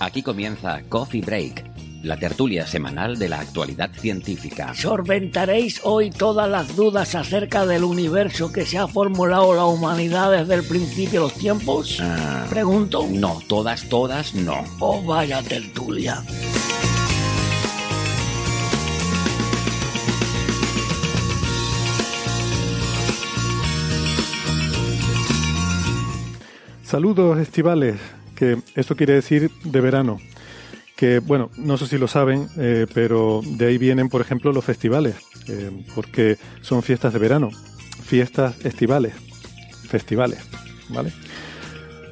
Aquí comienza Coffee Break, la tertulia semanal de la actualidad científica. ¿Solventaréis hoy todas las dudas acerca del universo que se ha formulado la humanidad desde el principio de los tiempos? Ah, Pregunto. no, todas, todas, no. Oh, vaya tertulia. Saludos estivales, que esto quiere decir de verano. Que, bueno, no sé si lo saben, eh, pero de ahí vienen, por ejemplo, los festivales, eh, porque son fiestas de verano, fiestas estivales, festivales, ¿vale?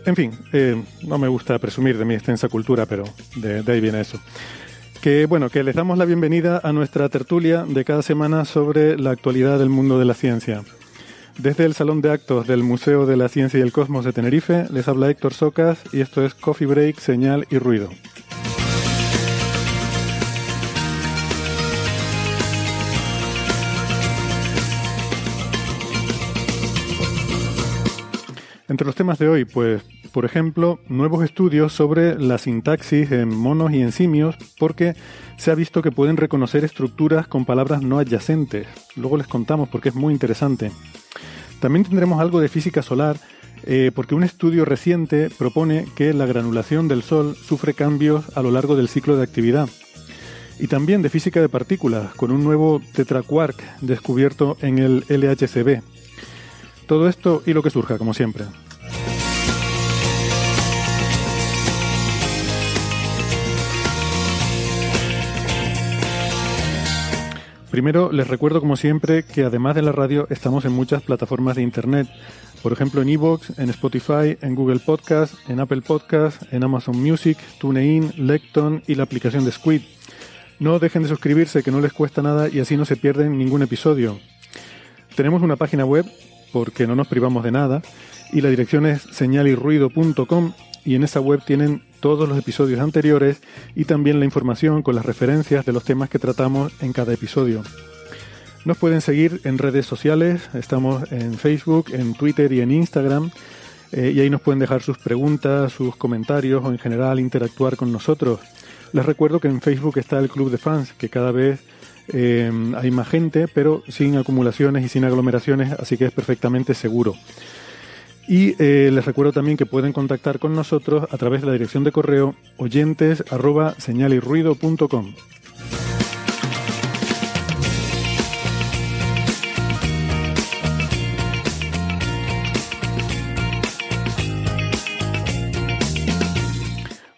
En fin, eh, no me gusta presumir de mi extensa cultura, pero de, de ahí viene eso. Que bueno, que les damos la bienvenida a nuestra tertulia de cada semana sobre la actualidad del mundo de la ciencia. Desde el Salón de Actos del Museo de la Ciencia y el Cosmos de Tenerife, les habla Héctor Socas y esto es Coffee Break, Señal y Ruido. Entre los temas de hoy, pues, por ejemplo, nuevos estudios sobre la sintaxis en monos y en simios, porque se ha visto que pueden reconocer estructuras con palabras no adyacentes. Luego les contamos porque es muy interesante. También tendremos algo de física solar, eh, porque un estudio reciente propone que la granulación del Sol sufre cambios a lo largo del ciclo de actividad. Y también de física de partículas, con un nuevo tetraquark descubierto en el LHCb. Todo esto y lo que surja, como siempre. Primero, les recuerdo como siempre que además de la radio estamos en muchas plataformas de internet. Por ejemplo, en Evox, en Spotify, en Google Podcast, en Apple Podcast, en Amazon Music, TuneIn, Lecton y la aplicación de Squid. No dejen de suscribirse, que no les cuesta nada y así no se pierden ningún episodio. Tenemos una página web, porque no nos privamos de nada, y la dirección es señalirruido.com y en esa web tienen todos los episodios anteriores y también la información con las referencias de los temas que tratamos en cada episodio. Nos pueden seguir en redes sociales, estamos en Facebook, en Twitter y en Instagram, eh, y ahí nos pueden dejar sus preguntas, sus comentarios o en general interactuar con nosotros. Les recuerdo que en Facebook está el Club de Fans, que cada vez eh, hay más gente, pero sin acumulaciones y sin aglomeraciones, así que es perfectamente seguro. Y eh, les recuerdo también que pueden contactar con nosotros a través de la dirección de correo oyentes.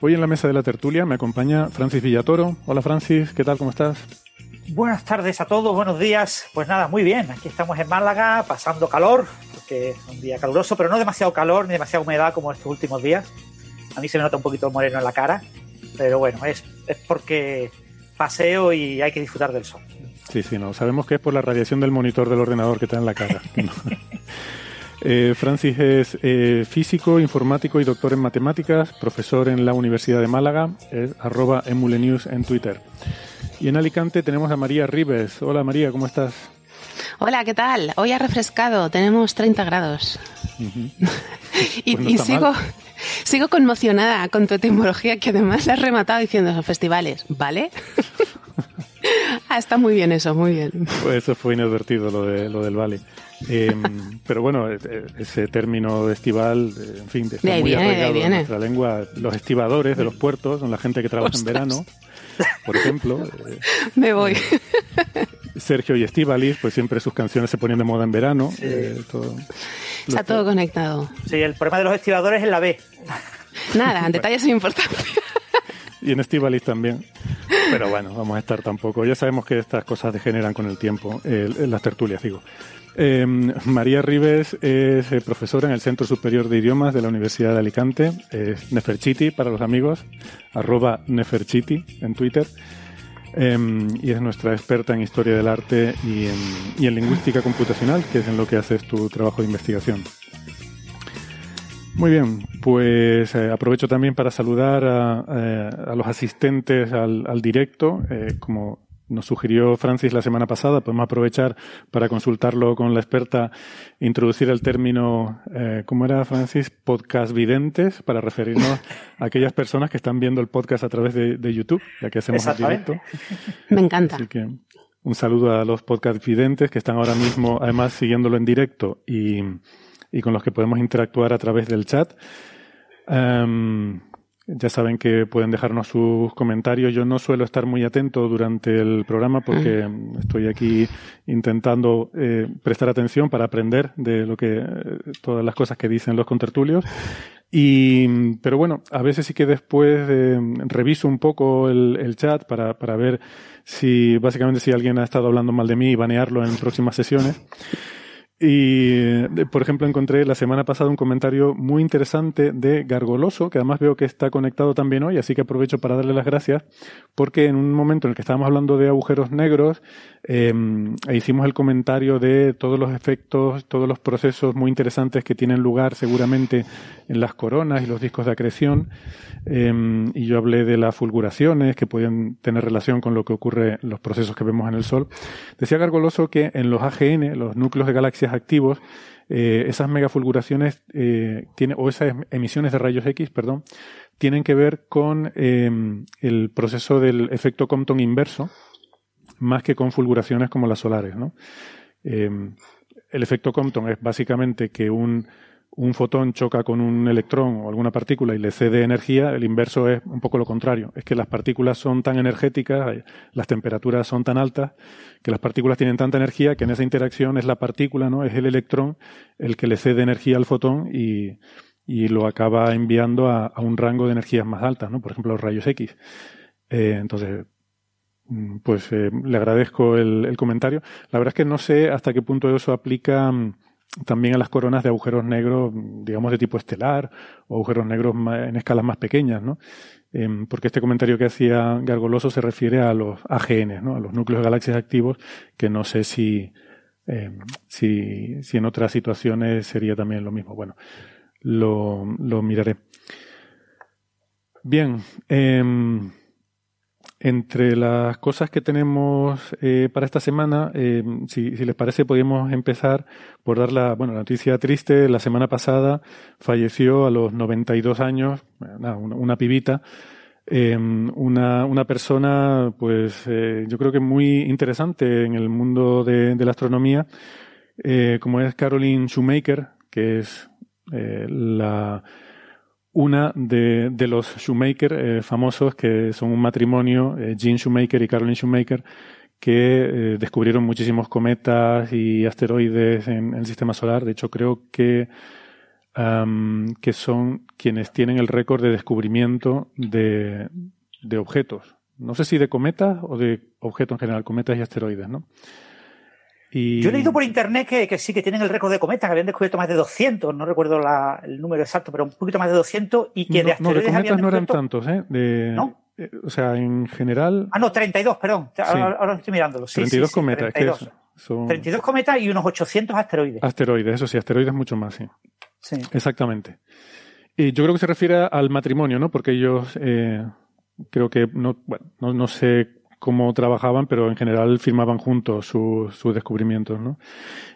Hoy en la mesa de la tertulia me acompaña Francis Villatoro. Hola Francis, ¿qué tal? ¿Cómo estás? Buenas tardes a todos, buenos días. Pues nada, muy bien. Aquí estamos en Málaga, pasando calor, porque es un día caluroso, pero no demasiado calor ni demasiada humedad como estos últimos días. A mí se me nota un poquito moreno en la cara, pero bueno, es, es porque paseo y hay que disfrutar del sol. Sí, sí, no. Sabemos que es por la radiación del monitor del ordenador que da en la cara. Eh, Francis es eh, físico, informático y doctor en matemáticas, profesor en la Universidad de Málaga, es arroba emulenews en Twitter. Y en Alicante tenemos a María Ribes. Hola María, ¿cómo estás? Hola, ¿qué tal? Hoy ha refrescado, tenemos 30 grados. y Pues no y está sigo, mal. sigo conmocionada con tu etimología que además la has rematado diciendo esos festivales, ¿vale? ah, está muy bien eso, muy bien. Pues eso fue inadvertido, lo, de, lo del vale. Eh, pero bueno, eh, eh, ese término de estival, eh, en fin, está ahí muy viene, de ahí arraigado en viene. nuestra lengua. Los estibadores de los puertos son la gente que trabaja en verano, por ejemplo. Eh, Me voy. Sergio y Estivalis, pues siempre sus canciones se ponían de moda en verano. eh, todo. Está todo conectado. Sí, el problema de los estibadores es la B. Nada, detalles sin importancia. y en Estivalis también. Pero bueno, vamos a estar tampoco. Ya sabemos que estas cosas degeneran con el tiempo, las tertulias, digo. Em, María Rives es eh, profesora en el Centro Superior de Idiomas de la Universidad de Alicante. Es Neferchiti para los amigos, arroba Neferchiti en Twitter. Em, y es nuestra experta en historia del arte y en, lingüística computacional, que es en lo que haces tu trabajo de investigación. Muy bien, pues eh, aprovecho también para saludar a, eh, los asistentes al, al directo. como nos sugirió Francis la semana pasada, podemos aprovechar para consultarlo con la experta, introducir el término, eh, ¿cómo era Francis? Podcast videntes, para referirnos a aquellas personas que están viendo el podcast a través de, YouTube, ya que hacemos el directo. Me encanta. Así que un saludo a los podcast videntes que están ahora mismo, además, siguiéndolo en directo y, y con los que podemos interactuar a través del chat. Em, ya saben que pueden dejarnos sus comentarios. Yo no suelo estar muy atento durante el programa porque mm. estoy aquí intentando eh, prestar atención para aprender de lo que todas las cosas que dicen los contertulios. Y, pero bueno, a veces sí que después eh, reviso un poco el, el chat para, para ver si básicamente si alguien ha estado hablando mal de mí y banearlo en próximas sesiones. Y, eh, por ejemplo, encontré la semana pasada un comentario muy interesante de Gargoloso, que además veo que está conectado también hoy, así que aprovecho para darle las gracias, porque en un momento en el que estábamos hablando de agujeros negros, eh, hicimos el comentario de todos los efectos, todos los procesos muy interesantes que tienen lugar seguramente en las coronas y los discos de acreción, eh, y yo hablé de las fulguraciones que pueden tener relación con lo que ocurre los procesos que vemos en el Sol. Decía Gargoloso que en los AGN, los núcleos de galaxias activos, eh, esas megafulguraciones eh, o esas emisiones de rayos X, perdón, tienen que ver con em, el proceso del efecto Compton inverso, más que con fulguraciones como las solares. Em, el efecto Compton es básicamente que un un fotón choca con un electrón o alguna partícula y le cede energía, el inverso es un poco lo contrario. Es que las partículas son tan energéticas, eh, las temperaturas son tan altas, que las partículas tienen tanta energía que en esa interacción es la partícula, ¿no? Es el electrón el que le cede energía al fotón y, y lo acaba enviando a, un rango de energías más altas, ¿no? Por ejemplo, los rayos X. Eh, entonces, mm, pues eh, le agradezco el, el, comentario. La verdad es que no sé hasta qué punto eso aplica mm, también a las coronas de agujeros negros, digamos, de tipo estelar, o agujeros negros en escalas más pequeñas, ¿no? Em, porque este comentario que hacía Gargoloso se refiere a los AGN, ¿no? A los núcleos de galaxias activos, que no sé si, em, si, si en otras situaciones sería también lo mismo. Bueno, lo, lo miraré. Bien, eh, entre las cosas que tenemos eh, para esta semana, eh, si, les parece, podríamos empezar por dar la, bueno, noticia triste. La semana pasada falleció a los 92 años, una, una pibita, em, una, una persona, pues eh, yo creo que muy interesante en el mundo de, de la astronomía, como es Caroline Shoemaker, que es la una de, de los Shoemaker eh, famosos, que son un matrimonio, eh, Gene Shoemaker y Caroline Shoemaker, que eh, descubrieron muchísimos cometas y asteroides en, el sistema solar. De hecho, creo que, que son quienes tienen el récord de descubrimiento de, de objetos. No sé si de cometas o de objetos en general, cometas y asteroides, ¿no? Yo he leído por internet que, sí que tienen el récord de cometas, que habían descubierto más de 200, no recuerdo el número exacto, pero un poquito más de 200 y que de asteroides No, de cometas no eran tantos, ¿eh? ¿No? Eh, o sea, en general... Ah, no, 32, perdón. Ahora, estoy mirándolo. 32 cometas, 32. son... 32 cometas y unos 800 asteroides. Asteroides, eso sí, asteroides mucho más, sí. Sí. Exactamente. Y yo creo que se refiere al matrimonio, ¿no? Porque ellos... Eh, creo que no, bueno, no, no sé cómo trabajaban, pero en general firmaban juntos sus descubrimientos, ¿no?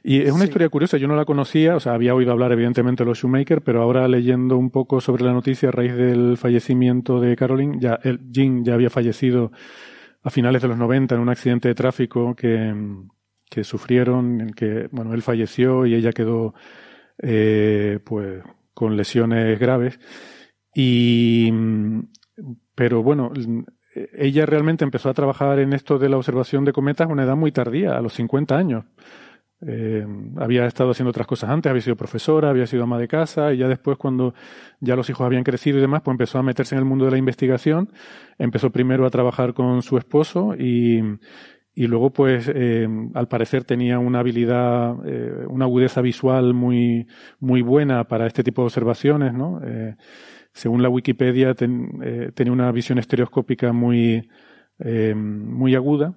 Y es una historia curiosa, yo no la conocía, o sea, había oído hablar evidentemente de los Shoemaker, pero ahora leyendo un poco sobre la noticia a raíz del fallecimiento de Caroline, ya el Jean ya había fallecido a finales de los 90 en un accidente de tráfico que, que sufrieron, en que, bueno, él falleció y ella quedó, eh, pues, con lesiones graves. Y, pero bueno, ella realmente empezó a trabajar en esto de la observación de cometas a una edad muy tardía, a los 50 años. eh, había estado haciendo otras cosas antes, había sido profesora, había sido ama de casa y ya después cuando ya los hijos habían crecido y demás, pues empezó a meterse en el mundo de la investigación. Empezó primero a trabajar con su esposo y, y luego pues eh, al parecer tenía una habilidad, eh, una agudeza visual muy, muy buena para este tipo de observaciones, ¿no? Eh, según la Wikipedia ten, tenía una visión estereoscópica muy, muy aguda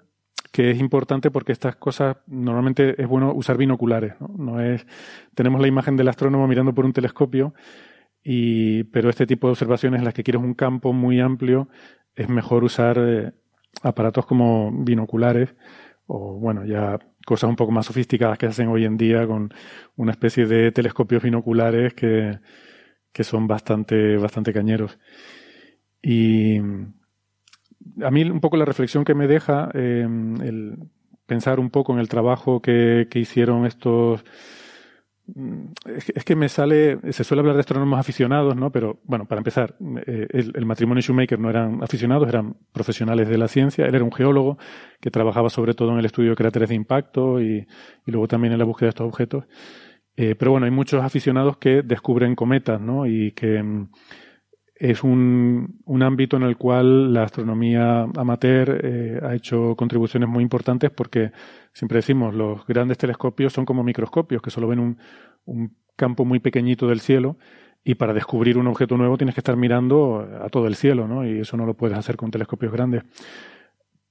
que es importante porque estas cosas normalmente es bueno usar binoculares, ¿no? no es tenemos la imagen del astrónomo mirando por un telescopio y pero este tipo de observaciones en las que quieres un campo muy amplio es mejor usar eh, aparatos como binoculares o bueno, ya cosas un poco más sofisticadas que hacen hoy en día con una especie de telescopios binoculares que, que son bastante bastante cañeros. Y a mí un poco la reflexión que me deja eh, el pensar un poco en el trabajo que, que hicieron estos mm, es que me sale, se suele hablar de astrónomos aficionados, ¿no? Pero bueno, para empezar, eh, el, el, matrimonio Shoemaker no eran aficionados, eran profesionales de la ciencia. Él era un geólogo que trabajaba sobre todo en el estudio de cráteres de impacto y, y luego también en la búsqueda de estos objetos. Eh, pero bueno, hay muchos aficionados que descubren cometas, ¿no? Y que mm, es un, un, ámbito en el cual la astronomía amateur eh, ha hecho contribuciones muy importantes porque siempre decimos los grandes telescopios son como microscopios que solo ven un, un campo muy pequeñito del cielo y para descubrir un objeto nuevo tienes que estar mirando a todo el cielo, ¿no? Y eso no lo puedes hacer con telescopios grandes.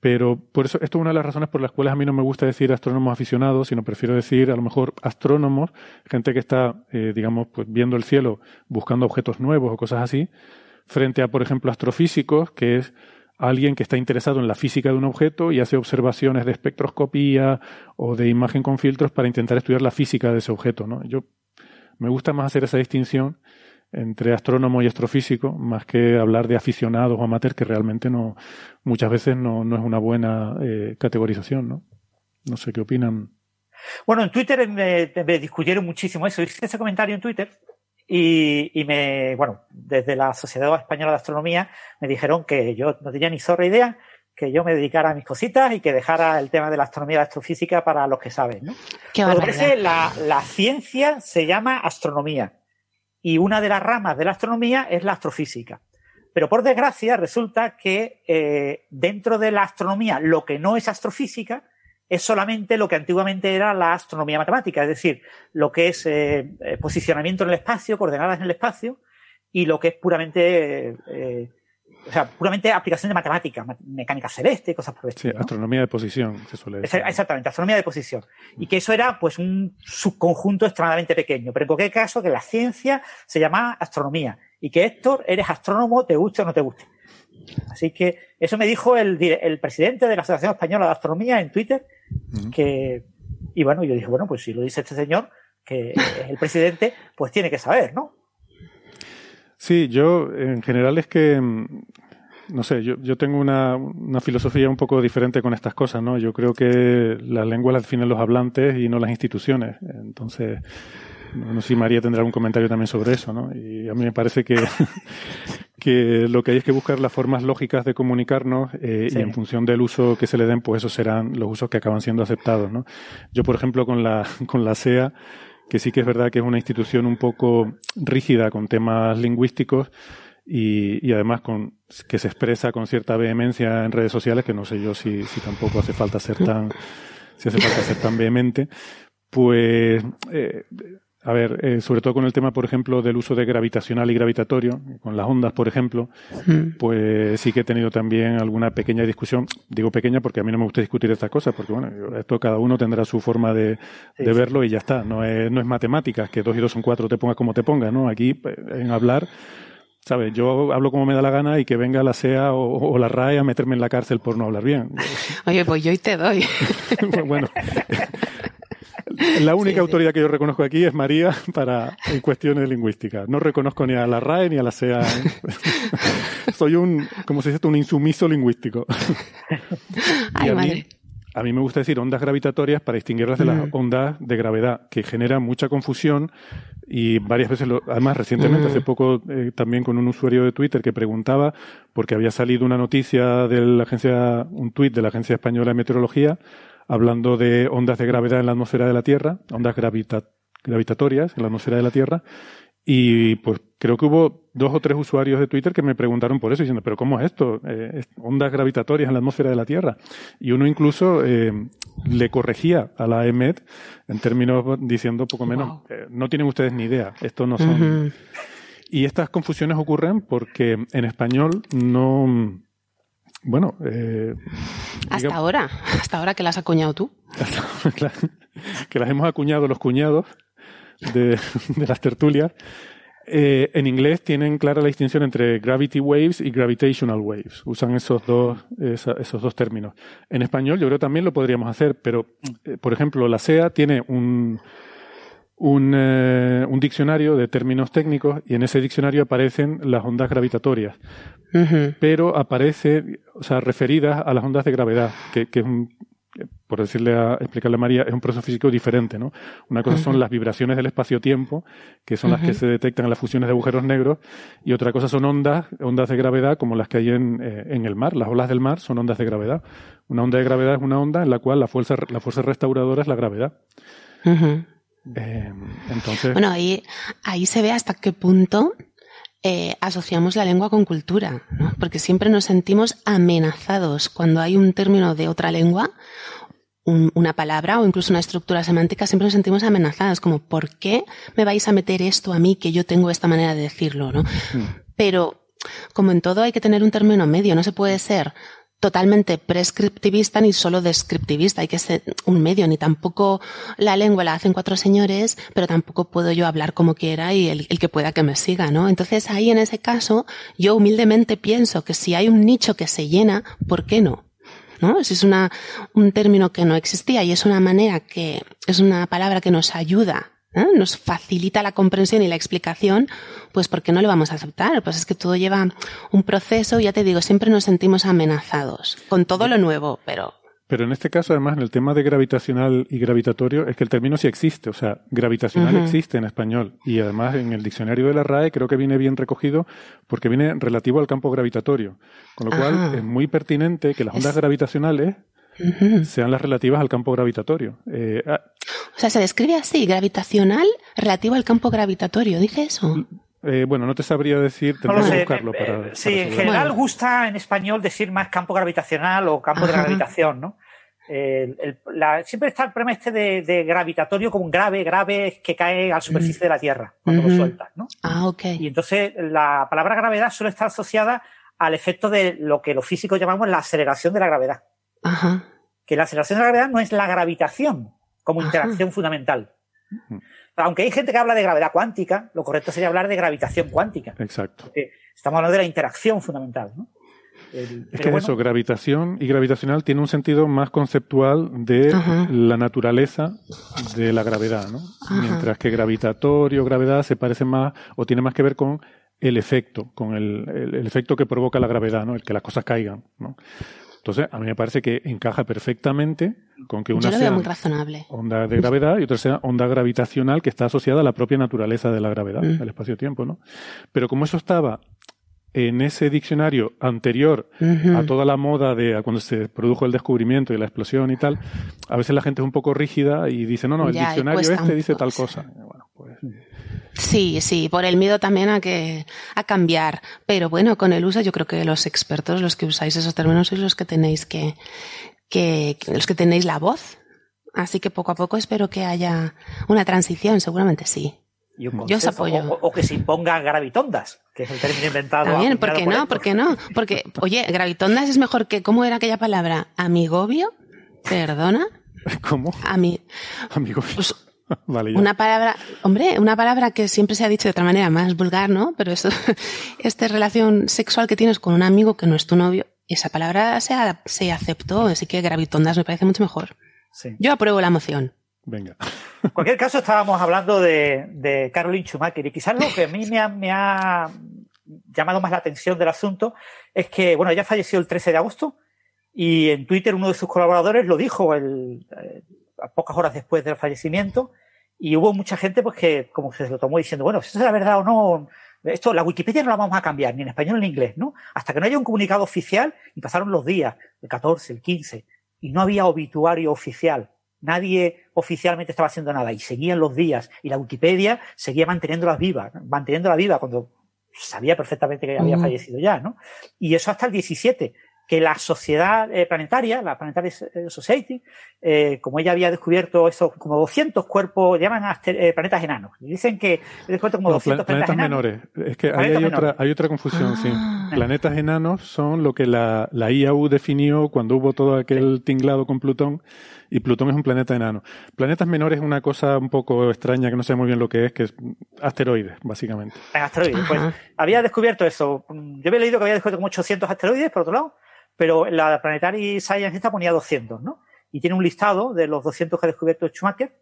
Pero por eso, esto es una de las razones por las cuales a mí no me gusta decir astrónomos aficionados, sino prefiero decir a lo mejor astrónomos, gente que está, eh, digamos, pues viendo el cielo, buscando objetos nuevos o cosas así, frente a, por ejemplo, astrofísicos, que es alguien que está interesado en la física de un objeto y hace observaciones de espectroscopía o de imagen con filtros para intentar estudiar la física de ese objeto, ¿no? Yo me gusta más hacer esa distinción entre astrónomo y astrofísico, más que hablar de aficionados o amateurs, que realmente no, muchas veces no, no es una buena eh, categorización, ¿no? No sé qué opinan. Bueno, en Twitter me, me, discutieron muchísimo eso. Hice ese comentario en Twitter y, y, me, bueno, desde la Sociedad Española de Astronomía me dijeron que yo no tenía ni zorra idea, que yo me dedicara a mis cositas y que dejara el tema de la astronomía y la astrofísica para los que saben, ¿no? Qué parece la, la ciencia se llama astronomía y una de las ramas de la astronomía es la astrofísica. Pero por desgracia resulta que eh, dentro de la astronomía lo que no es astrofísica es solamente lo que antiguamente era la astronomía matemática, es decir, lo que es eh, eh posicionamiento en el espacio, coordenadas en el espacio, y lo que es puramente o sea, puramente aplicación de matemática, mecánica celeste, cosas por el estilo. Sí, astronomía de posición, se suele decir. Exactamente, astronomía de posición. Y que eso era, pues, un subconjunto extremadamente pequeño. Pero en cualquier caso, que la ciencia se llama astronomía. Y que Héctor, eres astrónomo, te guste o no te guste. Así que eso me dijo el, el presidente de la Asociación Española de Astronomía en Twitter, uh -huh. que, y bueno, yo dije, bueno, pues si lo dice este señor, que es el presidente, pues tiene que saber, ¿no? Sí, yo en general es que, no sé, yo, yo tengo una, una, filosofía un poco diferente con estas cosas, ¿no? Yo creo que la lengua la definen los hablantes y no las instituciones. Entonces, no sé si María tendrá algún comentario también sobre eso, ¿no? Y a mí me parece que, que lo que hay es que buscar las formas lógicas de comunicarnos eh, sí. y en función del uso que se le den, pues esos serán los usos que acaban siendo aceptados, ¿no? Yo, por ejemplo, con la, con la SEA, que sí que es verdad que es una institución un poco rígida con temas lingüísticos y, y, además con que se expresa con cierta vehemencia en redes sociales, que no sé yo si, si tampoco hace falta ser tan, si hace falta ser tan vehemente, pues eh, a ver, eh, sobre todo con el tema, por ejemplo, del uso de gravitacional y gravitatorio, con las ondas, por ejemplo, mm. pues sí que he tenido también alguna pequeña discusión. Digo pequeña porque a mí no me gusta discutir estas cosas, porque bueno, esto cada uno tendrá su forma de, de sí, verlo y ya está. No es, no es matemáticas, que dos y dos son cuatro, te pongas como te pongas, ¿no? Aquí, pues, en hablar, ¿sabes? Yo hablo como me da la gana y que venga la SEA o, o, la RAE a meterme en la cárcel por no hablar bien. Oye, pues yo hoy te doy. bueno, la única sí, autoridad sí. que yo reconozco aquí es María para en cuestiones lingüísticas. No reconozco ni a la RAE ni a la SEA. Soy un, como se dice, un insumiso lingüístico. Ay, a, mí, a mí me gusta decir ondas gravitatorias para distinguirlas de mm. las ondas de gravedad, que generan mucha confusión y varias veces, lo, además recientemente, mm. hace poco, eh, también con un usuario de Twitter que preguntaba, porque había salido una noticia de la agencia, un tuit de la Agencia Española de Meteorología, hablando de ondas de gravedad en la atmósfera de la Tierra, ondas gravitatorias en la atmósfera de la Tierra, y pues creo que hubo dos o tres usuarios de Twitter que me preguntaron por eso, diciendo, pero ¿cómo es esto? Eh, ondas gravitatorias en la atmósfera de la Tierra. Y uno incluso eh, le corregía a la EMET en términos diciendo poco menos, eh, no tienen ustedes ni idea, esto no son... Y estas confusiones ocurren porque en español no... Bueno, eh, hasta ahora, hasta ahora que las has acuñado tú. que las hemos acuñado los cuñados de, las tertulias. Eh, en inglés tienen clara la distinción entre gravity waves y gravitational waves. Usan esos dos, esos dos términos. En español yo creo también lo podríamos hacer, pero, eh, por ejemplo, la SEA tiene un, un, eh, un, diccionario de términos técnicos y en ese diccionario aparecen las ondas gravitatorias. Pero aparece, o sea, referidas a las ondas de gravedad, que, que es un, por decirle a, explicarle a María, es un proceso físico diferente, ¿no? Una cosa son las vibraciones del espacio-tiempo, que son las que se detectan en las fusiones de agujeros negros, y otra cosa son ondas, ondas de gravedad, como las que hay en, eh, en el mar. Las olas del mar son ondas de gravedad. Una onda de gravedad es una onda en la cual la fuerza, la fuerza restauradora es la gravedad. Eh, entonces. Bueno, ahí, ahí se ve hasta qué punto eh, asociamos la lengua con cultura, ¿no? Porque siempre nos sentimos amenazados cuando hay un término de otra lengua, una palabra o incluso una estructura semántica, siempre nos sentimos amenazados, como ¿por qué me vais a meter esto a mí que yo tengo esta manera de decirlo, ¿no? Pero como en todo hay que tener un término medio, no se puede ser totalmente prescriptivista ni solo descriptivista. Hay que ser un medio, ni tampoco la lengua la hacen cuatro señores, pero tampoco puedo yo hablar como quiera y el, que pueda que me siga, ¿no? Entonces ahí en ese caso, yo humildemente pienso que si hay un nicho que se llena, ¿por qué no? ¿No? Si es una, un término que no existía y es una manera que, es una palabra que nos ayuda ¿eh? nos facilita la comprensión y la explicación, pues ¿por qué no le vamos a aceptar? Pues es que todo lleva un proceso, ya te digo, siempre nos sentimos amenazados con todo lo nuevo, pero... Pero en este caso, además, en el tema de gravitacional y gravitatorio, es que el término sí existe, o sea, gravitacional existe en español. Y además en el diccionario de la RAE creo que viene bien recogido porque viene relativo al campo gravitatorio. Con lo cual es muy pertinente que las ondas gravitacionales sean las relativas al campo gravitatorio. Eh, ah, o sea, se describe así, gravitacional relativo al campo gravitatorio, ¿dice eso? Eh, bueno, no te sabría decir, tendría que buscarlo eh, para. sí, en general gusta en español decir más campo gravitacional o campo de gravitación, ¿no? siempre está el problema este de, gravitatorio como un grave, grave que cae a la superficie de la Tierra cuando lo sueltas, ¿no? Ah, ok. Y entonces la palabra gravedad suele estar asociada al efecto de lo que los físicos llamamos la aceleración de la gravedad. Ajá. Que la aceleración de la gravedad no es la gravitación como interacción fundamental. Aunque hay gente que habla de gravedad cuántica, lo correcto sería hablar de gravitación cuántica. Exacto. estamos hablando de la interacción fundamental. ¿no? es que eso, gravitación y gravitacional tiene un sentido más conceptual de la naturaleza de la gravedad, ¿no? Mientras que gravitatorio, gravedad se parece más o tiene más que ver con el efecto, con el, el efecto que provoca la gravedad, ¿no? El que las cosas caigan, ¿no? Entonces, a mí me parece que encaja perfectamente con que una sea onda de gravedad y otra sea onda gravitacional que está asociada a la propia naturaleza de la gravedad, mm. el espacio-tiempo, ¿no? Pero como eso estaba en ese diccionario anterior a toda la moda de cuando se produjo el descubrimiento y la explosión y tal, a veces la gente es un poco rígida y dice, no, no, el diccionario este dice tal cosa. Bueno, pues Sí, sí, por el miedo también a que a cambiar, pero bueno, con el uso yo creo que los expertos, los que usáis esos términos sois los que tenéis que, que los que tenéis la voz. Así que poco a poco espero que haya una transición, seguramente sí. yo os apoyo. O, que se imponga gravitondas, que es el término inventado. También, ¿por qué no? ¿Por qué no? Porque, oye, gravitondas es mejor que, ¿cómo era aquella palabra? Amigobio, perdona. ¿Cómo? Ami, Amigobio. Pues, una palabra, hombre, una palabra que siempre se ha dicho de otra manera, más vulgar, ¿no? Pero eso, esta relación sexual que tienes con un amigo que no es tu novio, esa palabra se, se aceptó, así que gravitondas me parece mucho mejor. Yo apruebo la moción. Venga. En cualquier caso, estábamos hablando de, de Caroline Schumacher y quizás lo que a mí me ha, me ha llamado más la atención del asunto es que, bueno, ella falleció el 13 de agosto y en Twitter uno de sus colaboradores lo dijo el, pocas horas después del fallecimiento, y hubo mucha gente pues que como se lo tomó diciendo, bueno, si esto es la verdad o no, esto, la Wikipedia no la vamos a cambiar, ni en español ni en inglés, ¿no? Hasta que no haya un comunicado oficial, y pasaron los días, el 14, el 15, y no había obituario oficial. Nadie oficialmente estaba haciendo nada y seguían los días y la Wikipedia seguía manteniéndolas vivas, manteniéndola viva cuando sabía perfectamente que había fallecido ya, ¿no? Y eso hasta el 17 que la sociedad eh, planetaria, la Planetary Society, eh, como ella había descubierto esos como 200 cuerpos, llaman a eh, planetas enanos. Dicen que he descubierto como 200 planetas, menores. Es que ahí hay otra, hay otra confusión, sí. Ah. Planetas enanos son lo que la, la IAU definió cuando hubo todo aquel tinglado con Plutón y Plutón es un planeta enano. Planetas menores es una cosa un poco extraña que no sé muy bien lo que es, que es asteroides, básicamente. Asteroides, pues había descubierto eso. Yo había leído que había descubierto como 800 asteroides, por otro lado, pero la Planetary Science esta ponía 200, ¿no? Y tiene un listado de los 200 que ha descubierto Schumacher.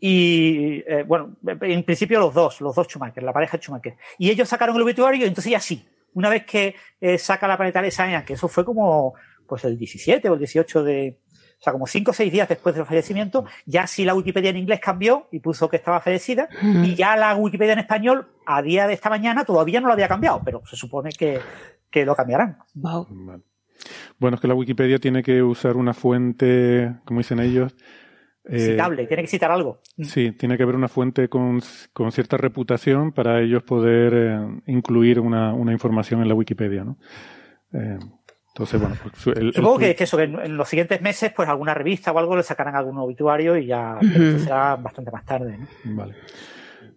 Y, eh, bueno, en principio los dos, los dos Schumacher, la pareja Schumacher. Y ellos sacaron el obituario y entonces ya sí. Una vez que eh, saca la Planetary Science, que eso fue como, pues el 17 o el 18 de, o sea, como cinco o seis días después del fallecimiento, ya sí la Wikipedia en inglés cambió y puso que estaba fallecida, y ya la Wikipedia en español, a día de esta mañana, todavía no lo había cambiado, pero se supone que, que lo cambiarán. Bueno, es que la Wikipedia tiene que usar una fuente, como dicen ellos. Eh, Citable, tiene que citar algo. Sí, tiene que haber una fuente con, con cierta reputación para ellos poder eh, incluir una, una, información en la Wikipedia, ¿no? Eh, entonces, bueno, pues el, Supongo que, eso, que en, los siguientes meses, pues alguna revista o algo le sacarán algún obituario y ya será bastante más tarde. ¿no? Vale.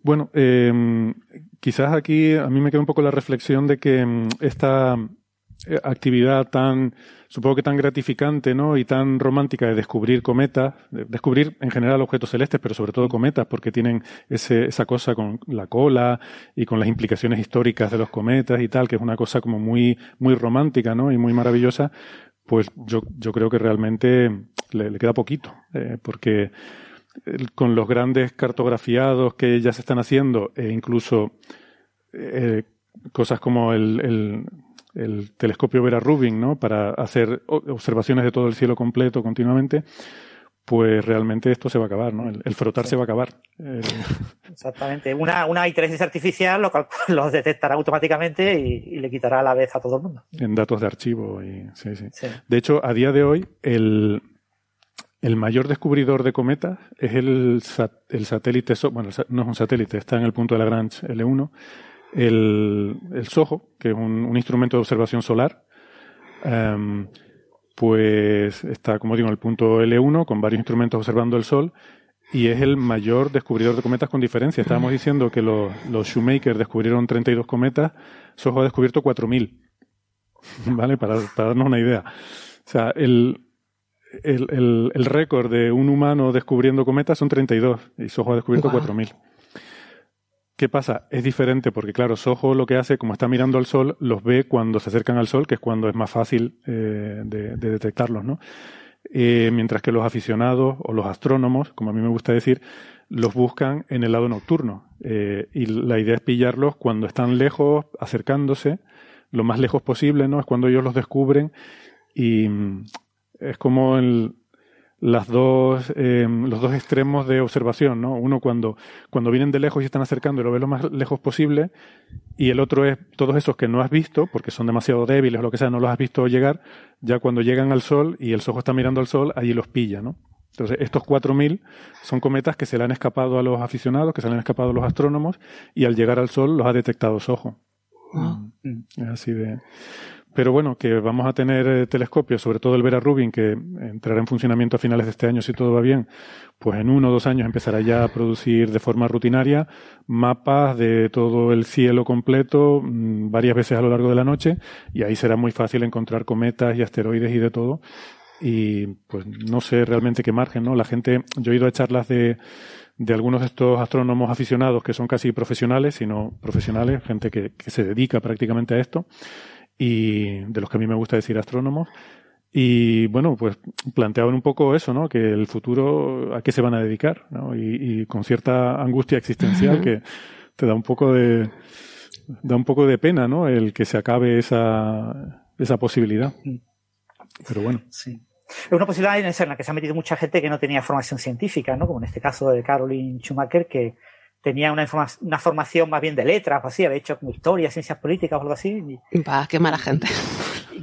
Bueno, eh, quizás aquí a mí me queda un poco la reflexión de que mm, esta actividad tan, supongo que tan gratificante, ¿no? Y tan romántica de descubrir cometas, de descubrir en general objetos celestes, pero sobre todo cometas, porque tienen ese, esa cosa con la cola y con las implicaciones históricas de los cometas y tal, que es una cosa como muy, muy romántica, ¿no? Y muy maravillosa. Pues yo, yo creo que realmente le, queda poquito, eh, porque con los grandes cartografiados que ya se están haciendo, e incluso eh, cosas como el telescopio Vera Rubin, ¿no? Para hacer observaciones de todo el cielo completo continuamente, pues realmente esto se va a acabar, ¿no? El, frotar se va a acabar. Exactamente. Una, una inteligencia artificial lo, lo detectará automáticamente y, le quitará a la vez a todo el mundo. En datos de archivo y sí, sí. De hecho, a día de hoy, el, el mayor descubridor de cometas es el, el satélite, bueno, no es un satélite, está en el punto de Lagrange L1, el, el SOHO, que es un, instrumento de observación solar, em, pues está, como digo, en el punto L1 con varios instrumentos observando el Sol y es el mayor descubridor de cometas con diferencia. Estábamos diciendo que los, los Shoemaker descubrieron 32 cometas, SOHO ha descubierto 4.000. ¿Vale? Para, para, darnos una idea. O sea, el, el, el, el récord de un humano descubriendo cometas son 32 y SOHO ha descubierto 4.000. ¿Qué pasa? Es diferente porque, claro, Soho lo que hace, como está mirando al Sol, los ve cuando se acercan al Sol, que es cuando es más fácil eh, de, detectarlos, ¿no? Eh, mientras que los aficionados o los astrónomos, como a mí me gusta decir, los buscan en el lado nocturno. Eh, y la idea es pillarlos cuando están lejos, acercándose, lo más lejos posible, ¿no? Es cuando ellos los descubren y mm, es como el, las dos, eh, los dos extremos de observación, ¿no? Uno cuando, cuando vienen de lejos y están acercando y lo ves lo más lejos posible, y el otro es todos esos que no has visto, porque son demasiado débiles o lo que sea, no los has visto llegar, ya cuando llegan al Sol y el Sojo está mirando al Sol, allí los pilla, ¿no? Entonces, estos 4.000 son cometas que se le han escapado a los aficionados, que se le han escapado a los astrónomos, y al llegar al Sol los ha detectado Soho. Ah. Es así de... Pero bueno, que vamos a tener eh, telescopios, sobre todo el Vera Rubin, que entrará en funcionamiento a finales de este año si todo va bien, pues en uno o dos años empezará ya a producir de forma rutinaria mapas de todo el cielo completo mm, varias veces a lo largo de la noche y ahí será muy fácil encontrar cometas y asteroides y de todo. Y pues no sé realmente qué margen, ¿no? La gente, yo he ido a charlas de, de algunos de estos astrónomos aficionados que son casi profesionales, sino profesionales, gente que, que se dedica prácticamente a esto y de los que a mí me gusta decir astrónomos. Y bueno, pues planteaban un poco eso, ¿no? Que el futuro, ¿a qué se van a dedicar? ¿no? Y, con cierta angustia existencial que te da un poco de, da un poco de pena, ¿no? El que se acabe esa, esa posibilidad. Pero bueno. Sí. Es una posibilidad en la que se ha metido mucha gente que no tenía formación científica, ¿no? Como en este caso de Caroline Schumacher, que, tenía una, una formación más bien de letras o así, había hecho como historia, ciencias políticas o algo así. Y, qué mala gente.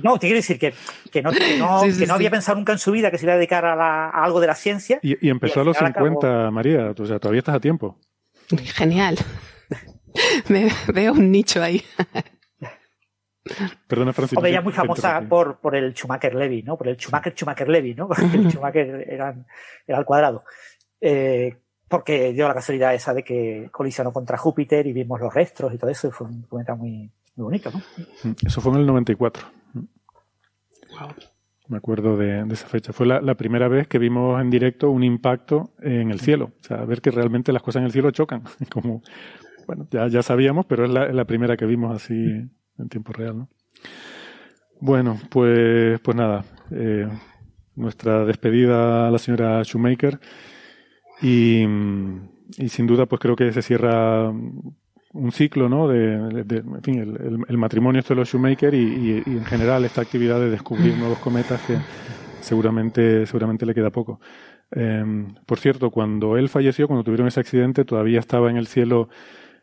no, te quiero decir que, no, no, había pensado nunca en su vida que se iba a dedicar a, algo de la ciencia. Y, empezó a los 50, María, o sea, todavía estás a tiempo. Genial. Me veo un nicho ahí. Perdona, Francis. O ella muy famosa por, por el Schumacher Levy, ¿no? Por el Schumacher Schumacher Levy, ¿no? Porque el Schumacher era, era al cuadrado. Eh, porque dio la casualidad esa de que colisionó contra Júpiter y vimos los restos y todo eso, y fue un cometa muy, muy bonito, ¿no? Mm, eso fue en el 94. Me acuerdo de, esa fecha. Fue la, primera vez que vimos en directo un impacto en el cielo. O sea, ver que realmente las cosas en el cielo chocan. Como, bueno, ya, ya sabíamos, pero es la, primera que vimos así en tiempo real, ¿no? Bueno, pues, pues nada. Eh, nuestra despedida a la señora Shoemaker. Y, y sin duda, pues creo que se cierra un ciclo, ¿no? De, en fin, el, el, matrimonio esto de los Shoemaker y, y, en general esta actividad de descubrir nuevos cometas que seguramente, seguramente le queda poco. Em, por cierto, cuando él falleció, cuando tuvieron ese accidente, todavía estaba en el cielo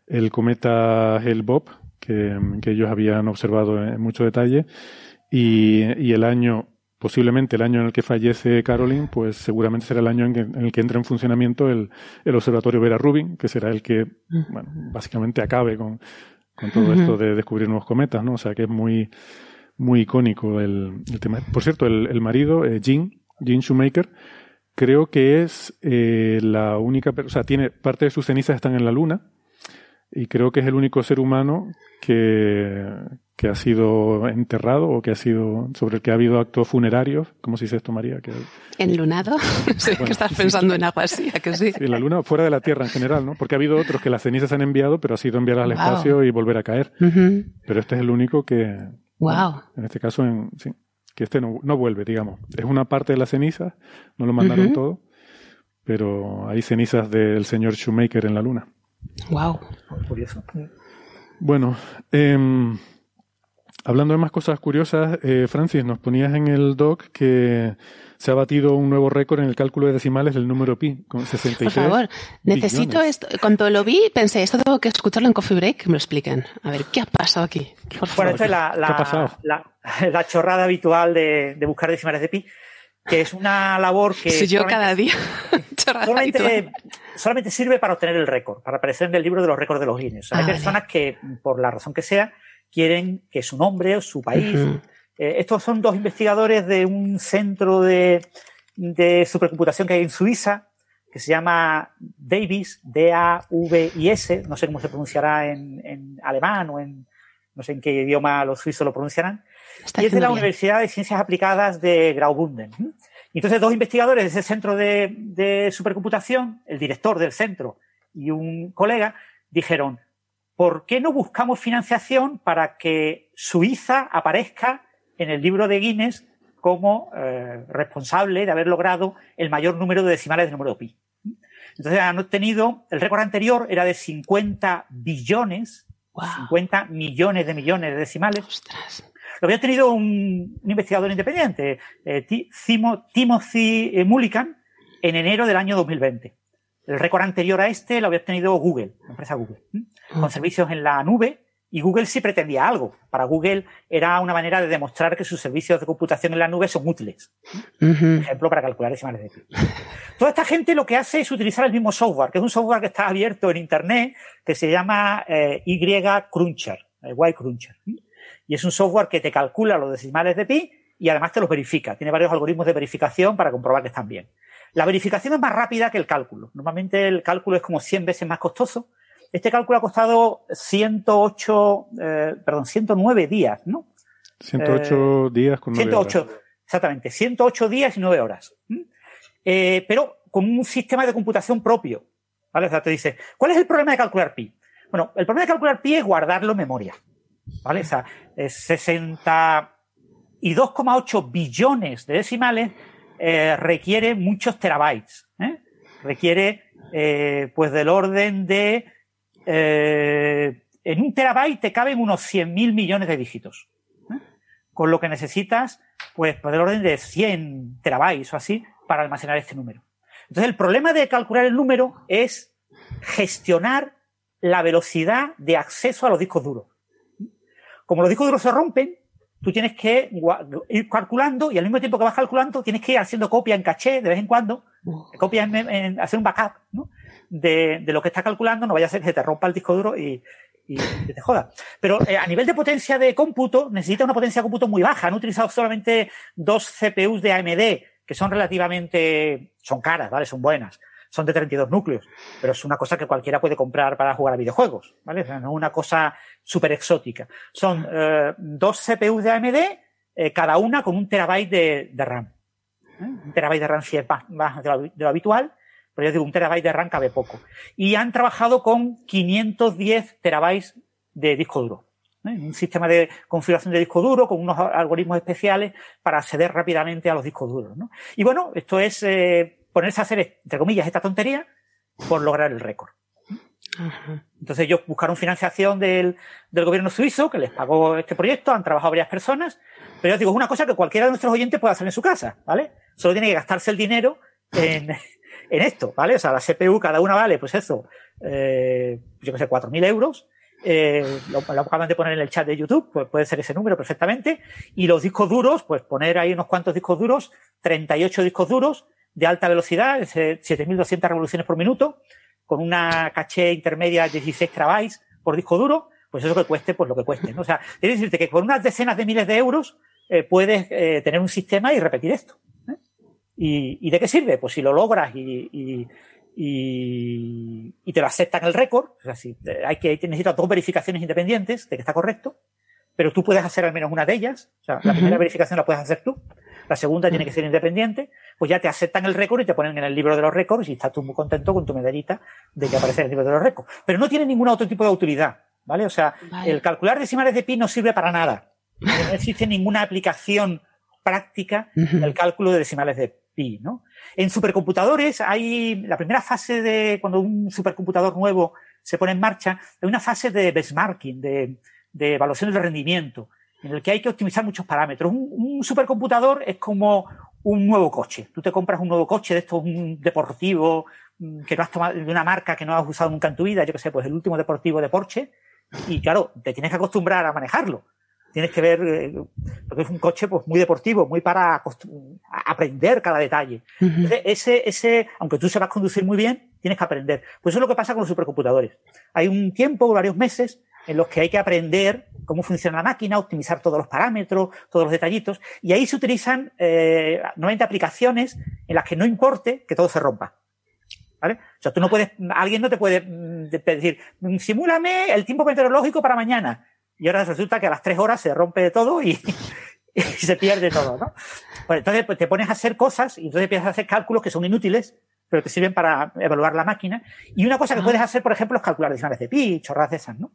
el cometa Hale-Bopp, que, que, ellos habían observado en mucho detalle, y, y el año posiblemente el año en el que fallece Caroline, pues seguramente será el año en, el que entra en funcionamiento el, observatorio Vera Rubin, que será el que, mm. bueno, básicamente acabe con, todo esto de descubrir nuevos cometas, ¿no? O sea que es muy, muy icónico el, tema. Por cierto, el, marido, eh, Jean, Jean Shoemaker, creo que es eh, la única, o sea, tiene parte de sus cenizas están en la luna y creo que es el único ser humano que, que ha sido enterrado o que ha sido sobre el que ha habido actos funerarios, ¿cómo se dice esto, María? Que, ¿Enlunado? sé que estás pensando en algo así, que sí? En la luna fuera de la Tierra en general, ¿no? Porque ha habido otros que las cenizas han enviado, pero ha sido enviar al espacio y volver a caer. Pero este es el único que... Wow. En este caso, en, sí, que este no, no, vuelve, digamos. Es una parte de las cenizas, no lo mandaron todo, pero hay cenizas del señor Shoemaker en la luna. Wow. Curioso. Bueno, eh, Hablando de más cosas curiosas, eh, Francis, nos ponías en el doc que se ha batido un nuevo récord en el cálculo de decimales del número pi, con 63 Por favor, necesito esto. Cuando lo vi, pensé, esto tengo que escucharlo en Coffee Break, que me lo expliquen. A ver, ¿qué ha pasado aquí? bueno, esto es la, la, chorrada habitual de, buscar decimales de pi, que es una labor que... Soy yo cada día. solamente, solamente, sirve para obtener el récord, para aparecer en el libro de los récords de los Guinness. hay ah, personas que, por la razón que sea, quieren que su nombre o su país. Eh, estos son dos investigadores de un centro de, supercomputación que hay en Suiza, que se llama Davis, D-A-V-I-S, no sé cómo se pronunciará en, alemán o en no sé en qué idioma los suizos lo pronunciarán, y es de la Universidad de Ciencias Aplicadas de Graubünden. Entonces, dos investigadores de ese centro de, de supercomputación, el director del centro y un colega, dijeron, ¿por qué no buscamos financiación para que Suiza aparezca en el libro de Guinness como eh, responsable de haber logrado el mayor número de decimales del número pi? Entonces han obtenido, el récord anterior era de 50 billones, 50 millones de millones de decimales. Lo había tenido un, investigador independiente, eh, Timothy Mullican, en enero del año 2020. El récord anterior a este lo había obtenido Google, la empresa Google, con servicios en la nube. Y Google sí pretendía algo. Para Google era una manera de demostrar que sus servicios de computación en la nube son útiles. Por ejemplo, para calcular decimales de pi. Toda esta gente lo que hace es utilizar el mismo software, que es un software que está abierto en Internet, que se llama eh, Y Cruncher, eh, Y Cruncher. Y es un software que te calcula los decimales de pi y además te los verifica. Tiene varios algoritmos de verificación para comprobar que están bien. La verificación es más rápida que el cálculo. Normalmente el cálculo es como 100 veces más costoso. Este cálculo ha costado 108, eh, perdón, 109 días, ¿no? 108 eh, días con 9 108, exactamente, 108 días y 9 horas. Eh, pero con un sistema de computación propio. ¿Vale? O sea, te dice, ¿cuál es el problema de calcular pi? Bueno, el problema de calcular pi es guardarlo en memoria. ¿Vale? O sea, es 62,8 billones de decimales eh, requiere muchos terabytes. ¿eh? Requiere, eh, pues, del orden de. en un terabyte te caben unos 100.000 millones de dígitos. Con lo que necesitas, pues, pues, del orden de 100 terabytes o así para almacenar este número. Entonces, el problema de calcular el número es gestionar la velocidad de acceso a los discos duros. Como los discos duros se rompen, tú tienes que ir calculando y al mismo tiempo que vas calculando tienes que ir haciendo copia en caché de vez en cuando, copia en, hacer un backup ¿no? de, lo que está calculando, no vaya a ser que te rompa el disco duro y, te joda. Pero eh, a nivel de potencia de cómputo, necesita una potencia de cómputo muy baja. Han utilizado solamente dos CPUs de AMD, que son relativamente, son caras, ¿vale? Son buenas son de 32 núcleos, pero es una cosa que cualquiera puede comprar para jugar a videojuegos, ¿vale? O sea, no es una cosa súper exótica. Son eh, dos CPUs de AMD, eh, cada una con un terabyte de, RAM. ¿eh? Un terabyte de RAM si es más, de, lo, habitual, pero yo digo, un terabyte de RAM cabe poco. Y han trabajado con 510 terabytes de disco duro. Un sistema de configuración de disco duro con unos algoritmos especiales para acceder rápidamente a los discos duros. ¿no? Y bueno, esto es ponerse a hacer, entre comillas, esta tontería por lograr el récord. Entonces ellos buscaron financiación del, gobierno suizo, que les pagó este proyecto, han trabajado varias personas, pero yo digo, es una cosa que cualquiera de nuestros oyentes puede hacer en su casa, ¿vale? Solo tiene que gastarse el dinero en, esto, ¿vale? O sea, la CPU cada una vale, pues eso, eh, yo que sé, 4.000 euros, eh, lo, acaban de poner en el chat de YouTube, pues puede ser ese número perfectamente, y los discos duros, pues poner ahí unos cuantos discos duros, 38 discos duros, de alta velocidad, 7.200 revoluciones por minuto, con una caché intermedia de 16 terabytes por disco duro, pues eso que cueste, pues lo que cueste. ¿no? O sea, quiere decirte que con unas decenas de miles de euros eh, puedes eh, tener un sistema y repetir esto. ¿eh? ¿Y, de qué sirve? Pues si lo logras y, y, y, te lo aceptan el récord, o sea, si hay que necesitas dos verificaciones independientes de que está correcto, pero tú puedes hacer al menos una de ellas. O sea, la primera verificación la puedes hacer tú la segunda tiene que ser independiente, pues ya te aceptan el récord y te ponen en el libro de los récords y estás tú muy contento con tu medallita de que aparece en el libro de los récords. Pero no tiene ningún otro tipo de autoridad, ¿vale? O sea, el calcular decimales de pi no sirve para nada. No existe ninguna aplicación práctica del cálculo de decimales de pi, ¿no? En supercomputadores hay la primera fase de cuando un supercomputador nuevo se pone en marcha, hay una fase de benchmarking, de, de evaluación del rendimiento en el que hay que optimizar muchos parámetros. Un, supercomputador es como un nuevo coche. Tú te compras un nuevo coche de estos, un deportivo mm, que no has tomado, de una marca que no has usado nunca en tu vida, yo que sé, pues el último deportivo de Porsche, y claro, te tienes que acostumbrar a manejarlo. Tienes que ver, eh, porque es un coche pues muy deportivo, muy para aprender cada detalle. Entonces, ese, ese, aunque tú sepas conducir muy bien, tienes que aprender. Pues eso es lo que pasa con los supercomputadores. Hay un tiempo, varios meses, en los que hay que aprender cómo funciona la máquina, optimizar todos los parámetros, todos los detallitos, y ahí se utilizan eh, aplicaciones en las que no importe que todo se rompa. ¿Vale? O sea, tú no puedes, alguien no te puede mm, decir, mm, simúlame el tiempo meteorológico para mañana. Y ahora resulta que a las tres horas se rompe todo y, se pierde todo, ¿no? Pues entonces pues, te pones a hacer cosas y entonces empiezas a hacer cálculos que son inútiles pero te sirven para evaluar la máquina. Y una cosa que puedes hacer, por ejemplo, es calcular decimales de pi, chorradas de esas, ¿no?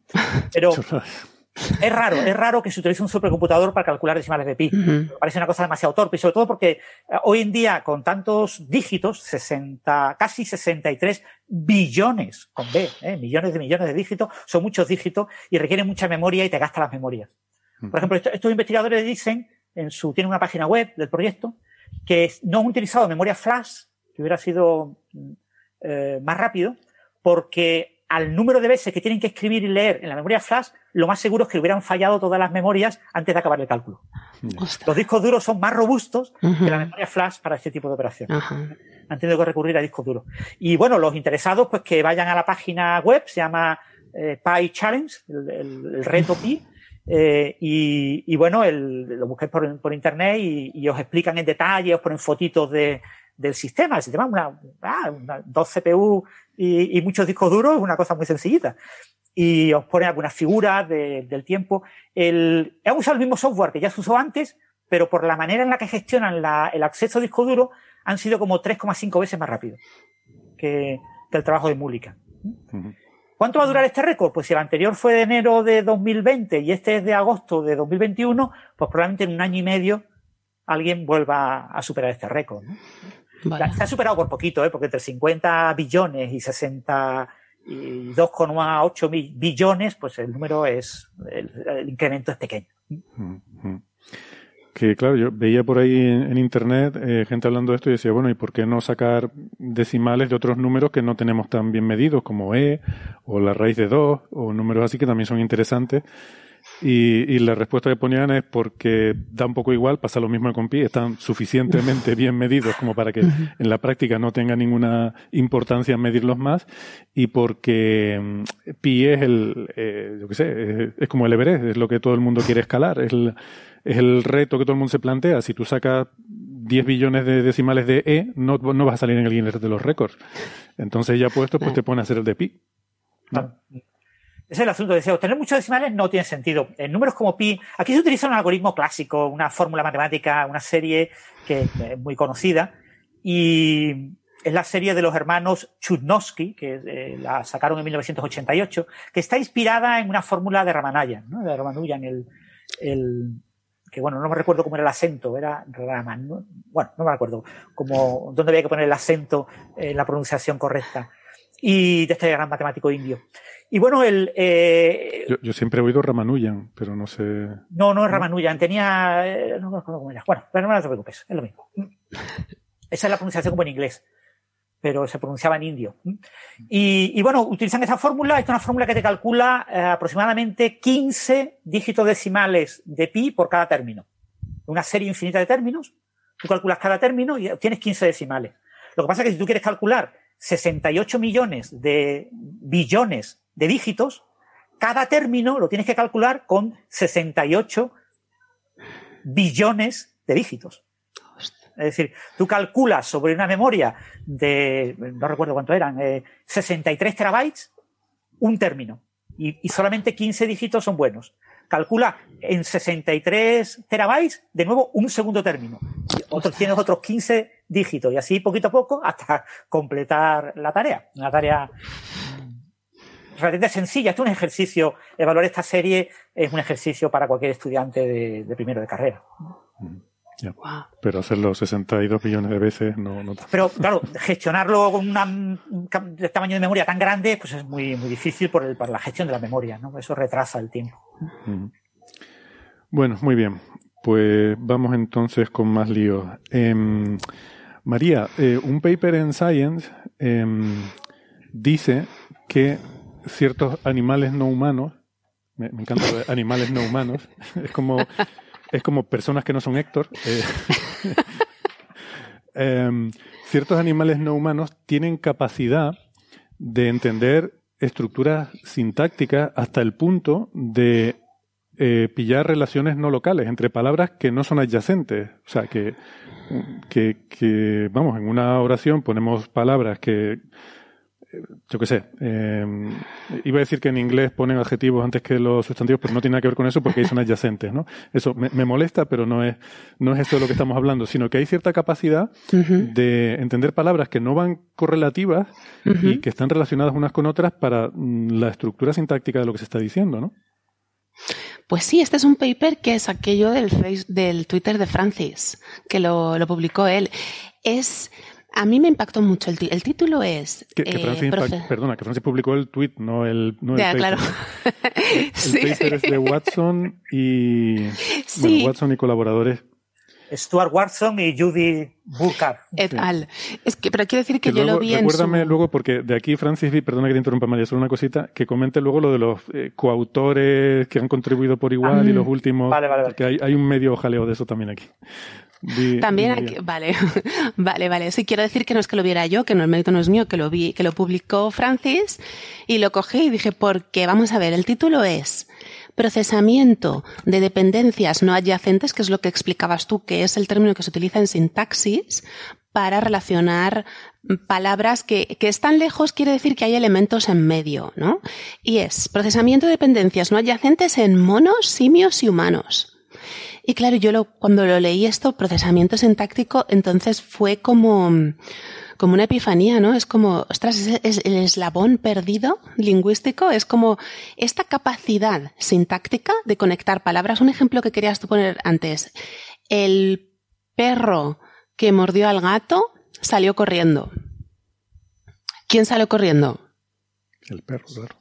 Pero es raro, es raro que se utilice un supercomputador para calcular decimales de pi. Parece una cosa demasiado torpe, y sobre todo porque eh, hoy en día, con tantos dígitos, 60, casi 63 billones, con B, ¿eh? millones de millones de dígitos, son muchos dígitos y requieren mucha memoria y te gasta las memorias. Por ejemplo, estos investigadores dicen, en su, tienen una página web del proyecto, que no han utilizado memoria flash hubiera sido eh, más rápido, porque al número de veces que tienen que escribir y leer en la memoria flash, lo más seguro es que hubieran fallado todas las memorias antes de acabar el cálculo. Los discos duros son más robustos que la memoria flash para este tipo de operaciones. Han tenido que recurrir a discos duros. Y bueno, los interesados, pues que vayan a la página web, se llama eh, Pi Challenge, el, reto Pi, eh, y, bueno, lo busquéis por, internet y, y, os explican en detalle, os ponen fotitos de, del sistema. El sistema una, ah, una dos CPU y, muchos discos duros es una cosa muy sencillita. Y os pone algunas figuras del tiempo. El, he usado el mismo software que ya se usó antes, pero por la manera en la que gestionan el acceso a disco duro, han sido como 3,5 veces más rápido que, el trabajo de Múlica. ¿Cuánto va a durar este récord? Pues si el anterior fue de enero de 2020 y este es de agosto de 2021, pues probablemente en un año y medio alguien vuelva a superar este récord. ¿no? Se ha superado por poquito, ¿eh? porque entre 50 billones y 60 y 2,8 billones, pues el número es, el, incremento es pequeño. Que claro, yo veía por ahí en, internet eh, gente hablando de esto y decía, bueno, ¿y por qué no sacar decimales de otros números que no tenemos tan bien medidos, como E, o la raíz de 2, o números así que también son interesantes? Y, la respuesta que ponían es porque da un poco igual, pasa lo mismo con pi, están suficientemente bien medidos como para que en la práctica no tenga ninguna importancia medirlos más y porque mm, pi es el, eh, yo qué sé, es, como el Everest, es lo que todo el mundo quiere escalar, es el, es el reto que todo el mundo se plantea. Si tú sacas 10 billones de decimales de E, no, no vas a salir en el Guinness de los récords. Entonces ya puesto, pues te pone a hacer el de pi. Ese es el asunto. Decía, obtener muchos decimales no tiene sentido. En números como pi, aquí se utiliza un algoritmo clásico, una fórmula matemática, una serie que es muy conocida. Y es la serie de los hermanos Chudnovsky, que eh, la sacaron en 1988, que está inspirada en una fórmula de Ramanujan, ¿no? de Ramanujan, el, que bueno, no me recuerdo cómo era el acento, era Raman, bueno, no me acuerdo cómo, dónde había que poner el acento en la pronunciación correcta, y de este gran matemático indio. Y bueno, el... Eh, yo, siempre he oído Ramanujan, pero no sé... No, no es Ramanujan, tenía... Eh, no me acuerdo cómo era. Bueno, pero no te preocupes, es lo mismo. Esa es la pronunciación como en inglés, pero se pronunciaba en indio. Y, y bueno, utilizan esa fórmula, esta es una fórmula que te calcula eh, aproximadamente 15 dígitos decimales de pi por cada término. Una serie infinita de términos, tú calculas cada término y obtienes 15 decimales. Lo que pasa es que si tú quieres calcular 68 millones de billones de dígitos, cada término lo tienes que calcular con 68 billones de dígitos. Es decir, tú calculas sobre una memoria de, no recuerdo cuánto eran, 63 eh, terabytes, un término. Y, solamente 15 dígitos son buenos. Calcula en 63 terabytes, de nuevo, un segundo término. Otros, tienes otros 15 dígitos. Y así, poquito a poco, hasta completar la tarea. Una tarea relativamente sencilla. Este es un ejercicio, evaluar esta serie es un ejercicio para cualquier estudiante de, primero de carrera. Pero hacerlo 62 millones de veces no, no Pero claro, gestionarlo con un tamaño de memoria tan grande, pues es muy, muy difícil por, el, por la gestión de la memoria, ¿no? Eso retrasa el tiempo. Bueno, muy bien. Pues vamos entonces con más líos. Em, María, eh, un paper en Science em, dice que ciertos animales no humanos, me, encanta animales no humanos, es como, es como personas que no son Héctor. Eh, em, ciertos animales no humanos tienen capacidad de entender estructuras sintácticas hasta el punto de eh, pillar relaciones no locales entre palabras que no son adyacentes. O sea, que, que, que, vamos, en una oración ponemos palabras que yo qué sé, eh, iba a decir que en inglés ponen adjetivos antes que los sustantivos, pero no tiene nada que ver con eso porque ahí son adyacentes, ¿no? Eso me, molesta, pero no es, no es eso de lo que estamos hablando, sino que hay cierta capacidad de entender palabras que no van correlativas y que están relacionadas unas con otras para mm, la estructura sintáctica de lo que se está diciendo, ¿no? Pues sí, este es un paper que es aquello del, del Twitter de Francis, que lo, lo publicó él. Es, a mí me impactó mucho el, el título es. Que, eh, perdona, que Francis publicó el tweet, no el, no el paper. Claro. El, paper es de Watson y bueno, Watson y colaboradores. Stuart Watson y Judy Burkhardt. Et al. Es que, pero quiero decir que, yo lo vi en Recuérdame luego, porque de aquí Francis, perdona que te interrumpa María, solo una cosita, que comente luego lo de los eh, coautores que han contribuido por igual y los últimos. Vale, vale, vale. Que hay, hay un medio jaleo de eso también aquí. También aquí, vale, vale, vale. Sí, quiero decir que no es que lo viera yo, que no el mérito no es mío, que lo vi, que lo publicó Francis y lo cogí y dije, porque vamos a ver, el título es procesamiento de dependencias no adyacentes, que es lo que explicabas tú, que es el término que se utiliza en sintaxis para relacionar palabras que, que están lejos, quiere decir que hay elementos en medio, ¿no? Y es procesamiento de dependencias no adyacentes en monos, simios y humanos. Y claro, yo cuando lo leí esto, procesamiento sintáctico, entonces fue como, como una epifanía, ¿no? Es como, ostras, es, el eslabón perdido lingüístico, es como esta capacidad sintáctica de conectar palabras. Un ejemplo que querías tú poner antes. El perro que mordió al gato salió corriendo. ¿Quién salió corriendo? El perro, claro.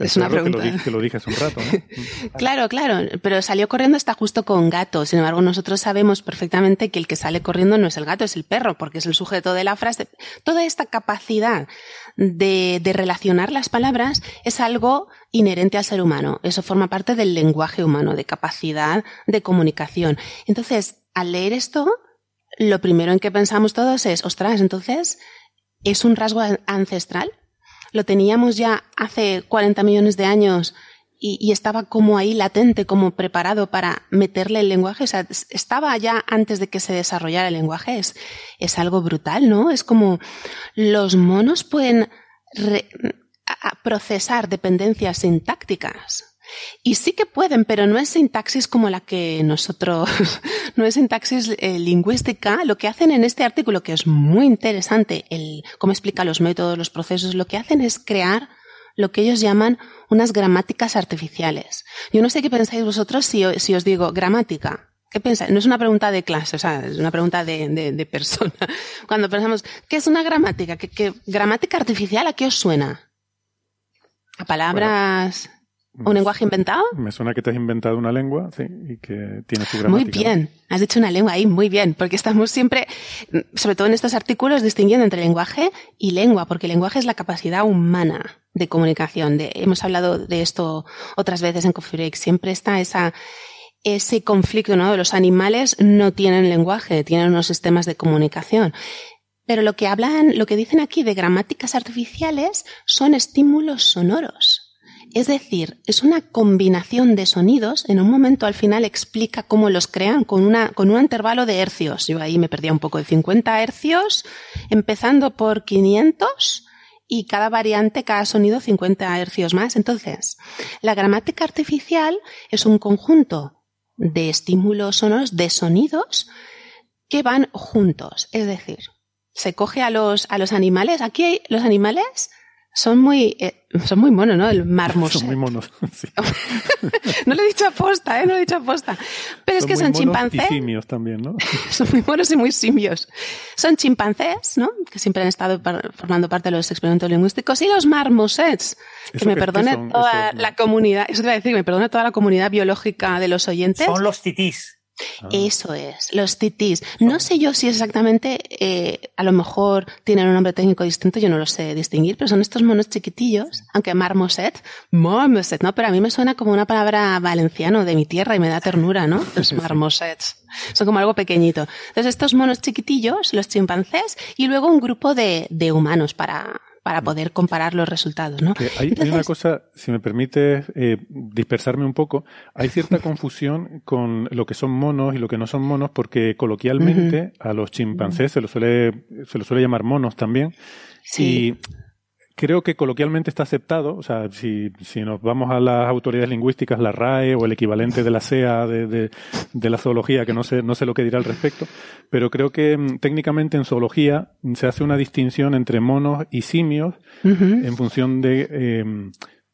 Es una pregunta. Que lo, dije hace un rato. claro, claro, pero salió corriendo está justo con gato. Sin embargo, nosotros sabemos perfectamente que el que sale corriendo no es el gato, es el perro, porque es el sujeto de la frase. Toda esta capacidad de, de relacionar las palabras es algo inherente al ser humano. Eso forma parte del lenguaje humano, de capacidad de comunicación. Entonces, al leer esto, lo primero en que pensamos todos es, ostras, entonces, ¿es un rasgo ancestral? Lo teníamos ya hace 40 millones de años y, estaba como ahí latente, como preparado para meterle el lenguaje. O sea, estaba ya antes de que se desarrollara el lenguaje. Es, es algo brutal, ¿no? Es como los monos pueden procesar dependencias sintácticas y sí que pueden, pero no es sintaxis como la que nosotros, no es sintaxis eh, lingüística. Lo que hacen en este artículo, que es muy interesante, el cómo explica los métodos, los procesos, lo que hacen es crear lo que ellos llaman unas gramáticas artificiales. Yo no sé qué pensáis vosotros si, si os digo gramática. ¿Qué pensáis? No es una pregunta de clase, o sea, es una pregunta de, de, persona. Cuando pensamos, ¿qué es una gramática? ¿Qué, gramática artificial a qué os suena? ¿A palabras? ¿Un lenguaje inventado? Me suena que te has inventado una lengua, sí, y que tiene su gramática. Muy bien, has dicho una lengua ahí, muy bien, porque estamos siempre, sobre todo en estos artículos, distinguiendo entre lenguaje y lengua, porque el lenguaje es la capacidad humana de comunicación. De, hemos hablado de esto otras veces en Coffee Break. Siempre está esa, ese conflicto, ¿no? Los animales no tienen lenguaje, tienen unos sistemas de comunicación. Pero lo que hablan, lo que dicen aquí de gramáticas artificiales son estímulos sonoros. Es decir, es una combinación de sonidos. En un momento al final explica cómo los crean con, una, con un intervalo de hercios. Yo ahí me perdía un poco de 50 hercios, empezando por 500 y cada variante, cada sonido 50 hercios más. Entonces, la gramática artificial es un conjunto de estímulos sonoros, de sonidos que van juntos. Es decir, se coge a los, a los animales. Aquí los animales son muy, eh, son muy monos, ¿no? El marmoset. Son muy monos, sí. no lo he dicho aposta, ¿eh? No lo he dicho aposta. Pero es que son chimpancés. Y simios también, ¿no? son muy monos y muy simios. Son chimpancés, ¿no? Que siempre han estado formando parte de los experimentos lingüísticos. Y los marmosets. Que me perdone toda la comunidad, eso te iba a decir, me perdone toda la comunidad biológica de los oyentes. Son los titís. Ah. Eso es, los titis. No sé yo si exactamente, eh, a lo mejor tienen un nombre técnico distinto, yo no lo sé distinguir, pero son estos monos chiquitillos, aunque marmoset, marmoset, ¿no? Pero a mí me suena como una palabra valenciano de mi tierra y me da ternura, ¿no? Los marmosets. Son como algo pequeñito. Entonces estos monos chiquitillos, los chimpancés, y luego un grupo de, de humanos para, para poder comparar los resultados, ¿no? Hay, una cosa, si me permite eh, dispersarme un poco, hay cierta confusión con lo que son monos y lo que no son monos, porque coloquialmente a los chimpancés se los suele, se los suele llamar monos también. Sí creo que coloquialmente está aceptado, o sea, si, si nos vamos a las autoridades lingüísticas, la RAE o el equivalente de la SEA de, de, de la zoología, que no sé, no sé lo que dirá al respecto, pero creo que mm, técnicamente en zoología se hace una distinción entre monos y simios en función de, eh,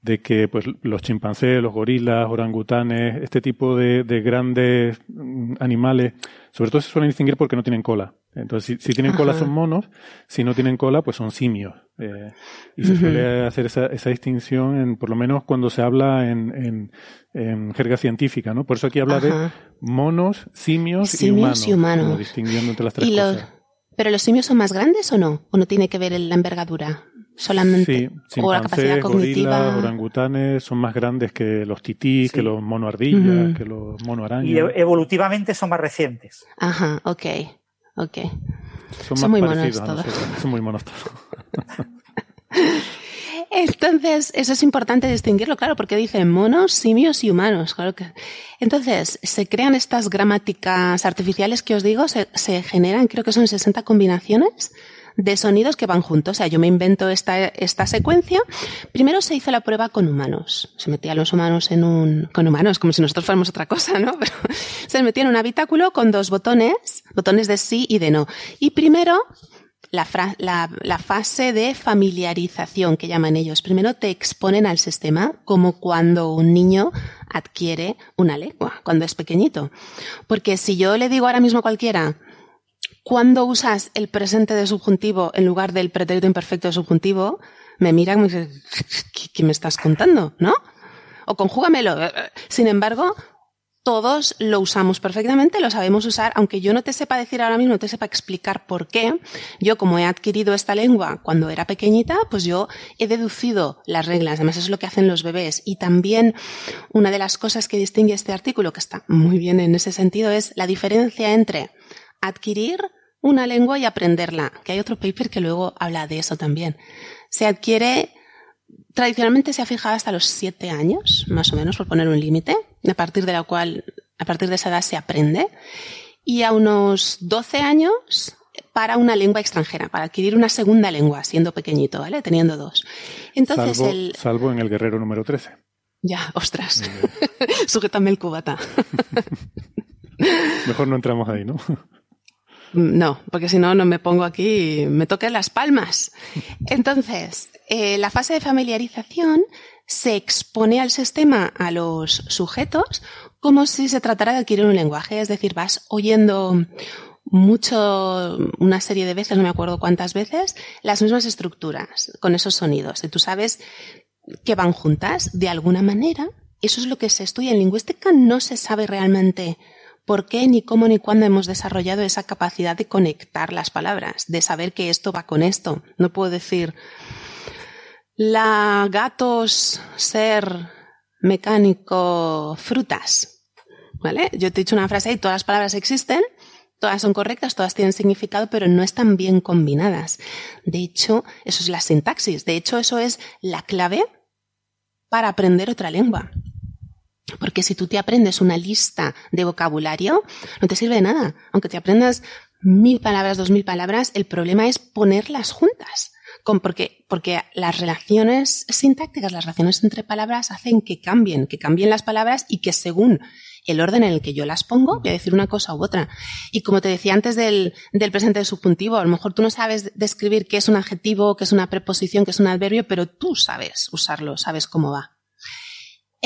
de que pues los chimpancés, los gorilas, orangutanes, este tipo de, de grandes mm, animales, sobre todo se suelen distinguir porque no tienen cola. Entonces, si, tienen cola son monos, si no tienen cola, pues son simios. Eh, y se suele hacer esa, esa distinción, en, por lo menos cuando se habla en, en, en jerga científica, ¿no? Por eso aquí habla de monos, simios, y humanos. Y humanos. distinguiendo entre las tres cosas. ¿Pero los simios son más grandes o no? ¿O no tiene que ver la envergadura? Solamente. Sí, o la capacidad cognitiva. Gorilas, orangutanes son más grandes que los titís, que los monoardillas, que los monoarañas. Y evolutivamente son más recientes. Ajá, ok. Ok. Son, muy monos todos. Son muy monos todos. Entonces, eso es importante distinguirlo, claro, porque dicen monos, simios y humanos. Claro que... Entonces, se crean estas gramáticas artificiales que os digo, se, se generan, creo que son 60 combinaciones de sonidos que van juntos. O sea, yo me invento esta, esta secuencia. Primero se hizo la prueba con humanos. Se metían los humanos en un, con humanos, como si nosotros fuéramos otra cosa, ¿no? Pero se metían en un habitáculo con dos botones, botones de sí y de no. Y primero, la, la, la, fase de familiarización que llaman ellos. Primero te exponen al sistema como cuando un niño adquiere una lengua, cuando es pequeñito. Porque si yo le digo ahora mismo a cualquiera, cuando usas el presente de subjuntivo en lugar del pretérito imperfecto de subjuntivo, me mira y me dice, ¿qué, me estás contando? ¿No? O conjúgamelo. Sin embargo, todos lo usamos perfectamente, lo sabemos usar, aunque yo no te sepa decir ahora mismo, no te sepa explicar por qué. Yo, como he adquirido esta lengua cuando era pequeñita, pues yo he deducido las reglas. Además, es lo que hacen los bebés. Y también una de las cosas que distingue este artículo, que está muy bien en ese sentido, es la diferencia entre adquirir una lengua y aprenderla. Que hay otro paper que luego habla de eso también. Se adquiere tradicionalmente se ha fijado hasta los siete años, más o menos, por poner un límite, a partir de la cual, a partir de esa edad se aprende, y a unos 12 años para una lengua extranjera, para adquirir una segunda lengua, siendo pequeñito, ¿vale? Teniendo dos. Entonces salvo, el... salvo en el guerrero número 13. Ya, ostras. Sujétame el cubata. Mejor no entramos ahí, ¿no? No, porque si no, no me pongo aquí y me toquen las palmas. Entonces, eh, la fase de familiarización se expone al sistema, a los sujetos, como si se tratara de adquirir un lenguaje. Es decir, vas oyendo mucho, una serie de veces, no me acuerdo cuántas veces, las mismas estructuras con esos sonidos. Y tú sabes que van juntas de alguna manera. Eso es lo que se estudia en lingüística. No se sabe realmente por qué, ni cómo, ni cuándo hemos desarrollado esa capacidad de conectar las palabras, de saber que esto va con esto. No puedo decir, la gatos ser mecánico frutas. ¿Vale? Yo te he dicho una frase y todas las palabras existen, todas son correctas, todas tienen significado, pero no están bien combinadas. De hecho, eso es la sintaxis. De hecho, eso es la clave para aprender otra lengua. Porque si tú te aprendes una lista de vocabulario, no te sirve de nada. Aunque te aprendas mil palabras, dos mil palabras, el problema es ponerlas juntas. porque, porque las relaciones sintácticas, las relaciones entre palabras hacen que cambien, que cambien las palabras y que según el orden en el que yo las pongo, voy a decir una cosa u otra. Y como te decía antes del, del presente subjuntivo, a lo mejor tú no sabes describir qué es un adjetivo, qué es una preposición, qué es un adverbio, pero tú sabes usarlo, sabes cómo va.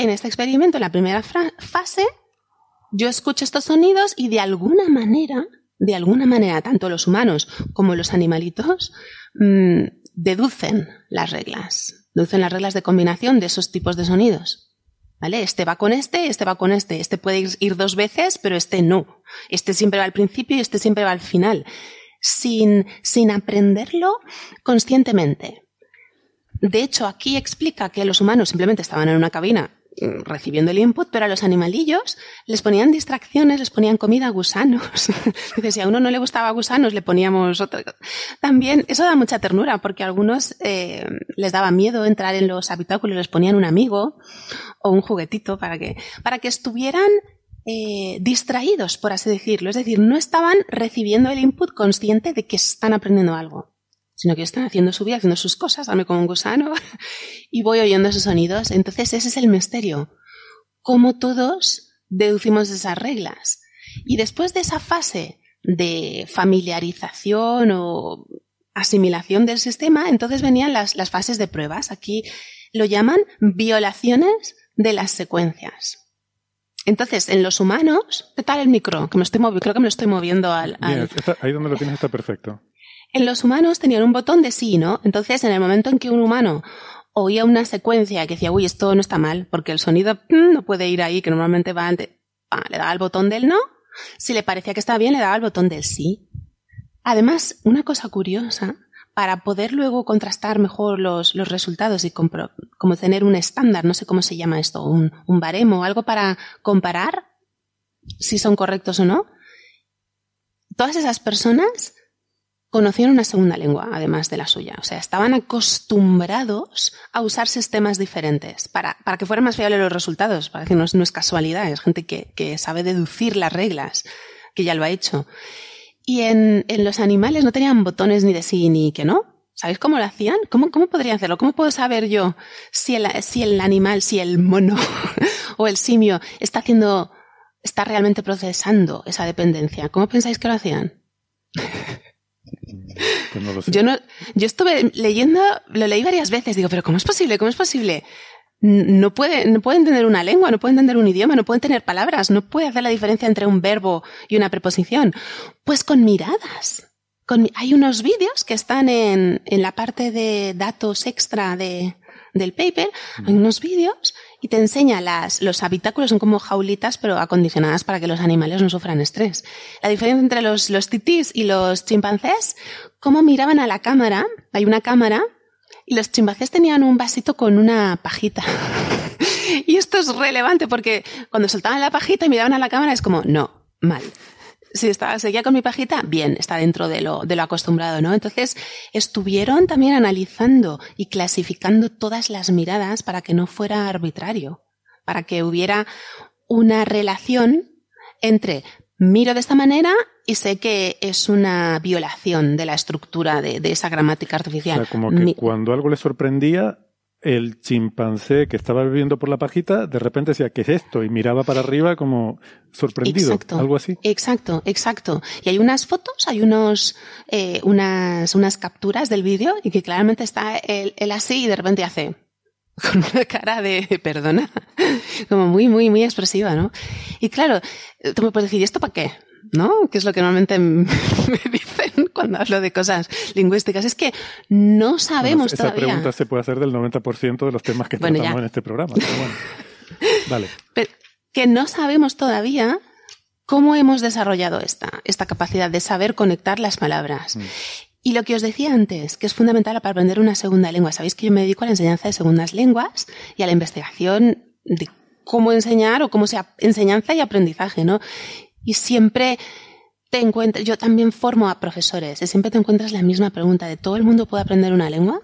En este experimento, en la primera fase, yo escucho estos sonidos y de alguna manera, de alguna manera, tanto los humanos como los animalitos mm, deducen las reglas, deducen las reglas de combinación de esos tipos de sonidos. ¿Vale? Este va con este, este va con este. Este puede ir dos veces, pero este no. Este siempre va al principio y este siempre va al final. Sin, sin aprenderlo conscientemente. De hecho, aquí explica que los humanos simplemente estaban en una cabina recibiendo el input, pero a los animalillos les ponían distracciones, les ponían comida a gusanos. si a uno no le gustaba gusanos, le poníamos otra. También, eso da mucha ternura, porque a algunos eh, les daba miedo entrar en los habitáculos, les ponían un amigo o un juguetito para que, para que estuvieran eh, distraídos, por así decirlo. Es decir, no estaban recibiendo el input consciente de que están aprendiendo algo sino que están haciendo su vida, haciendo sus cosas, dame como un gusano, y voy oyendo esos sonidos. Entonces ese es el misterio. Cómo todos deducimos esas reglas. Y después de esa fase de familiarización o asimilación del sistema, entonces venían las, las fases de pruebas. Aquí lo llaman violaciones de las secuencias. Entonces, en los humanos, ¿qué tal el micro? Que me estoy creo que me lo estoy moviendo al. ahí donde lo tienes está perfecto. En los humanos tenían un botón de sí, ¿no? Entonces, en el momento en que un humano oía una secuencia que decía, uy, esto no está mal, porque el sonido mm, no puede ir ahí, que normalmente va antes, le daba el botón del no. Si le parecía que estaba bien, le daba el botón del sí. Además, una cosa curiosa, para poder luego contrastar mejor los, los resultados y como tener un estándar, no sé cómo se llama esto, un, un baremo, algo para comparar si son correctos o no, todas esas personas conocían una segunda lengua, además de la suya. O sea, estaban acostumbrados a usar sistemas diferentes para, para que fueran más fiables los resultados, para que no es, no es casualidad, es gente que, que, sabe deducir las reglas, que ya lo ha hecho. Y en, en, los animales no tenían botones ni de sí ni que no. ¿Sabéis cómo lo hacían? ¿Cómo, cómo podrían hacerlo? ¿Cómo puedo saber yo si el, si el animal, si el mono o el simio está haciendo, está realmente procesando esa dependencia? ¿Cómo pensáis que lo hacían? Pues yo no, yo estuve leyendo, lo leí varias veces, digo, pero ¿cómo es posible? ¿Cómo es posible? No puede, no puede entender una lengua, no puede entender un idioma, no puede tener palabras, no puede hacer la diferencia entre un verbo y una preposición. Pues con miradas. hay unos vídeos que están en, en la parte de datos extra de, del paper, hay unos vídeos y te enseña las, los habitáculos son como jaulitas pero acondicionadas para que los animales no sufran estrés. La diferencia entre los, los titís y los chimpancés, cómo miraban a la cámara, hay una cámara, y los chimpancés tenían un vasito con una pajita. y esto es relevante porque cuando soltaban la pajita y miraban a la cámara es como, no, mal si estaba, seguía con mi pajita, bien, está dentro de lo, de lo acostumbrado, ¿no? Entonces, estuvieron también analizando y clasificando todas las miradas para que no fuera arbitrario, para que hubiera una relación entre miro de esta manera y sé que es una violación de la estructura de, esa gramática artificial. O sea, como que cuando algo le sorprendía, el chimpancé que estaba viviendo por la pajita de repente decía, ¿qué es esto? Y miraba para arriba como sorprendido, algo así. Exacto, exacto. Y hay unas fotos, hay unos, eh, unas, unas capturas del vídeo y que claramente está él, él así y de repente hace con una cara de perdona, como muy, muy, muy expresiva, ¿no? Y claro, tú me puedes decir, ¿y esto para qué? ¿No? Que es lo que normalmente me dicen cuando hablo de cosas lingüísticas. Es que no sabemos esa todavía. Esa pregunta se puede hacer del 90% de los temas que tratamos en este programa. Vale. que no sabemos todavía cómo hemos desarrollado esta, esta capacidad de saber conectar las palabras. Mm. Y lo que os decía antes, que es fundamental para aprender una segunda lengua. Sabéis que yo me dedico a la enseñanza de segundas lenguas y a la investigación de cómo enseñar o cómo sea enseñanza y aprendizaje, ¿no? Y siempre te encuentras, yo también formo a profesores, y siempre te encuentras la misma pregunta de ¿todo el mundo puede aprender una lengua?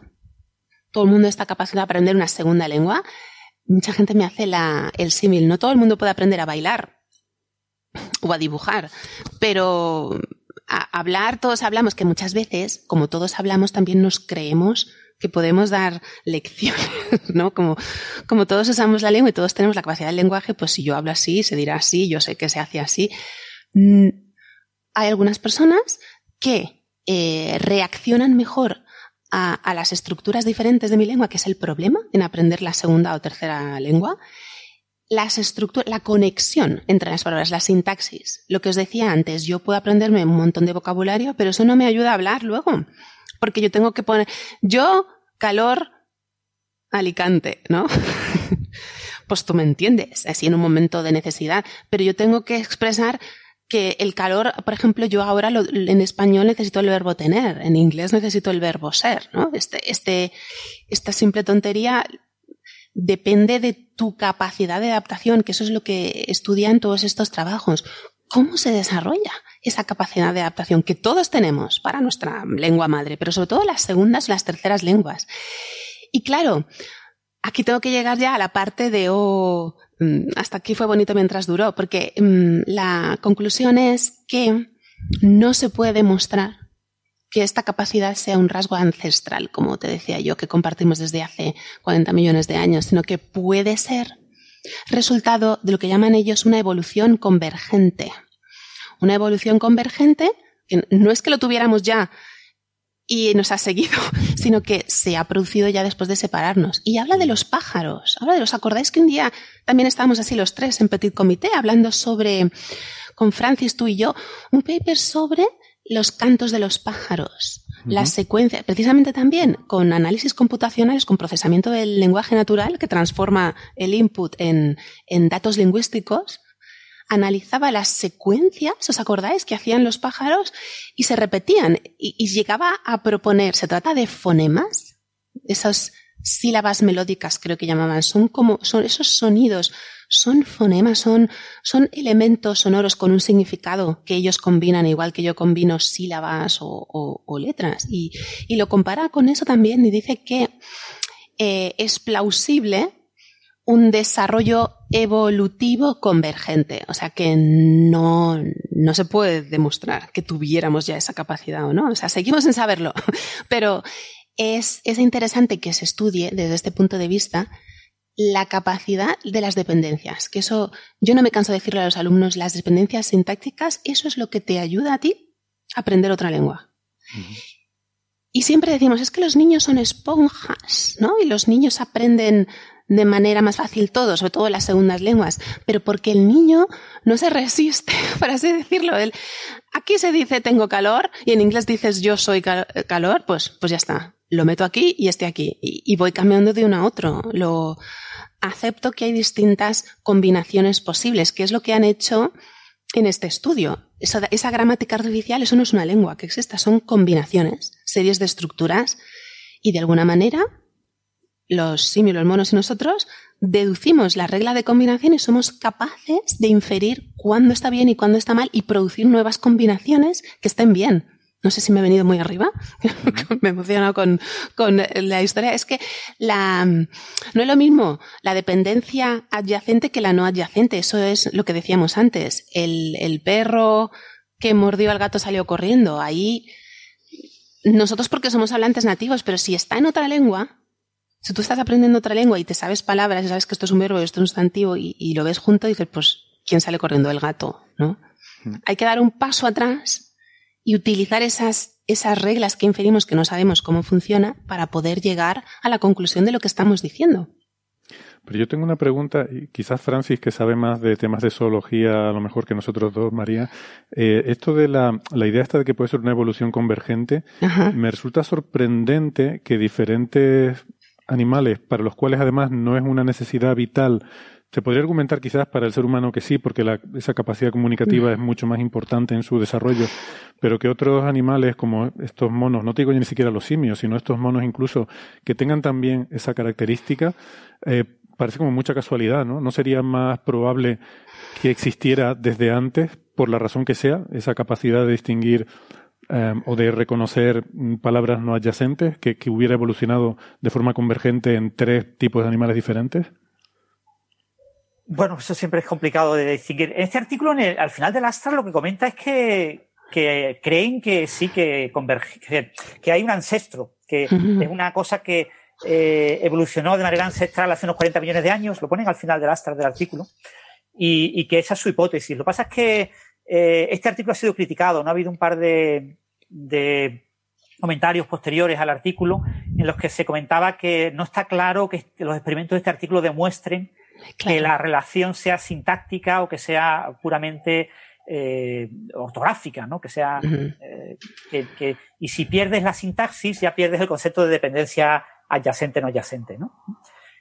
¿Todo el mundo está capacitado de aprender una segunda lengua? Mucha gente me hace la, el símil, no todo el mundo puede aprender a bailar o a dibujar, pero a hablar, todos hablamos, que muchas veces, como todos hablamos, también nos creemos que podemos dar lecciones, ¿no? Como, como todos usamos la lengua y todos tenemos la capacidad del lenguaje, pues si yo hablo así, se dirá así, yo sé que se hace así. Mm, hay algunas personas que eh, reaccionan mejor a, a, las estructuras diferentes de mi lengua, que es el problema en aprender la segunda o tercera lengua. Las estructuras, la conexión entre las palabras, la sintaxis. Lo que os decía antes, yo puedo aprenderme un montón de vocabulario, pero eso no me ayuda a hablar luego porque yo tengo que poner, yo, calor, Alicante, ¿no? pues tú me entiendes, así en un momento de necesidad, pero yo tengo que expresar que el calor, por ejemplo, yo ahora en español necesito el verbo tener, en inglés necesito el verbo ser, ¿no? Este, este, esta simple tontería depende de tu capacidad de adaptación, que eso es lo que estudian todos estos trabajos. ¿Cómo se desarrolla? esa capacidad de adaptación que todos tenemos para nuestra lengua madre, pero sobre todo las segundas y las terceras lenguas. Y claro, aquí tengo que llegar ya a la parte de, oh, mm, hasta aquí fue bonito mientras duró, porque mm, la conclusión es que no se puede demostrar que esta capacidad sea un rasgo ancestral, como te decía yo, que compartimos desde hace 40 millones de años, sino que puede ser resultado de lo que llaman ellos una evolución convergente. Una evolución convergente, que no es que lo tuviéramos ya y nos ha seguido, sino que se ha producido ya después de separarnos. Y habla de los pájaros. Habla de los. ¿Acordáis que un día también estábamos así los tres en Petit Comité hablando sobre, con Francis, tú y yo, un paper sobre los cantos de los pájaros. La secuencia, precisamente también con análisis computacionales, con procesamiento del lenguaje natural que transforma el input en, en datos lingüísticos analizaba las secuencias, ¿os acordáis? Que hacían los pájaros y se repetían y, llegaba a proponer, se trata de fonemas, esas sílabas melódicas creo que llamaban, son como, son esos sonidos, son fonemas, son, son elementos sonoros con un significado que ellos combinan, igual que yo combino sílabas o, letras. Y, lo compara con eso también y dice que eh, es plausible un desarrollo evolutivo convergente. O sea que no, no se puede demostrar que tuviéramos ya esa capacidad o no. O sea, seguimos sin saberlo. Pero es, es interesante que se estudie desde este punto de vista la capacidad de las dependencias. Que eso, yo no me canso de decirle a los alumnos, las dependencias sintácticas, eso es lo que te ayuda a ti a aprender otra lengua. Y siempre decimos, es que los niños son esponjas, ¿no? Y los niños aprenden de manera más fácil todo, sobre todo las segundas lenguas, pero porque el niño no se resiste, por así decirlo. Él, aquí se dice tengo calor y en inglés dices yo soy calor, pues, pues ya está. Lo meto aquí y este aquí. Y, voy cambiando de uno a otro. Lo acepto que hay distintas combinaciones posibles, que es lo que han hecho en este estudio. Esa, gramática artificial, eso no es una lengua que exista, son combinaciones, series de estructuras y de alguna manera los simios, los monos y nosotros deducimos la regla de combinación y somos capaces de inferir cuándo está bien y cuándo está mal y producir nuevas combinaciones que estén bien. No sé si me he venido muy arriba, me he emocionado con, con, la historia. Es que la, no es lo mismo la dependencia adyacente que la no adyacente. Eso es lo que decíamos antes. El, el perro que mordió al gato salió corriendo. Ahí nosotros porque somos hablantes nativos, pero si está en otra lengua, si tú estás aprendiendo otra lengua y te sabes palabras y sabes que esto es un verbo y esto es un sustantivo y, lo ves junto, dices, pues, ¿quién sale corriendo? El gato, ¿no? Hay que dar un paso atrás y utilizar esas, esas reglas que inferimos que no sabemos cómo funciona para poder llegar a la conclusión de lo que estamos diciendo. Pero yo tengo una pregunta, y quizás Francis, que sabe más de temas de zoología a lo mejor que nosotros dos, María. Eh, esto de la, la idea esta de que puede ser una evolución convergente, me resulta sorprendente que diferentes animales para los cuales además no es una necesidad vital se podría argumentar quizás para el ser humano que sí, porque la, esa capacidad comunicativa es mucho más importante en su desarrollo, pero que otros animales como estos monos, no te digo ni siquiera los simios, sino estos monos incluso, que tengan también esa característica, eh, parece como mucha casualidad, ¿no? ¿No sería más probable que existiera desde antes, por la razón que sea, esa capacidad de distinguir eh, o de reconocer palabras no adyacentes, que, que, hubiera evolucionado de forma convergente en tres tipos de animales diferentes? Bueno, eso siempre es complicado de distinguir. En este artículo, al final del Astra, lo que comenta es que, que creen que sí que converge, que, hay un ancestro, que es una cosa que eh, evolucionó de manera ancestral hace unos 40 millones de años, lo ponen al final del Astra del artículo, y, y que esa es su hipótesis. Lo que pasa es que eh, este artículo ha sido criticado, no ha habido un par de, comentarios posteriores al artículo en los que se comentaba que no está claro que los experimentos de este artículo demuestren que la relación sea sintáctica o que sea puramente eh, ortográfica, ¿no? Que sea eh, que, y si pierdes la sintaxis ya pierdes el concepto de dependencia adyacente no adyacente, ¿no?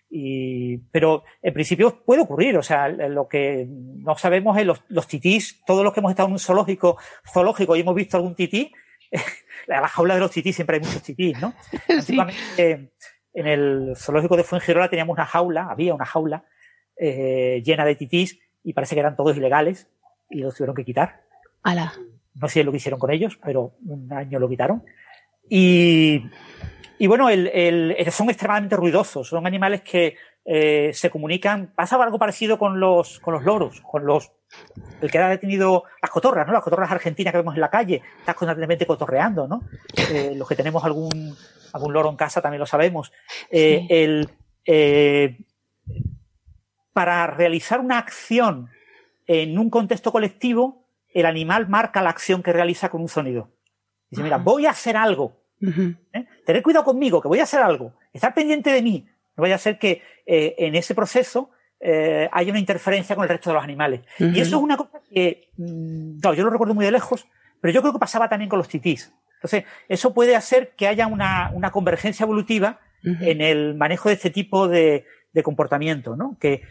Y, pero en principio puede ocurrir, o sea, lo que no sabemos es los, los titís, todos los que hemos estado en un zoológico, zoológico y hemos visto algún tití, en la jaula de los titís siempre hay muchos titís, ¿no? Antiguamente, en el zoológico de Fuengirola teníamos una jaula, había una jaula eh, llena de titís y parece que eran todos ilegales y los tuvieron que quitar. Ala. No sé lo que hicieron con ellos, pero un año lo quitaron. Y y bueno, el, el, son extremadamente ruidosos, son animales que eh, se comunican. Pasa algo parecido con los, con los loros, con los. El que ha detenido las cotorras, ¿no? Las cotorras argentinas que vemos en la calle, están constantemente cotorreando, ¿no? Eh, los que tenemos algún, algún loro en casa también lo sabemos. Eh, el, eh, para realizar una acción en un contexto colectivo, el animal marca la acción que realiza con un sonido. Dice, mira, voy a hacer algo. ¿Eh? Tener cuidado conmigo, que voy a hacer algo. Estar pendiente de mí. No vaya a ser que eh, en ese proceso eh, haya una interferencia con el resto de los animales. Y eso es una cosa que, mm, yo lo recuerdo muy de lejos, pero yo creo que pasaba también con los titís. Entonces, eso puede hacer que haya una, convergencia evolutiva en el manejo de este tipo de, comportamiento, ¿no? Que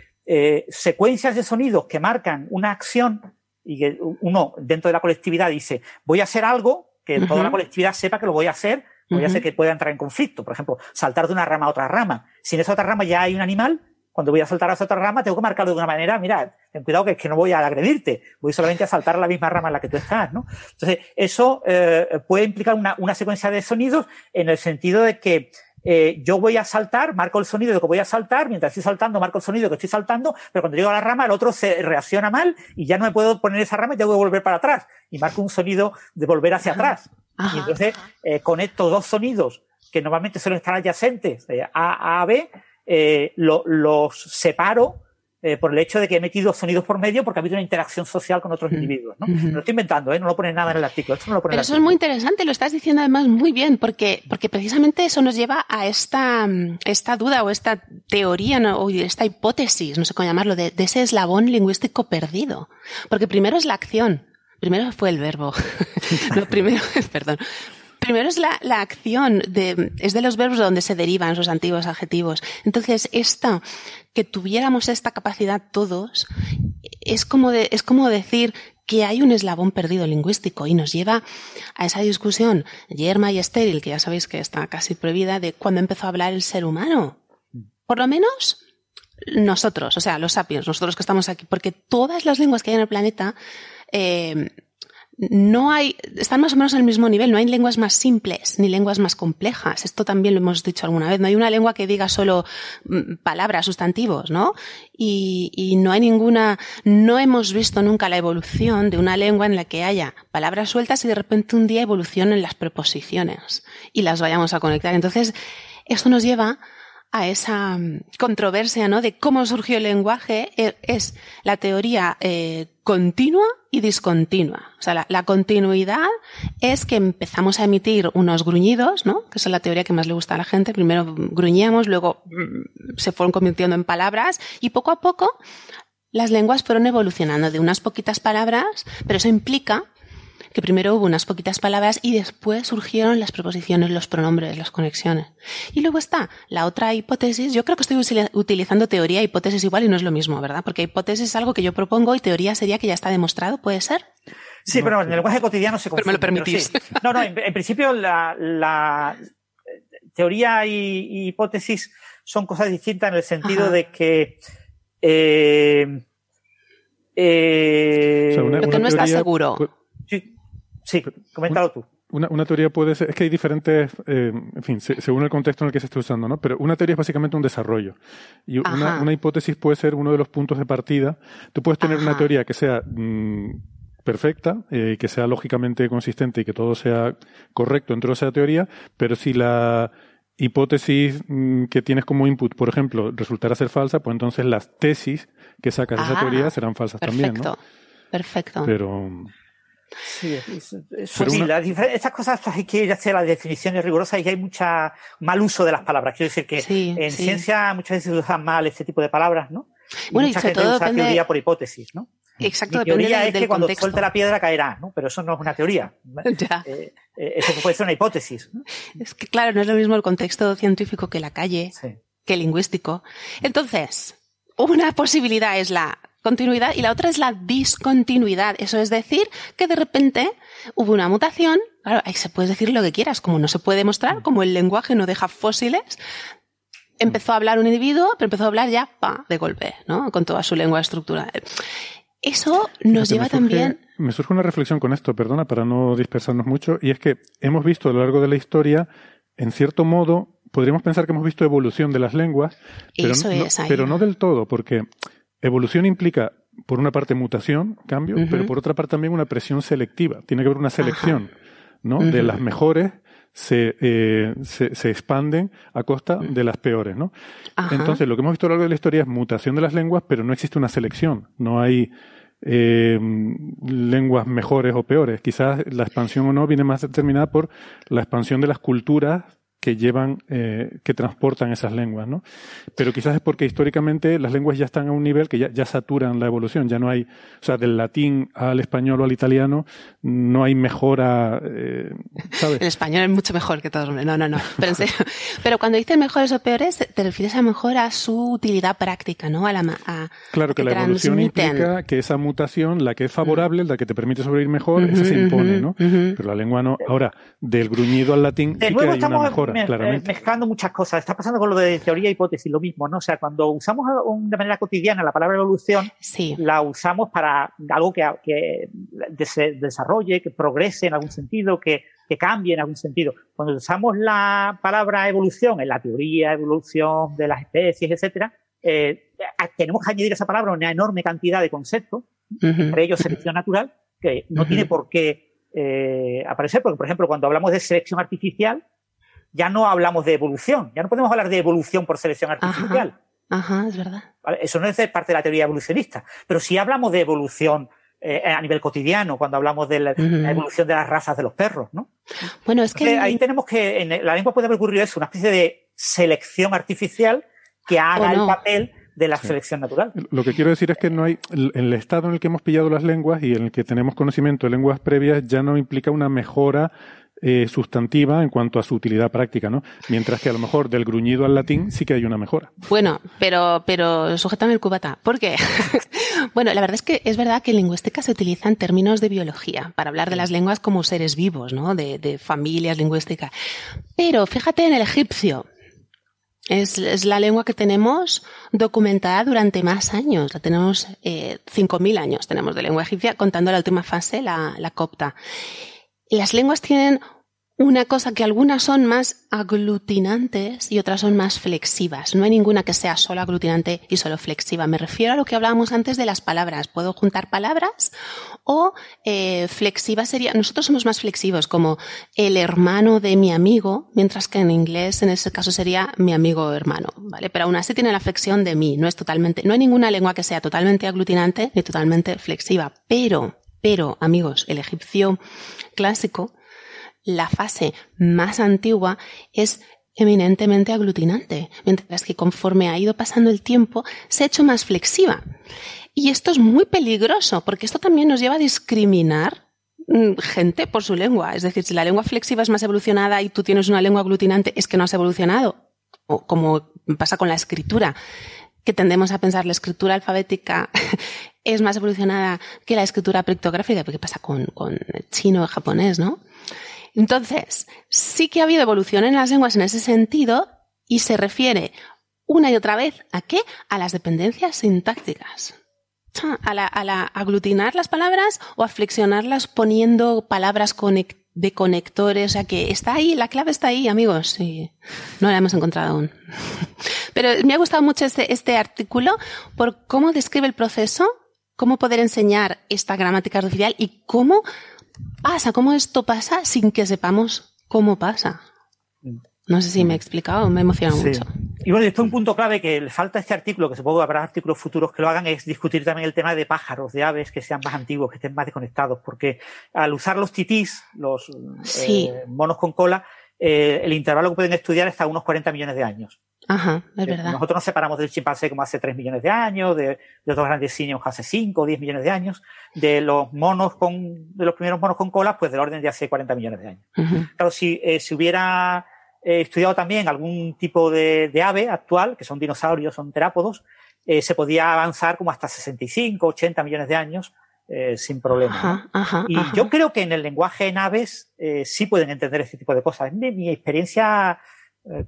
secuencias de sonidos que marcan una acción y que uno dentro de la colectividad dice, voy a hacer algo, que toda la colectividad sepa que lo voy a hacer, voy a hacer que pueda entrar en conflicto. Por ejemplo, saltar de una rama a otra rama. Si en esa otra rama ya hay un animal, cuando voy a saltar a esa otra rama, tengo que marcarlo de una manera, mira, ten cuidado que es que no voy a agredirte, voy solamente a saltar a la misma rama en la que tú estás, ¿no? Entonces, eso eh, puede implicar una, una, secuencia de sonidos en el sentido de que eh, yo voy a saltar, marco el sonido de que voy a saltar, mientras estoy saltando, marco el sonido de que estoy saltando, pero cuando llego a la rama, el otro se reacciona mal y ya no me puedo poner esa rama y tengo que volver para atrás. Y marco un sonido de volver hacia atrás. Y entonces eh, conecto dos sonidos que normalmente suelen estar adyacentes, A a B, eh, los separo eh, por el hecho de que he metido sonidos por medio porque ha habido una interacción social con otros individuos. ¿no? lo estoy inventando, ¿eh? no lo pone nada en el artículo. Esto no lo pone Pero eso es muy interesante, lo estás diciendo además muy bien, porque, porque precisamente eso nos lleva a esta, esta duda o esta teoría o esta hipótesis, no sé cómo llamarlo, de, de ese eslabón lingüístico perdido. Porque primero es la acción, primero fue el verbo. no, primero, perdón. Primero es la, la acción, de, es de los verbos donde se derivan esos antiguos adjetivos. Entonces, esta, que tuviéramos esta capacidad todos, es como, de, es como decir que hay un eslabón perdido lingüístico y nos lleva a esa discusión yerma y estéril, que ya sabéis que está casi prohibida, de cuando empezó a hablar el ser humano. Por lo menos nosotros, o sea, los sapiens, nosotros que estamos aquí, porque todas las lenguas que hay en el planeta eh, no hay, están más o menos al mismo nivel, no hay lenguas más simples ni lenguas más complejas. Esto también lo hemos dicho alguna vez. No hay una lengua que diga solo mm, palabras, sustantivos, ¿no? Y, y no hay ninguna, no hemos visto nunca la evolución de una lengua en la que haya palabras sueltas y de repente un día evolucionen las preposiciones y las vayamos a conectar. Entonces, esto nos lleva a esa mm, controversia, ¿no? De cómo surgió el lenguaje e, es la teoría eh, continua y discontinua. O sea, la, continuidad es que empezamos a emitir unos gruñidos, ¿no? Que es la teoría que más le gusta a la gente. Primero gruñíamos, luego mm, se fueron convirtiendo en palabras y poco a poco las lenguas fueron evolucionando de unas poquitas palabras, pero eso implica que primero hubo unas poquitas palabras y después surgieron las preposiciones, los pronombres, las conexiones. Y luego está la otra hipótesis. Yo creo que estoy utilizando teoría e hipótesis igual y no es lo mismo, ¿verdad? Porque hipótesis es algo que yo propongo y teoría sería que ya está demostrado, ¿puede ser? Sí, pero en el lenguaje cotidiano se confunde. Pero me lo permitís. No, no, en, principio la, teoría y, hipótesis son cosas distintas en el sentido de que eh, eh, lo que no está seguro. Sí, coméntalo tú. Una, teoría puede ser, es que hay diferentes, eh, en fin, según el contexto en el que se esté usando, ¿no? Pero una teoría es básicamente un desarrollo. Y una, hipótesis puede ser uno de los puntos de partida. Tú puedes tener una teoría que sea mm, perfecta, eh, que sea lógicamente consistente y que todo sea correcto dentro de esa teoría, pero si la hipótesis mm, que tienes como input, por ejemplo, resultara ser falsa, pues entonces las tesis que sacas de esa teoría serán falsas también, ¿no? Perfecto. Pero Sí, es, estas cosas hay que ir hacia las definiciones rigurosas y que hay mucha mal uso de las palabras. Quiero decir que en ciencia muchas veces se usan mal este tipo de palabras, ¿no? bueno, mucha y gente usa teoría por hipótesis, ¿no? Exacto, Mi teoría es que cuando suelte la piedra caerá, ¿no? Pero eso no es una teoría. Eh, eh, eso puede ser una hipótesis. Es que claro, no es lo mismo el contexto científico que la calle, que el lingüístico. Entonces, una posibilidad es la continuidad y la otra es la discontinuidad. Eso es decir, que de repente hubo una mutación. Claro, ahí se puede decir lo que quieras, como no se puede demostrar, como el lenguaje no deja fósiles. Empezó a hablar un individuo, pero empezó a hablar ya pa, de golpe, ¿no? Con toda su lengua estructurada. Eso nos lleva también. Me surge una reflexión con esto, perdona, para no dispersarnos mucho, y es que hemos visto a lo largo de la historia, en cierto modo, podríamos pensar que hemos visto evolución de las lenguas, pero, pero no del todo, porque Evolución implica, por una parte, mutación, cambio, pero por otra parte también una presión selectiva. Tiene que haber una selección, ¿no? De las mejores se, eh, se, se, expanden a costa de las peores, ¿no? Entonces, lo que hemos visto a lo largo de la historia es mutación de las lenguas, pero no existe una selección. No hay eh, lenguas mejores o peores. Quizás la expansión o no viene más determinada por la expansión de las culturas que llevan, eh, que transportan esas lenguas, ¿no? Pero quizás es porque históricamente las lenguas ya están a un nivel que ya, ya saturan la evolución, ya no hay, o sea, del latín al español o al italiano no hay mejora, eh, ¿sabes? El español es mucho mejor que todo No, no, no. Pero, pero cuando dices mejores o peores, te refieres a mejor a su utilidad práctica, ¿no? A la, a, claro que, la evolución implica que esa mutación, la que es favorable, la que te permite sobrevivir mejor, esa se impone, ¿no? Pero la lengua no. Ahora, del gruñido al latín sí que hay una mejora. Mezclando muchas cosas. Está pasando con lo de teoría e hipótesis, lo mismo, ¿no? O sea, cuando usamos de manera cotidiana la palabra evolución, la usamos para algo que, que se desarrolle, que progrese en algún sentido, que, que cambie en algún sentido. Cuando usamos la palabra evolución en la teoría, evolución de las especies, etcétera, eh, tenemos que añadir a esa palabra una enorme cantidad de conceptos, entre ellos selección natural, que no tiene por qué eh, aparecer, porque, por ejemplo, cuando hablamos de selección artificial, ya no hablamos de evolución, ya no podemos hablar de evolución por selección artificial. Ajá, es verdad. Eso no es parte de la teoría evolucionista, pero si hablamos de evolución eh, a nivel cotidiano, cuando hablamos de la, evolución de las razas de los perros, ¿no? Bueno, es que... ahí tenemos que, en la lengua puede haber ocurrido eso, una especie de selección artificial que haga el papel de la selección natural. Lo que quiero decir es que no hay el, estado en el que hemos pillado las lenguas y en el que tenemos conocimiento de lenguas previas ya no implica una mejora eh, sustantiva en cuanto a su utilidad práctica, ¿no? Mientras que a lo mejor del gruñido al latín sí que hay una mejora. Bueno, pero, pero sujétame el cubata. ¿Por qué? bueno, la verdad es que es verdad que en lingüística se utilizan términos de biología para hablar de las lenguas como seres vivos, ¿no? De, de familias lingüísticas. Pero fíjate en el egipcio. Es, es, la lengua que tenemos documentada durante más años. La tenemos eh, 5.000 años, tenemos de lengua egipcia, contando la última fase, la, la copta las lenguas tienen una cosa que algunas son más aglutinantes y otras son más flexivas. No hay ninguna que sea solo aglutinante y solo flexiva. Me refiero a lo que hablábamos antes de las palabras. Puedo juntar palabras o eh, flexiva sería. Nosotros somos más flexivos, como el hermano de mi amigo, mientras que en inglés en ese caso sería mi amigo hermano, ¿vale? Pero aún así tiene la flexión de mí. No es totalmente. No hay ninguna lengua que sea totalmente aglutinante ni totalmente flexiva. Pero pero, amigos, el egipcio clásico, la fase más antigua es eminentemente aglutinante, mientras que conforme ha ido pasando el tiempo se ha hecho más flexiva. Y esto es muy peligroso, porque esto también nos lleva a discriminar mm, gente por su lengua. Es decir, si la lengua flexiva es más evolucionada y tú tienes una lengua aglutinante, es que no has evolucionado. O como pasa con la escritura, que tendemos a pensar la escritura alfabética es más evolucionada que la escritura pictográfica, porque pasa con, con chino japonés, ¿no? Entonces, sí que ha habido evolución en las lenguas en ese sentido y se refiere una y otra vez a qué? A las dependencias sintácticas. A la, a la aglutinar las palabras o a flexionarlas poniendo palabras de conectores. O sea que está ahí, la clave está ahí, amigos. Y no la hemos encontrado aún. Pero me ha gustado mucho este, este artículo por cómo describe el proceso cómo poder enseñar esta gramática artificial y cómo pasa, cómo esto pasa sin que sepamos cómo pasa. No sé si me he explicado, me emociona mucho. Y bueno, después un punto clave que le falta a este artículo, que supongo que habrá artículos futuros que lo hagan, es discutir también el tema de pájaros, de aves que sean más antiguos, que estén más desconectados, porque al usar los titís, los eh, monos con cola, eh, el intervalo que pueden estudiar está a unos 40 millones de años. Ajá, es eh, verdad. Nosotros nos separamos del chimpancé como hace 3 millones de años, de, otros grandes simios hace 5 o 10 millones de años, de los monos con, de los primeros monos con colas, pues del orden de hace 40 millones de años. Claro, si eh, se hubiera eh, estudiado también algún tipo de, ave actual, que son dinosaurios, son terápodos, se podía avanzar como hasta 65, 80 millones de años sin problema. y yo creo que en el lenguaje en aves sí pueden entender este tipo de cosas. De mi experiencia eh,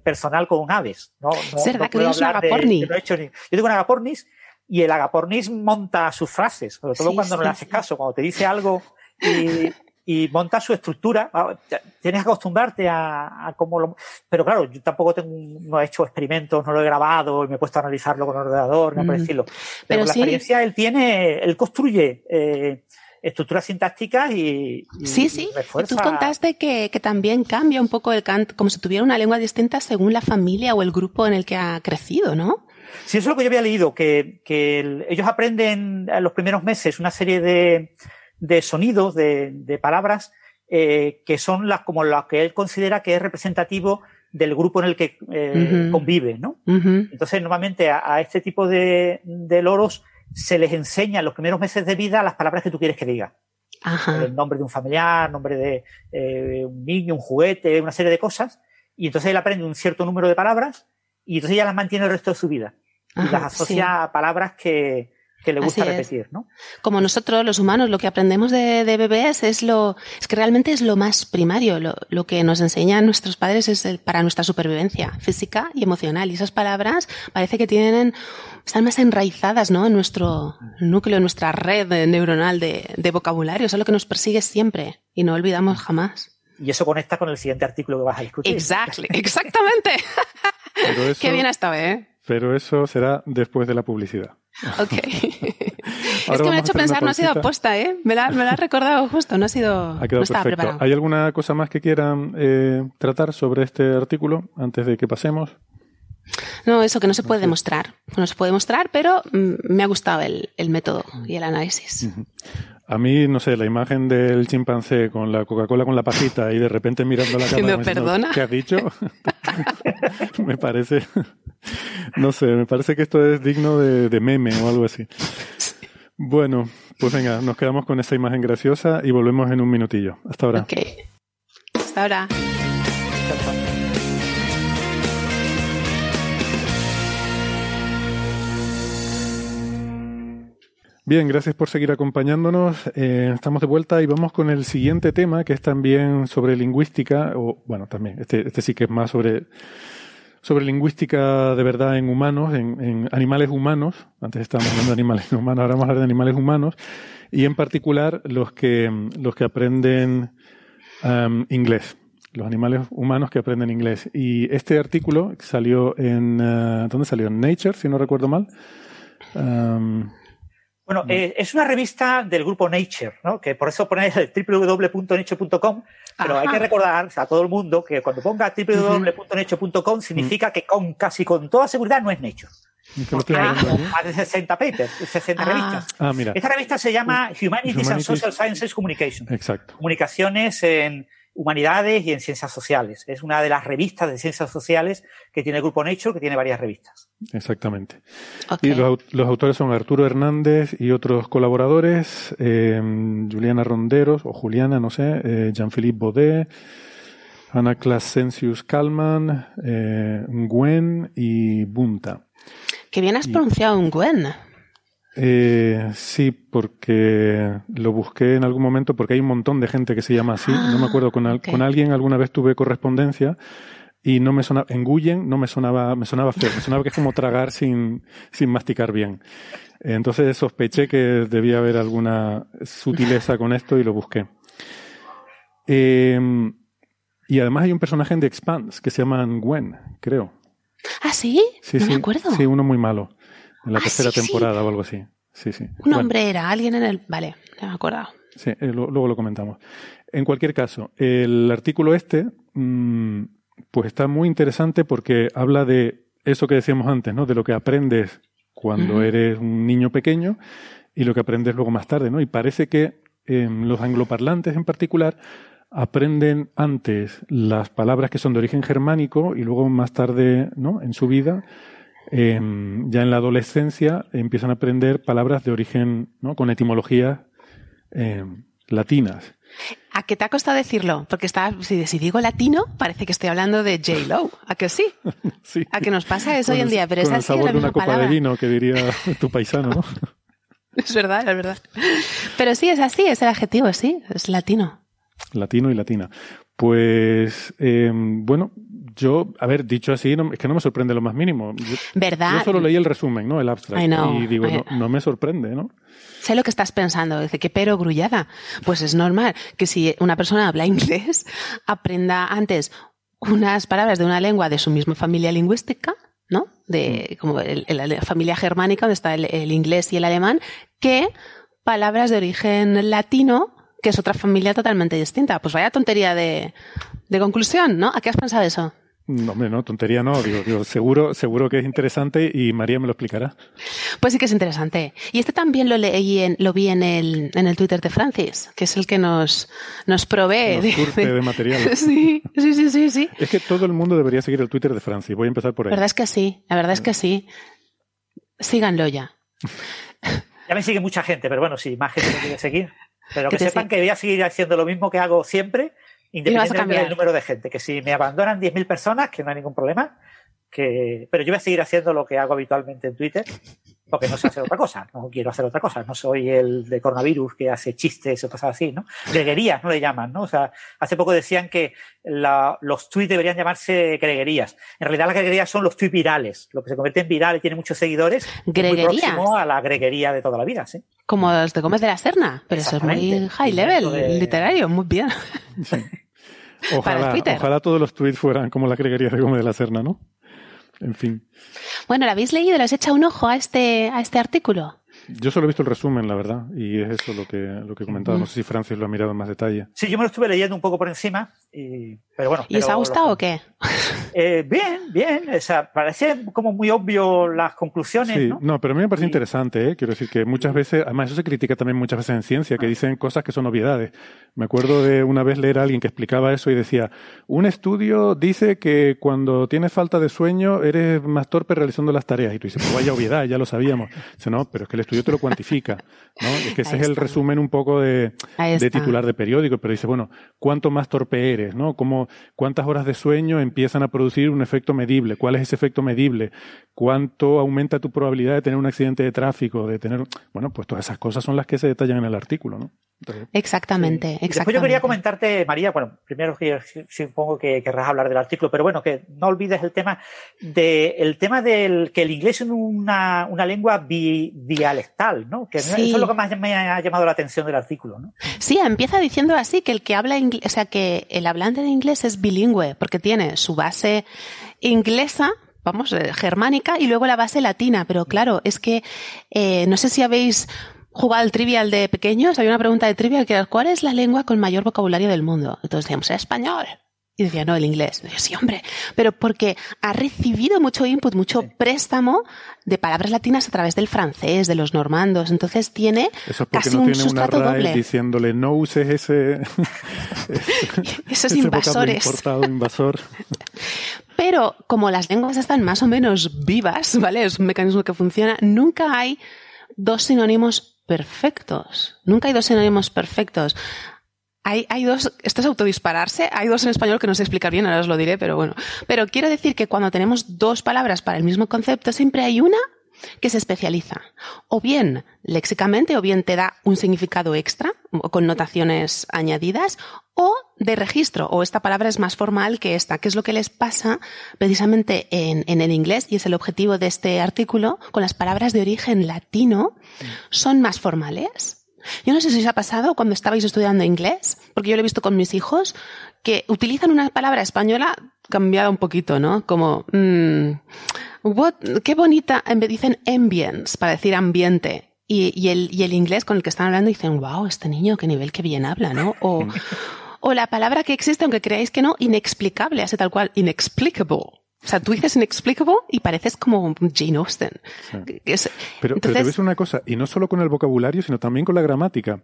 personal con aves. No, no, ¿Será que un agapornis? yo tengo un agapornis y el agapornis monta sus frases, sobre todo cuando no le haces caso, cuando te dice algo y, y monta su estructura. Ah, tienes que acostumbrarte a, cómo lo. Pero claro, yo tampoco tengo, no he hecho experimentos, no lo he grabado y me he puesto a analizarlo con el ordenador, no mm. por decirlo. Pero, la experiencia él tiene, él construye eh, estructuras sintácticas y, sí, sí. Tú contaste que, que, también cambia un poco el canto, como si tuviera una lengua distinta según la familia o el grupo en el que ha crecido, ¿no? Sí, eso es lo que yo había leído, que, que ellos aprenden en los primeros meses una serie de, de sonidos, de, de palabras, eh, que son las como las que él considera que es representativo del grupo en el que eh, convive, ¿no? Entonces, normalmente a, a, este tipo de, de loros se les enseña en los primeros meses de vida las palabras que tú quieres que diga. El nombre de un familiar, nombre de eh, un niño, un juguete, una serie de cosas. Y entonces él aprende un cierto número de palabras y entonces ya las mantiene el resto de su vida. y las asocia a palabras que, que le gusta repetir, ¿no? Como nosotros, los humanos, lo que aprendemos de, bebés es lo, es que realmente es lo más primario, lo, lo que nos enseñan nuestros padres es el, para nuestra supervivencia física y emocional. Y esas palabras parece que tienen, están más enraizadas, ¿no? En nuestro núcleo, en nuestra red neuronal de, de vocabulario. es lo que nos persigue siempre y no olvidamos jamás. Y eso conecta con el siguiente artículo que vas a discutir. Exactly, exactamente. Qué bien ha estado, ¿eh? Pero eso será después de la publicidad. Ok. es que me ha hecho pensar, no ha sido aposta, ¿eh? Me la, me la has recordado justo, no ha sido. Ha quedado perfecto. ¿Hay alguna cosa más que quieran eh, tratar sobre este artículo antes de que pasemos? No, eso que no se puede demostrar. No se puede demostrar, pero mm, me ha gustado el, método y el análisis. A mí, no sé, la imagen del chimpancé con la Coca-Cola con la pajita y de repente mirando la cámara. perdona. ¿Qué has dicho? me parece. No sé, me parece que esto es digno de, meme o algo así. Bueno, pues venga, nos quedamos con esta imagen graciosa y volvemos en un minutillo. Hasta ahora. Ok. Hasta ahora. Bien, gracias por seguir acompañándonos. Eh, estamos de vuelta y vamos con el siguiente tema, que es también sobre lingüística, o bueno, también, este, este sí que es más sobre, sobre lingüística de verdad en humanos, en, animales humanos. Antes estábamos hablando de animales humanos, ahora vamos a hablar de animales humanos, y en particular los que, los que aprenden um, inglés los animales humanos que aprenden inglés. Y este artículo salió en, uh, ¿dónde salió? En Nature, si no recuerdo mal. Um, bueno, eh, es una revista del grupo Nature, ¿no? Que por eso ponéis www.nature.com, pero hay que recordar a todo el mundo que cuando ponga www.nature.com significa que con casi con toda seguridad no es Nature. Porque hay más de 60 papers, 60 ah. revistas. Ah, mira. Esta revista se llama Humanities, and Social Sciences Communication. Exacto. Comunicaciones en humanidades y en ciencias sociales. Es una de las revistas de ciencias sociales que tiene el Grupo Nature, que tiene varias revistas. Exactamente. Y los, autores son Arturo Hernández y otros colaboradores, eh, Juliana Ronderos, o Juliana, no sé, eh, Jean-Philippe Baudet, Ana Clasensius Kalman, eh, Nguen y Bunta. Que bien has pronunciado Nguen. Eh, sí, porque lo busqué en algún momento porque hay un montón de gente que se llama así. no me ah, acuerdo, con, con alguien alguna vez tuve correspondencia y no me sonaba, en Guyen no me sonaba, me sonaba feo, me sonaba que es como tragar sin, sin masticar bien. Entonces sospeché que debía haber alguna sutileza con esto y lo busqué. Eh, y además hay un personaje en The Expanse que se llama Gwen, creo. ¿Ah, sí? Sí, sí. me acuerdo. Sí, uno muy malo en la ah, tercera temporada o algo así. Sí, sí. Un hombre era, alguien en el... Vale, me he acordado. Sí, eh, luego lo comentamos. En cualquier caso, el artículo este, mm, pues está muy interesante porque habla de eso que decíamos antes, ¿no? De lo que aprendes cuando eres un niño pequeño y lo que aprendes luego más tarde, ¿no? Y parece que em, los angloparlantes en particular aprenden antes las palabras que son de origen germánico y luego más tarde, ¿no? En su vida Em, ya en la adolescencia empiezan a aprender palabras de origen, ¿no? Con etimologías em, latinas. ¿A qué te ha costado decirlo? Porque está, si, digo latino, parece que estoy hablando de J. Lo. ¿A que sí? sí. ¿A que nos pasa eso hoy en día? Pero con es el sabor de una copa de vino, que diría tu paisano, ¿no? es verdad, es verdad. Pero sí, es así, es el adjetivo, sí, es latino. Latino y latina. Pues, eh, bueno, yo, a ver, dicho así, es que no me sorprende lo más mínimo. ¿Verdad? Yo solo leí el resumen, ¿no? El abstract. y digo, no, me sorprende, ¿no? Sé lo que estás pensando. Dice, que pero grullada. Pues es normal que si una persona habla inglés, aprenda antes unas palabras de una lengua de su misma familia lingüística, ¿no? De, mm. como la familia germánica, donde está el inglés y el alemán, que palabras de origen latino que es otra familia totalmente distinta. Pues vaya tontería de, de conclusión, ¿no? ¿A qué has pensado eso? No, hombre, no, tontería no. Digo, seguro, seguro que es interesante y María me lo explicará. Pues sí que es interesante. Y este también lo leí en, lo vi en el, en el Twitter de Francis, que es el que nos, nos provee de, material. sí, sí, sí, sí, sí. Es que todo el mundo debería seguir el Twitter de Francis. Voy a empezar por ahí. La verdad es que sí, la verdad es que sí. Síganlo ya. Ya me sigue mucha gente, pero bueno, si más gente me quiere seguir. Pero que sepan que voy a seguir haciendo lo mismo que hago siempre, independientemente del número de gente. Que si me abandonan 10.000 personas, que no hay ningún problema, que, pero yo voy a seguir haciendo lo que hago habitualmente en Twitter, porque no sé hacer otra cosa, no quiero hacer otra cosa, no soy el de coronavirus que hace chistes o cosas así, ¿no? Greguerías no le llaman, ¿no? O sea, hace poco decían que los tweets deberían llamarse greguerías. En realidad las greguerías son los tweets virales, lo que se convierte en viral y tiene muchos seguidores, greguerías. muy próximo a la greguería de toda la vida, ¿sí? Como los de Gómez de la Serna, pero eso es muy high level, literario, muy bien. Ojalá, ojalá todos los tweets fueran como la greguería de Gómez de la Serna, ¿no? En fin. Bueno, ¿lo habéis leído? ¿Le has echado un ojo a este, a este artículo? Yo solo he visto el resumen, la verdad, y es eso lo que, lo que comentaba. No sé si Francis lo ha mirado en más detalle. Sí, yo me lo estuve leyendo un poco por encima y Pero bueno, ¿Y os ha gustado o qué? Eh, bien, bien. O sea, parece como muy obvio las conclusiones. Sí, ¿no? pero a mí me parece interesante, ¿eh? Quiero decir que muchas veces, además eso se critica también muchas veces en ciencia, que ah. dicen cosas que son obviedades. Me acuerdo de una vez leer a alguien que explicaba eso y decía, un estudio dice que cuando tienes falta de sueño eres más torpe realizando las tareas. Y tú dices, pues vaya obviedad, ya lo sabíamos. Dice, no, pero es que el estudio te lo cuantifica. ¿no? Es que ese es el resumen un poco de, de titular de periódico, pero dice, bueno, ¿cuánto más torpe eres? ¿no? ¿Cómo, ¿Cuántas horas de sueño empiezan a producir un efecto medible? ¿Cuál es ese efecto medible? ¿Cuánto aumenta tu probabilidad de tener un accidente de tráfico? De tener, bueno, pues todas esas cosas son las que se detallan en el artículo, ¿no? exactamente, exactamente. Después yo quería comentarte, María, bueno, primero supongo que querrás hablar del artículo, pero bueno, que no olvides el tema de el tema del que el inglés es una, una lengua dialectal, ¿no? Que eso es lo que más me ha llamado la atención del artículo, ¿no? Sí, empieza diciendo así que el que habla inglés, o sea, que el hablante de inglés es bilingüe, porque tiene su base inglesa, vamos, eh, germánica, y luego la base latina. Pero claro, es que eh, no sé si habéis jugado al trivial de pequeños. Hay una pregunta de trivial que era, ¿cuál es la lengua con mayor vocabulario del mundo? Entonces decíamos, español. Y decía, no, el inglés. Y yo, sí, hombre, pero porque ha recibido mucho input, mucho préstamo de palabras latinas a través del francés, de los normandos. Entonces tiene Eso es casi no un tiene sustrato una doble. diciéndole, no uses ese... Esos invasores. Importado, invasor. Pero como las lenguas están más o menos vivas, ¿vale? Es un mecanismo que funciona, nunca hay dos sinónimos perfectos. Nunca hay dos sinónimos perfectos. Hay, hay, dos, esto es autodispararse, hay dos en español que no sé explicar bien, ahora os lo diré, pero bueno. Pero quiero decir que cuando tenemos dos palabras para el mismo concepto, siempre hay una que se especializa. O bien léxicamente, o bien te da un significado extra, o con notaciones añadidas, o de registro, o esta palabra es más formal que esta, que es lo que les pasa precisamente en, en el inglés, y es el objetivo de este artículo, con las palabras de origen latino, son más formales yo no sé si os ha pasado cuando estabais estudiando inglés, porque yo lo he visto con mis hijos, que utilizan una palabra española cambiada un poquito, ¿no? Como, mm, what, qué bonita, dicen ambience, para decir ambiente. Y, y, el, y el inglés con el que están hablando dicen, wow, este niño, qué nivel, qué bien habla, ¿no? O, o la palabra que existe, aunque creáis que no, inexplicable, hace tal cual, inexplicable. O sea, tú dices inexplicable y pareces como Jane Austen. pero, pero, te ves una cosa, y no solo con el vocabulario, sino también con la gramática.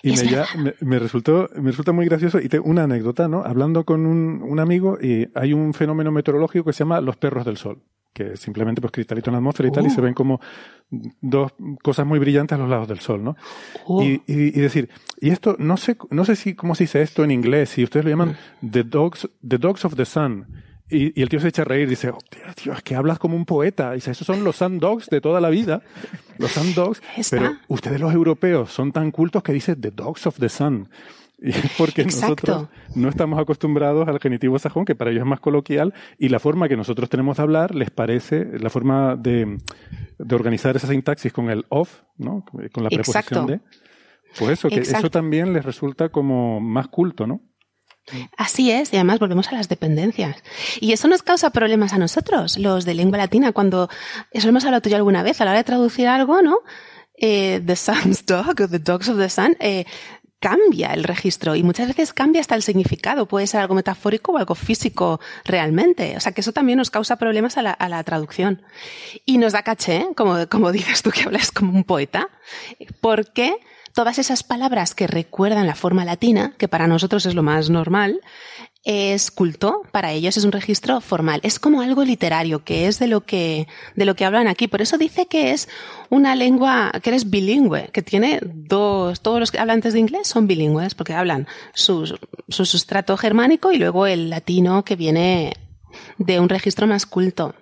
Y me, ya, me, resultó, me resulta muy gracioso, y tengo una anécdota, ¿no? Hablando con un, un, amigo, y hay un fenómeno meteorológico que se llama los perros del sol, que simplemente pues cristalito en la atmósfera y tal, y se uh. ven como dos cosas muy brillantes a los lados del sol, ¿no? Uh. Y, y, y, decir, y esto, no sé, no sé si, cómo se dice esto en inglés, si ustedes lo llaman mm. the dogs, the dogs of the sun y, y, el tío se echa a reír dice, oh, tío, es que hablas como un poeta. Y dice, esos son los dogs de toda la vida. Los dogs. Pero ustedes los europeos son tan cultos que dicen the dogs of the sun. Y es porque nosotros no estamos acostumbrados al genitivo sajón, que para ellos es más coloquial, y la forma que nosotros tenemos de hablar les parece, la forma de, de organizar esa sintaxis con el of, ¿no? Con la preposición de. Pues eso, que eso también les resulta como más culto, ¿no? Así es, y además volvemos a las dependencias. Y eso nos causa problemas a nosotros, los de lengua latina, cuando, eso hemos hablado tú ya alguna vez, a la hora de traducir algo, ¿no? Eh, the Sun's Dog, the Dogs of the Sun, eh, cambia el registro y muchas veces cambia hasta el significado. Puede ser algo metafórico o algo físico realmente. O sea que eso también nos causa problemas a la, a la traducción. Y nos da caché, como, como dices tú que hablas como un poeta, porque todas esas palabras que recuerdan la forma latina, que para nosotros es lo más normal, es culto, para ellos es un registro formal, es como algo literario, que es de lo que, de lo que hablan aquí. Por eso dice que es una lengua, que eres bilingüe, que tiene dos, todos los hablantes de inglés son bilingües, porque hablan su, su sustrato germánico y luego el latino que viene de un registro más culto.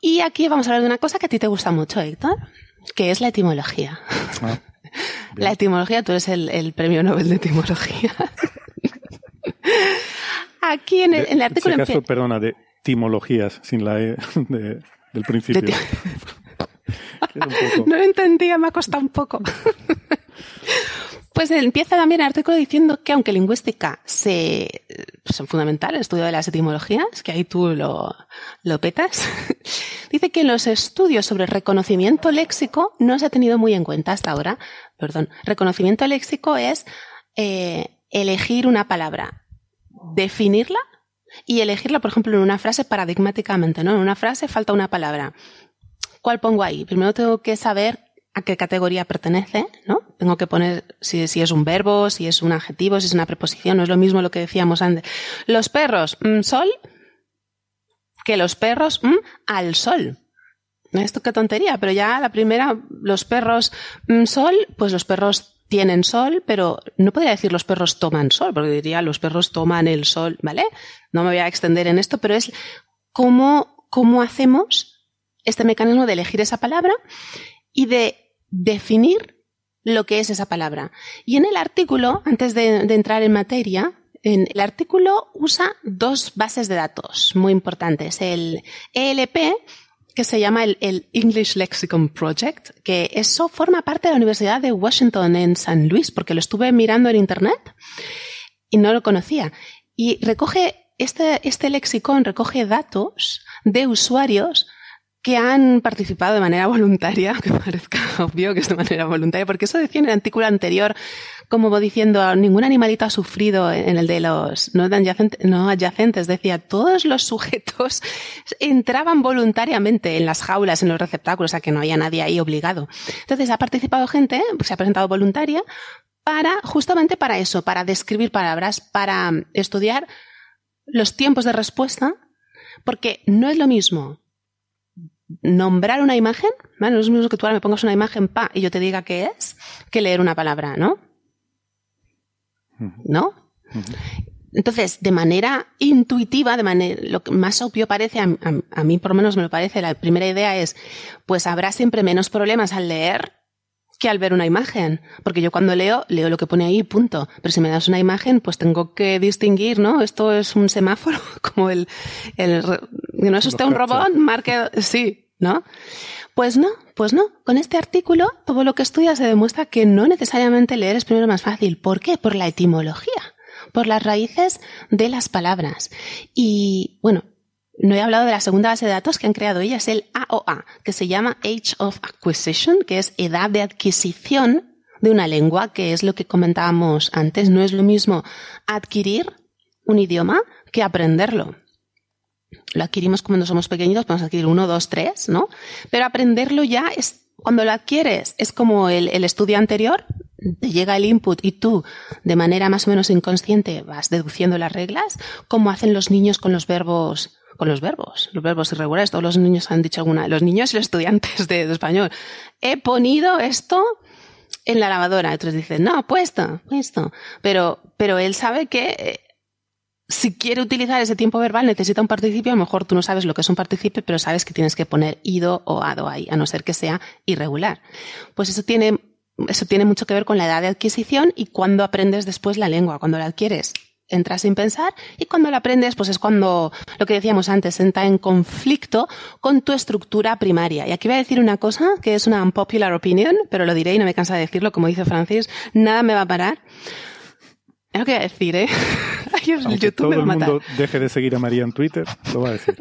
Y aquí vamos a hablar de una cosa que a ti te gusta mucho, Héctor que es la etimología. Ah, la etimología, tú eres el, premio Nobel de etimología. Aquí en el, artículo... Si perdona, de etimologías, sin la E del principio. no lo entendía, me ha costado un poco. Pues empieza también el artículo diciendo que aunque lingüística se, es fundamental el estudio de las etimologías, que ahí tú lo, lo petas, dice que los estudios sobre reconocimiento léxico no se ha tenido muy en cuenta hasta ahora. Perdón, reconocimiento léxico es eh, elegir una palabra definirla y elegirla, por ejemplo, en una frase paradigmáticamente, ¿no? En una frase falta una palabra. ¿Cuál pongo ahí? Primero tengo que saber a qué categoría pertenece, ¿no? Tengo que poner si, es un verbo, si es un adjetivo, si es una preposición, no es lo mismo lo que decíamos antes. Los perros, mm, sol, que los perros, mm, al sol. Esto qué tontería, pero ya la primera, los perros, mm, sol, pues los perros tienen sol, pero no podría decir los perros toman sol, porque diría los perros toman el sol, ¿vale? No me voy a extender en esto, pero es cómo, cómo hacemos este mecanismo de elegir esa palabra y de definir lo que es esa palabra. Y en el artículo, antes de, entrar en materia, en el artículo usa dos bases de datos muy importantes. El ELP, que se llama el, English Lexicon Project, que eso forma parte de la Universidad de Washington en San Luis, porque lo estuve mirando en Internet y no lo conocía. Y recoge, este, este lexicon recoge datos de usuarios que han participado de manera voluntaria, que parezca obvio que es de manera voluntaria, porque eso decía en el artículo anterior, como diciendo, ningún animalito ha sufrido en el de los no, adyacentes, decía, todos los sujetos entraban voluntariamente en las jaulas, en los receptáculos, o sea que no había nadie ahí obligado. Entonces ha participado gente, se ha presentado voluntaria, para, justamente para eso, para describir palabras, para estudiar los tiempos de respuesta, porque no es lo mismo nombrar una imagen, ¿vale? No es lo mismo que tú ahora me pongas una imagen pa y yo te diga qué es, que leer una palabra, ¿no? ¿No? Entonces, de manera intuitiva, de manera, lo que más obvio parece, a, a, mí por lo menos me lo parece, la primera idea es, pues habrá siempre menos problemas al leer que al ver una imagen. Porque yo cuando leo, leo lo que pone ahí, punto. Pero si me das una imagen, pues tengo que distinguir, ¿no? Esto es un semáforo, como el, el ¿no es usted un robot? Marque, sí, ¿no? Pues no, pues no. Con este artículo, todo lo que estudia se demuestra que no necesariamente leer es primero más fácil. ¿Por qué? Por la etimología, por las raíces de las palabras. Y, bueno, no he hablado de la segunda base de datos que han creado ellas, el AOA, que se llama Age of Acquisition, que es edad de adquisición de una lengua, que es lo que comentábamos antes. No es lo mismo adquirir un idioma que aprenderlo. Lo adquirimos cuando somos pequeñitos, podemos adquirir uno, dos, tres, ¿no? Pero aprenderlo ya es, cuando lo adquieres, es como el, el estudio anterior, te llega el input y tú, de manera más o menos inconsciente, vas deduciendo las reglas, como hacen los niños con los verbos con los verbos, los verbos irregulares. Todos los niños han dicho alguna, los niños y los estudiantes de, español. He ponido esto en la lavadora. Otros dicen, no, puesto, puesto. Pero, pero él sabe que eh, si quiere utilizar ese tiempo verbal necesita un participio. A lo mejor tú no sabes lo que es un participio, pero sabes que tienes que poner ido o ado ahí, a no ser que sea irregular. Pues eso tiene, eso tiene mucho que ver con la edad de adquisición y cuando aprendes después la lengua, cuando la adquieres entras sin pensar y cuando la aprendes, pues es cuando lo que decíamos antes entra en conflicto con tu estructura primaria. Y aquí voy a decir una cosa que es una unpopular opinion, pero lo diré y no me cansa de decirlo, como dice Francis, nada me va a parar. Es lo que voy a decir, ¿eh? YouTube todo el mundo deje de seguir a María en Twitter, lo va a decir.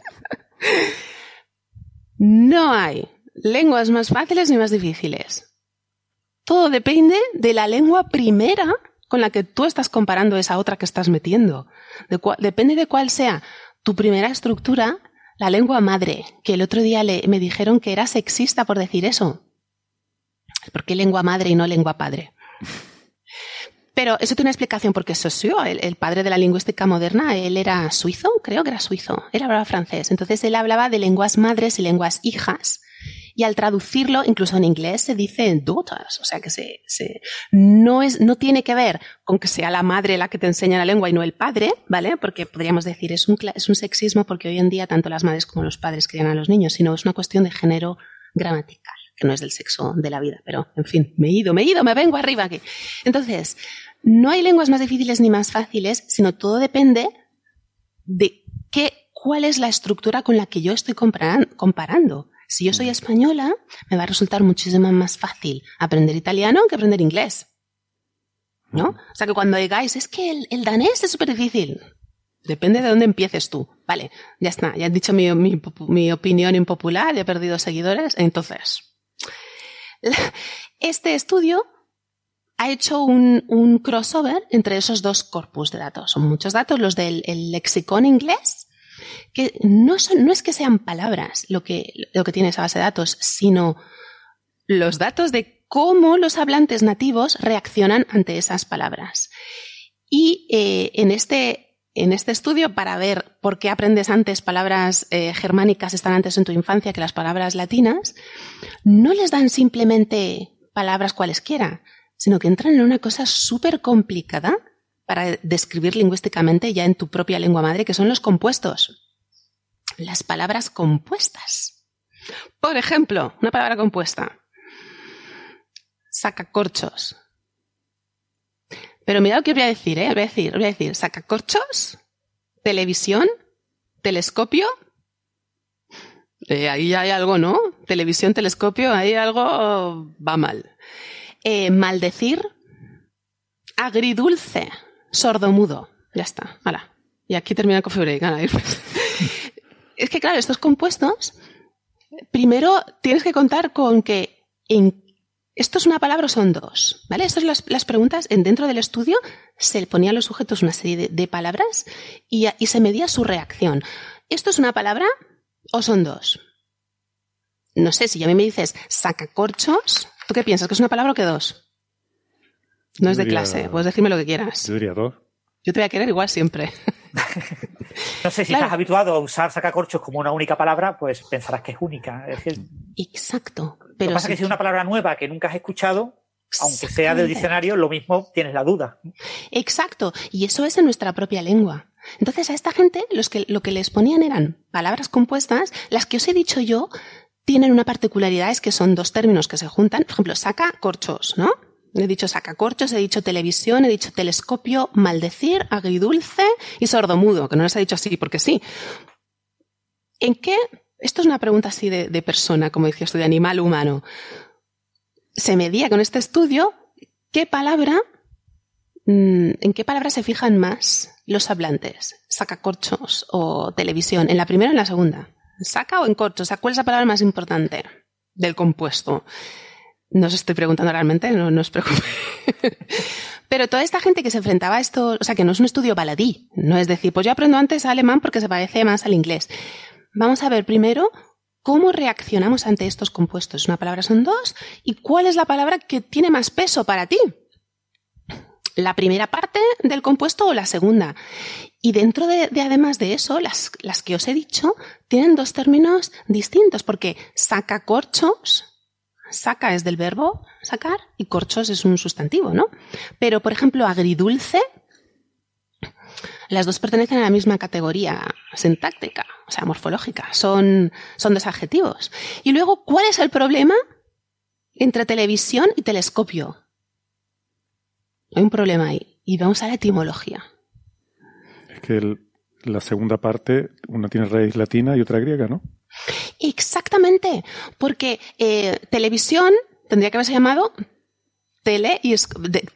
no hay lenguas más fáciles ni más difíciles. Todo depende de la lengua primera con la que tú estás comparando esa otra que estás metiendo. depende de cuál sea tu primera estructura, la lengua madre, que el otro día me dijeron que era sexista por decir eso. ¿Por qué lengua madre y no lengua padre? Pero eso tiene una explicación porque Saussure, el, el, padre de la lingüística moderna, él era suizo, creo que era suizo, él hablaba francés. Entonces él hablaba de lenguas madres y lenguas hijas y al traducirlo, incluso en inglés, se dice daughters, o sea que se, se, no, es, no tiene que ver con que sea la madre la que te enseña la lengua y no el padre, ¿vale? Porque podríamos decir, es un, es un sexismo porque hoy en día tanto las madres como los padres crían a los niños, sino es una cuestión de género gramatical, que no es del sexo de la vida, pero en fin, me he ido, me he ido, me vengo arriba aquí. Entonces, no hay lenguas más difíciles ni más fáciles, sino todo depende de qué, cuál es la estructura con la que yo estoy comparando. Si yo soy española, me va a resultar muchísimo más fácil aprender italiano que aprender inglés. ¿No? O sea que cuando digáis, es que el, danés es súper difícil. Depende de dónde empieces tú. Vale, ya está, ya he dicho mi, mi opinión impopular, ya he perdido seguidores. Entonces, este estudio ha hecho un, crossover entre esos dos corpus de datos. Son muchos datos, los del lexicón inglés, que no, son, no es que sean palabras lo que, lo que tiene esa base de datos, sino los datos de cómo los hablantes nativos reaccionan ante esas palabras. Y eh, en, este, en este estudio, para ver por qué aprendes antes palabras eh, germánicas están antes en tu infancia que las palabras latinas, no les dan simplemente palabras cualesquiera, sino que entran en una cosa súper complicada para describir lingüísticamente ya en tu propia lengua madre, que son los compuestos. Las palabras compuestas. Por ejemplo, una palabra compuesta. Sacacorchos. Pero mira lo que voy a decir, ¿eh? Voy a decir, voy a decir, sacacorchos, televisión, telescopio. Eh, ahí hay algo, ¿no? Televisión, telescopio, ahí algo va mal. Eh, maldecir, agridulce, sordomudo. Ya está, hala. Y aquí termina el coffee break. es que, claro, estos compuestos, primero tienes que contar con que en ¿Esto es una palabra o son dos? ¿Vale? Estas son las, preguntas. En, dentro del estudio se ponían a los sujetos una serie de, palabras y, y, se medía su reacción. ¿Esto es una palabra o son dos? No sé, si a mí me dices sacacorchos, ¿Tú qué piensas? ¿Que es una palabra o que dos? No es de clase, puedes decirme lo que quieras. Yo diría dos. Yo te voy a querer igual siempre. no sé, si estás habituado a usar sacacorchos como una única palabra, pues pensarás que es única. Exacto. Pero lo que pasa es que si es una palabra nueva que nunca has escuchado, aunque sea del diccionario, lo mismo tienes la duda. Exacto. Y eso es en nuestra propia lengua. Entonces a esta gente los que, lo que les ponían eran palabras compuestas, las que os he dicho yo tienen una particularidad, es que son dos términos que se juntan. Por ejemplo, saca corchos, ¿no? He dicho saca corchos, he dicho televisión, he dicho telescopio, maldecir, agridulce y sordomudo, que no les ha dicho así porque sí. ¿En qué? Esto es una pregunta así de, persona, como decía esto, de animal humano. Se medía con este estudio qué palabra, mm, en qué palabra se fijan más los hablantes, sacacorchos o televisión, en la primera o en la segunda. ¿Saca o en corto? O sea, ¿cuál es la palabra más importante del compuesto? No os estoy preguntando realmente, no, os preocupéis. Pero toda esta gente que se enfrentaba a esto, o sea, que no es un estudio baladí, no es decir, pues yo aprendo antes alemán porque se parece más al inglés. Vamos a ver primero cómo reaccionamos ante estos compuestos. Una palabra son dos y cuál es la palabra que tiene más peso para ti la primera parte del compuesto o la segunda. Y dentro de, además de eso, las, las, que os he dicho tienen dos términos distintos, porque saca corchos, saca es del verbo sacar y corchos es un sustantivo, ¿no? Pero, por ejemplo, agridulce, las dos pertenecen a la misma categoría sintáctica, o sea, morfológica, son, son dos adjetivos. Y luego, ¿cuál es el problema entre televisión y telescopio? Hay un problema ahí. Y vamos a la etimología. Es que la segunda parte, una tiene raíz latina y otra griega, ¿no? Exactamente, porque eh, televisión tendría que haberse llamado tele, y es,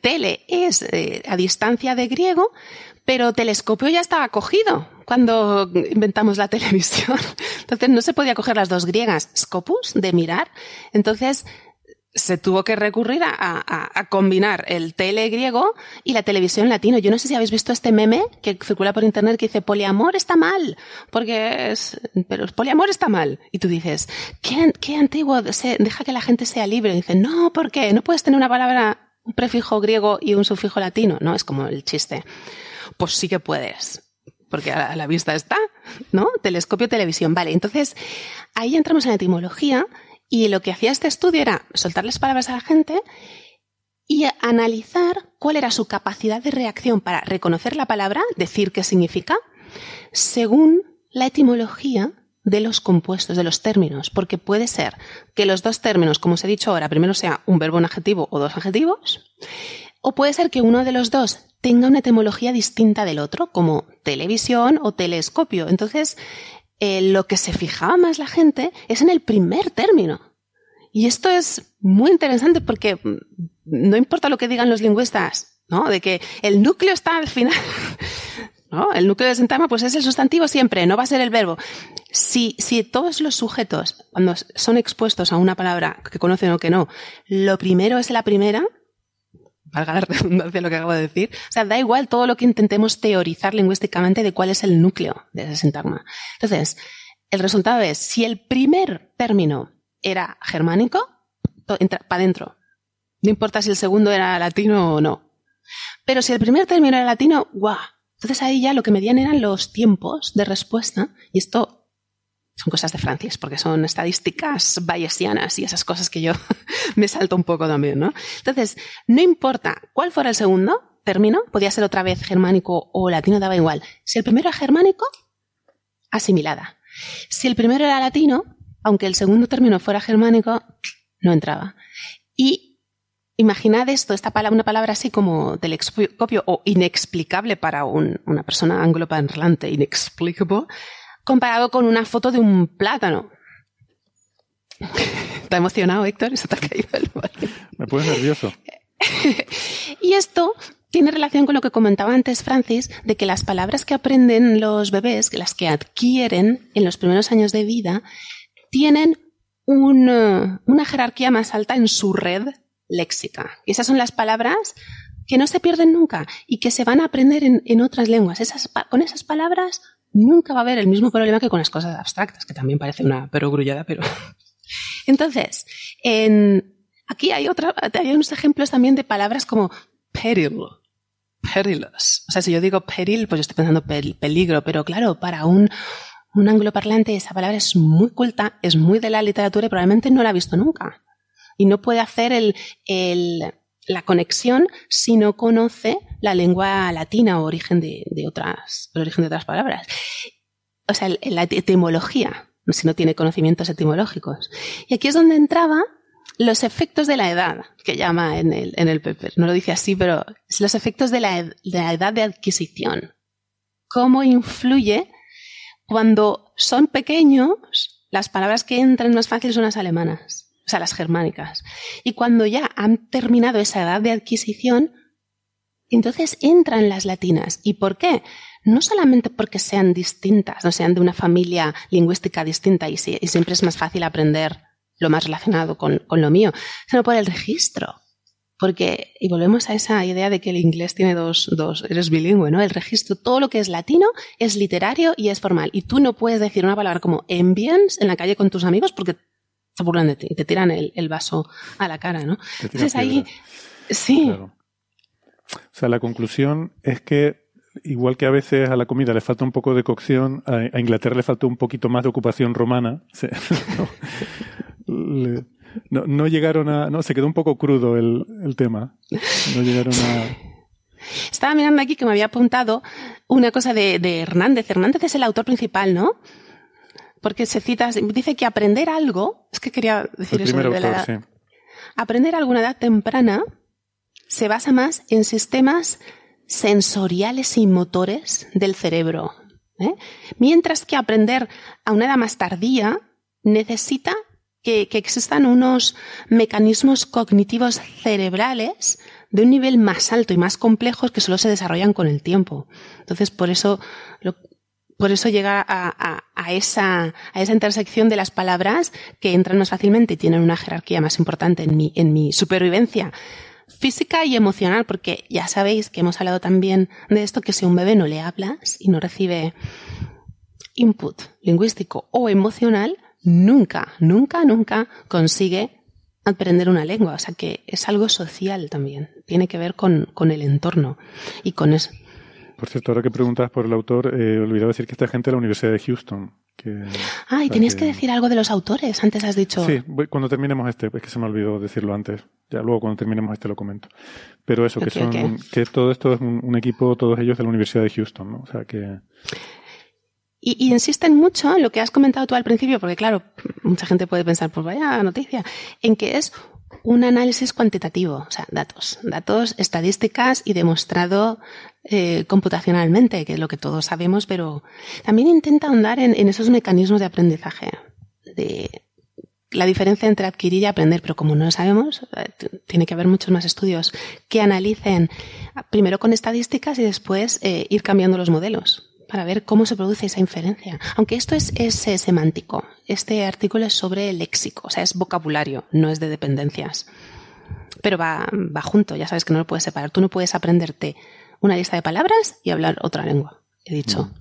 tele es eh, a distancia de griego, pero telescopio ya estaba cogido cuando inventamos la televisión. Entonces no se podía coger las dos griegas, scopus, de mirar. Entonces se tuvo que recurrir a, combinar el tele griego y la televisión latino. Yo no sé si habéis visto este meme que circula por internet que dice poliamor está mal, porque es, pero poliamor está mal. Y tú dices, qué, qué antiguo, deja que la gente sea libre. Y no, ¿por qué? No puedes tener una palabra, un prefijo griego y un sufijo latino. No, es como el chiste. Pues sí que puedes porque a la vista está, ¿no? Telescopio, televisión. Vale, entonces ahí entramos en la etimología y lo que hacía este estudio era soltarles palabras a la gente y analizar cuál era su capacidad de reacción para reconocer la palabra, decir qué significa, según la etimología de los compuestos, de los términos, porque puede ser que los dos términos, como os he dicho ahora, primero sea un verbo, un adjetivo o dos adjetivos, o puede ser que uno de los dos tenga una etimología distinta del otro, como televisión o telescopio. Entonces, eh, lo que se fijaba más la gente es en el primer término. Y esto es muy interesante porque mm, no importa lo que digan los lingüistas, ¿no? De que el núcleo está al final. ¿No? El núcleo de sintagma pues es el sustantivo siempre, no va a ser el verbo. Si, si todos los sujetos, cuando son expuestos a una palabra que conocen o que no, lo primero es la primera, valga la redundancia lo que acabo de decir. O sea, da igual todo lo que intentemos teorizar lingüísticamente de cuál es el núcleo de ese sintagma. Entonces, el resultado es, si el primer término era germánico, para adentro. No importa si el segundo era latino o no. Pero si el primer término era latino, ¡guau! Entonces ahí ya lo que medían eran los tiempos de respuesta, y esto son cosas de Francis, porque son estadísticas bayesianas y esas cosas que yo me salto un poco también, ¿no? Entonces, no importa cuál fuera el segundo término, podía ser otra vez germánico o latino, daba igual. Si el primero era germánico, asimilada. Si el primero era latino, aunque el segundo término fuera germánico, no entraba. Y imaginad esto, esta palabra, una palabra así como telescopio o inexplicable para una persona angloparlante, inexplicable, comparado con una foto de un plátano. ¿Está emocionado, Héctor? Eso te ha caído el Me pone nervioso. y esto tiene relación con lo que comentaba antes Francis, de que las palabras que aprenden los bebés, las que adquieren en los primeros años de vida, tienen una, jerarquía más alta en su red léxica. Y esas son las palabras que no se pierden nunca y que se van a aprender en, otras lenguas. con esas palabras nunca va a haber el mismo problema que con las cosas abstractas, que también parece una perogrullada, pero. Entonces, aquí hay otra, hay unos ejemplos también de palabras como peril, perilous. O sea, si yo digo peril, pues yo estoy pensando peligro, pero claro, para un, un angloparlante esa palabra es muy culta, es muy de la literatura y probablemente no la ha visto nunca. Y no puede hacer el, el, la conexión si no conoce la lengua latina o origen de, otras, origen de otras palabras. O sea, la etimología, si no tiene conocimientos etimológicos. Y aquí es donde entraba los efectos de la edad, que llama en el, en el paper. No lo dice así, pero los efectos de la, de la edad de adquisición. Cómo influye cuando son pequeños, las palabras que entran más fácil son las alemanas o sea, las germánicas. Y cuando ya han terminado esa edad de adquisición, entonces entran las latinas. ¿Y por qué? No solamente porque sean distintas, no sean de una familia lingüística distinta y, siempre es más fácil aprender lo más relacionado con, lo mío, sino por el registro. Porque, y volvemos a esa idea de que el inglés tiene dos, dos, eres bilingüe, ¿no? El registro, todo lo que es latino es literario y es formal. Y tú no puedes decir una palabra como ambience en la calle con tus amigos porque se burlan de ti y te tiran el, vaso a la cara, ¿no? Entonces ahí, sí. O sea, la conclusión es que igual que a veces a la comida le falta un poco de cocción, a, Inglaterra le falta un poquito más de ocupación romana. no, llegaron a. No, se quedó un poco crudo el, tema. No llegaron a. Estaba mirando aquí que me había apuntado una cosa de, de Hernández. Hernández es el autor principal, ¿no? porque se cita, dice que aprender algo, es que quería decir eso de la edad. Aprender alguna edad temprana se basa más en sistemas sensoriales y motores del cerebro. ¿eh? Mientras que aprender a una edad más tardía necesita que, que, existan unos mecanismos cognitivos cerebrales de un nivel más alto y más complejos que solo se desarrollan con el tiempo. Entonces, por eso por eso llega a, esa, a esa intersección de las palabras que entran más fácilmente y tienen una jerarquía más importante en mi, en mi supervivencia física y emocional, porque ya sabéis que hemos hablado también de esto, que si un bebé no le hablas y no recibe input lingüístico o emocional, nunca, nunca, nunca consigue aprender una lengua. O sea que es algo social también. Tiene que ver con, con el entorno y con eso. Por cierto, ahora que preguntas por el autor, eh, he olvidado decir que esta gente de la Universidad de Houston. Que, ah, y tenías que... decir algo de los autores, antes has dicho. Sí, cuando terminemos este, es que se me olvidó decirlo antes. Ya luego cuando terminemos este lo comento. Pero eso, que son, que todo esto es un, equipo, todos ellos de la Universidad de Houston, ¿no? O sea que. Y, y, insisten mucho en lo que has comentado tú al principio, porque claro, mucha gente puede pensar, pues vaya noticia, en que es un análisis cuantitativo, o sea, datos, datos, estadísticas y demostrado eh, computacionalmente, que es lo que todos sabemos, pero también intenta ahondar en, esos mecanismos de aprendizaje, de la diferencia entre adquirir y aprender, pero como no lo sabemos, eh, tiene que haber muchos más estudios que analicen primero con estadísticas y después eh, ir cambiando los modelos para ver cómo se produce esa inferencia. Aunque esto es, es, semántico. Este artículo es sobre léxico, o sea, es vocabulario, no es de dependencias. pero va, va junto, ya sabes que no lo puedes separar. Tú no puedes aprenderte una lista de palabras y hablar otra lengua, he dicho.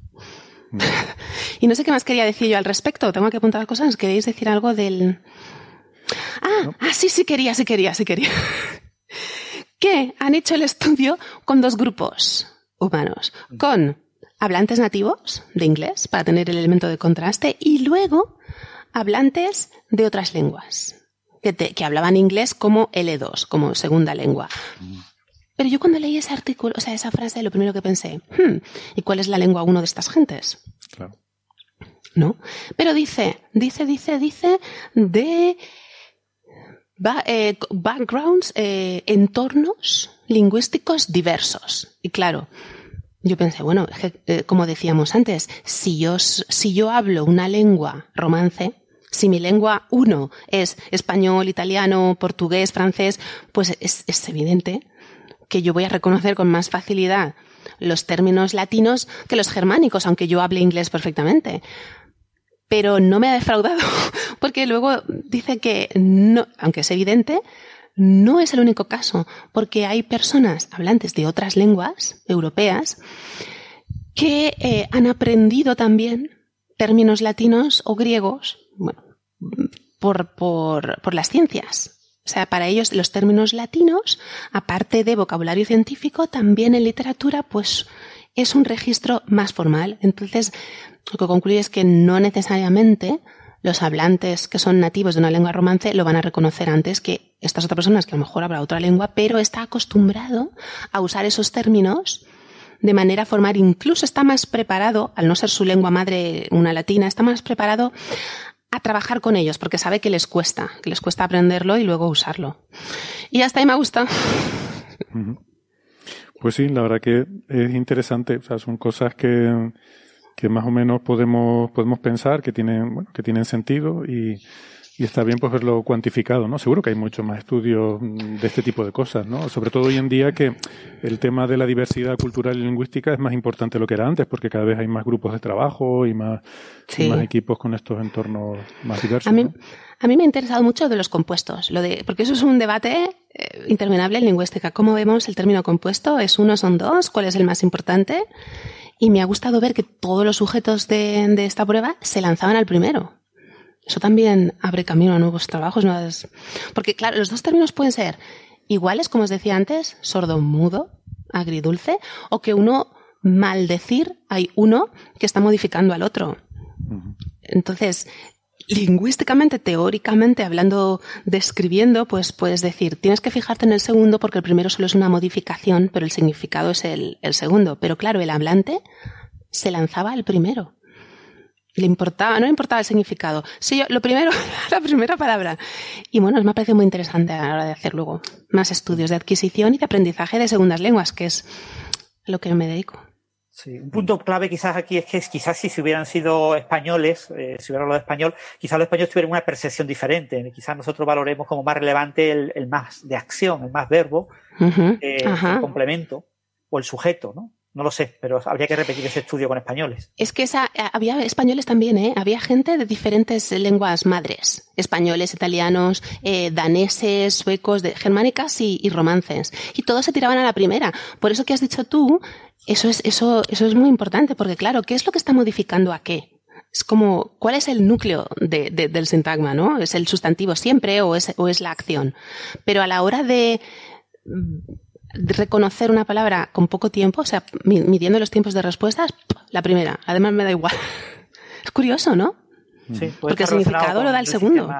Mm. Mm. y no sé qué más quería decir yo al respecto. Tengo que apuntar cosas. ¿Queréis decir algo del...? Ah, ah, sí, sí quería, sí quería, sí quería. que han hecho el estudio con dos grupos humanos. Con hablantes nativos de inglés, para tener el elemento de contraste, y luego hablantes de otras lenguas, que, que hablaban inglés como L2, como segunda lengua. Pero yo cuando leí ese artículo, o sea, esa frase, lo primero que pensé, hmm, ¿y cuál es la lengua uno de estas gentes? Claro. ¿No? Pero dice, dice, dice, dice de eh, backgrounds, eh, entornos lingüísticos diversos. Y claro, yo pensé, bueno, eh, como decíamos antes, si yo, si yo hablo una lengua romance, si mi lengua uno es español, italiano, portugués, francés, pues es, es evidente que yo voy a reconocer con más facilidad los términos latinos que los germánicos, aunque yo hable inglés perfectamente. Pero no me ha defraudado, porque luego dice que no, aunque es evidente, no es el único caso, porque hay personas hablantes de otras lenguas europeas que eh, han aprendido también términos latinos o griegos por, por, por las ciencias. O sea, para ellos los términos latinos, aparte de vocabulario científico, también en literatura, pues es un registro más formal. Entonces, lo que concluye es que no necesariamente los hablantes que son nativos de una lengua romance lo van a reconocer antes que estas otras personas que a lo mejor habla otra lengua, pero está acostumbrado a usar esos términos de manera formal, incluso está más preparado, al no ser su lengua madre una latina, está más preparado a trabajar con ellos porque sabe que les cuesta, que les cuesta aprenderlo y luego usarlo. Y hasta ahí me gusta. Pues sí, la verdad que es interesante, o sea, son cosas que que más o menos podemos, podemos pensar que tienen, bueno, que tienen sentido y, y está bien pues verlo cuantificado, ¿no? Seguro que hay muchos más estudios de este tipo de cosas, ¿no? Sobre todo hoy en día que el tema de la diversidad cultural y lingüística es más importante de lo que era antes, porque cada vez hay más grupos de trabajo y más, más equipos con estos entornos más diversos. A mí, a mí me ha interesado mucho de los compuestos, lo de, porque eso es un debate eh, interminable en lingüística. ¿Cómo vemos el término compuesto? ¿Es uno, son dos? ¿Cuál es el más importante? Y me ha gustado ver que todos los sujetos de, esta prueba se lanzaban al primero. Eso también abre camino a nuevos trabajos. Nuevas... Porque, claro, los dos términos pueden ser iguales, como os decía antes, sordo-mudo, agridulce, o que uno maldecir, hay uno que está modificando al otro. Entonces, lingüísticamente, teóricamente, hablando, describiendo, pues puedes decir, tienes que fijarte en el segundo porque el primero solo es una modificación, pero el significado es el, segundo. Pero claro, el hablante se lanzaba al primero. Le importaba, no le importaba el significado. Sí, yo, lo primero, la primera palabra. Y bueno, me parece muy interesante a la hora de hacer luego más estudios de adquisición y de aprendizaje de segundas lenguas, que es lo que me dedico. Sí, un punto clave quizás aquí es que quizás si se hubieran sido españoles, eh, si hubieran hablado español, quizás los españoles tuvieran una percepción diferente. Quizás nosotros valoremos como más relevante el, más de acción, el más verbo, eh, el complemento o el sujeto, ¿no? No lo sé, pero habría que repetir ese estudio con españoles. Es que esa, eh, había españoles también, ¿eh? Había gente de diferentes lenguas madres. Españoles, italianos, daneses, suecos, de, germánicas y, romances. Y todos se tiraban a la primera. Por eso que has dicho tú, eso es, eso, eso es muy importante, porque claro, ¿qué es lo que está modificando a qué? Es como, ¿cuál es el núcleo de, del sintagma, no? ¿Es el sustantivo siempre o es, o es la acción? Pero a la hora de, reconocer una palabra con poco tiempo, o sea, midiendo los tiempos de respuestas, la primera. Además me da igual. Es curioso, ¿no? Sí, Porque el significado lo da el, segundo.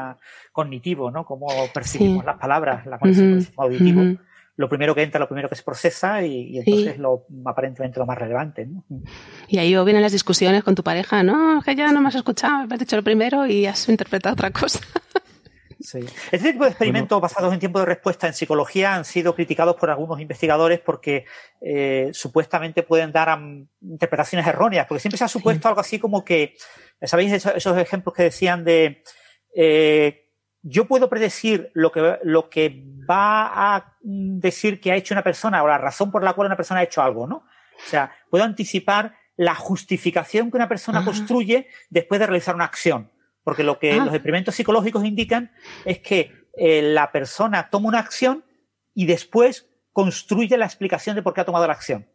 Cognitivo, ¿no? Cómo percibimos las palabras, la conexión auditivo lo primero que entra, lo primero que se procesa y, entonces lo aparentemente lo más relevante. ¿no? Y ahí vienen las discusiones con tu pareja, no, que ya no me has escuchado, me has dicho lo primero y has interpretado otra cosa. Sí. Este tipo de experimentos basados en tiempo de respuesta en psicología han sido criticados por algunos investigadores porque eh, supuestamente pueden dar interpretaciones erróneas, porque siempre se ha supuesto algo así como que, ¿sabéis esos, ejemplos que decían de eh, yo puedo predecir lo que, lo que va a decir que ha hecho una persona o la razón por la cual una persona ha hecho algo, ¿no? O sea, puedo anticipar la justificación que una persona construye después de realizar una acción. Porque lo que ah. los experimentos psicológicos indican es que eh, la persona toma una acción y después construye la explicación de por qué ha tomado la acción,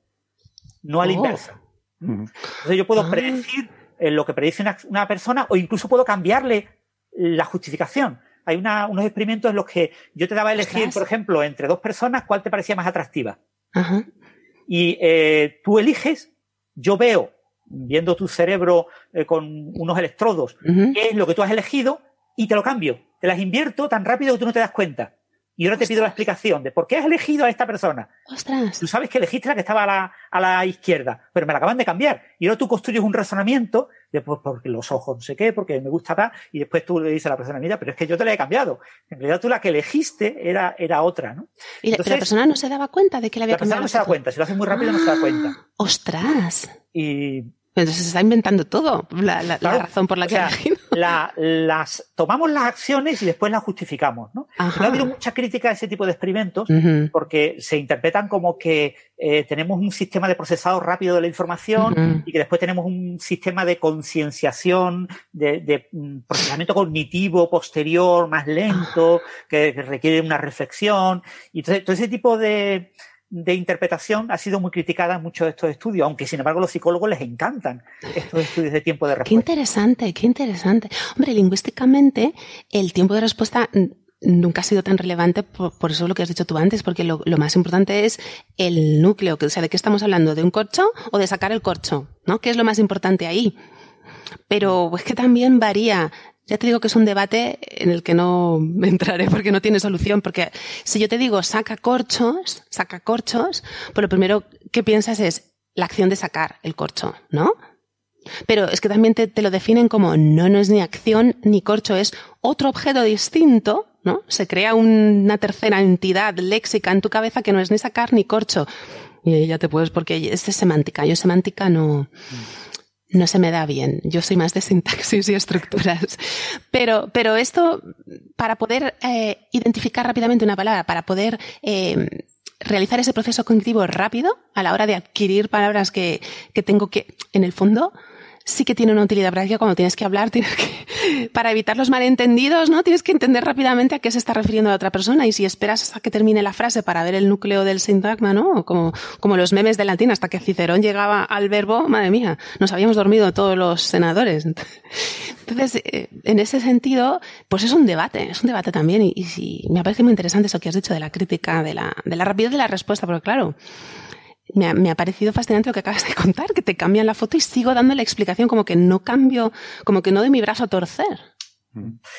no a la oh. inversa. Entonces yo puedo ah. predecir eh, lo que predice una, persona o incluso puedo cambiarle la justificación. Hay unos experimentos en los que yo te daba a elegir, por ejemplo, entre dos personas, cuál te parecía más atractiva. Y eh, tú eliges, yo veo, viendo tu cerebro eh, con unos electrodos, qué es lo que tú has elegido y te lo cambio. Te las invierto tan rápido que tú no te das cuenta. Y ahora te pido la explicación de por qué has elegido a esta persona. Ostras. Tú sabes que elegiste la que estaba a la, a la izquierda, pero me la acaban de cambiar. Y ahora tú construyes un razonamiento de pues, porque los ojos no sé qué, porque me gusta tal, y después tú le dices a la persona, mira, pero es que yo te la he cambiado. En realidad tú la que elegiste era, era otra, ¿no? Y la, la persona no se daba cuenta de que la había cambiado. La persona no se da cuenta, si lo hace muy rápido no se da cuenta. ¡Ostras! Y entonces se está inventando todo, la, razón por la que las tomamos las acciones y después las justificamos, ¿no? ha habido mucha crítica a ese tipo de experimentos porque se interpretan como que eh, tenemos un sistema de procesado rápido de la información y que después tenemos un sistema de concienciación, de, mm, procesamiento cognitivo posterior más lento, que, requiere una reflexión. Y todo ese tipo de, de interpretación ha sido muy criticada en muchos de estos estudios, aunque sin embargo los psicólogos les encantan estos estudios de tiempo de respuesta. Qué interesante, qué interesante. Hombre, lingüísticamente el tiempo de respuesta nunca ha sido tan relevante por, eso lo que has dicho tú antes, porque lo, más importante es el núcleo, que, o sea, ¿de qué estamos hablando? ¿De un corcho o de sacar el corcho? ¿No? ¿Qué es lo más importante ahí? Pero es que también varía ya te digo que es un debate en el que no entraré porque no tiene solución, porque si yo te digo saca corchos, saca corchos, pues lo primero que piensas es la acción de sacar el corcho, ¿no? Pero es que también te, lo definen como no, no es ni acción ni corcho, es otro objeto distinto, ¿no? Se crea una tercera entidad léxica en tu cabeza que no es ni sacar ni corcho. Y ya te puedes, porque es semántica. Yo semántica no, no se me da bien. Yo soy más de sintaxis y estructuras. Pero, pero esto, para poder eh, identificar rápidamente una palabra, para poder eh, realizar ese proceso cognitivo rápido a la hora de adquirir palabras que, que tengo que, en el fondo, sí que tiene una utilidad práctica cuando tienes que hablar, tienes que, para evitar los malentendidos, ¿no? Tienes que entender rápidamente a qué se está refiriendo la otra persona y si esperas hasta que termine la frase para ver el núcleo del sintagma, ¿no? Como, como los memes de latín, hasta que Cicerón llegaba al verbo, madre mía, nos habíamos dormido todos los senadores. Entonces, eh, en ese sentido, pues es un debate, es un debate también y, y, me parece muy interesante eso que has dicho de la crítica, de la, de la rapidez de la respuesta, porque claro, me ha, parecido fascinante lo que acabas de contar, que te cambian la foto y sigo dando la explicación como que no cambio, como que no de mi brazo a torcer.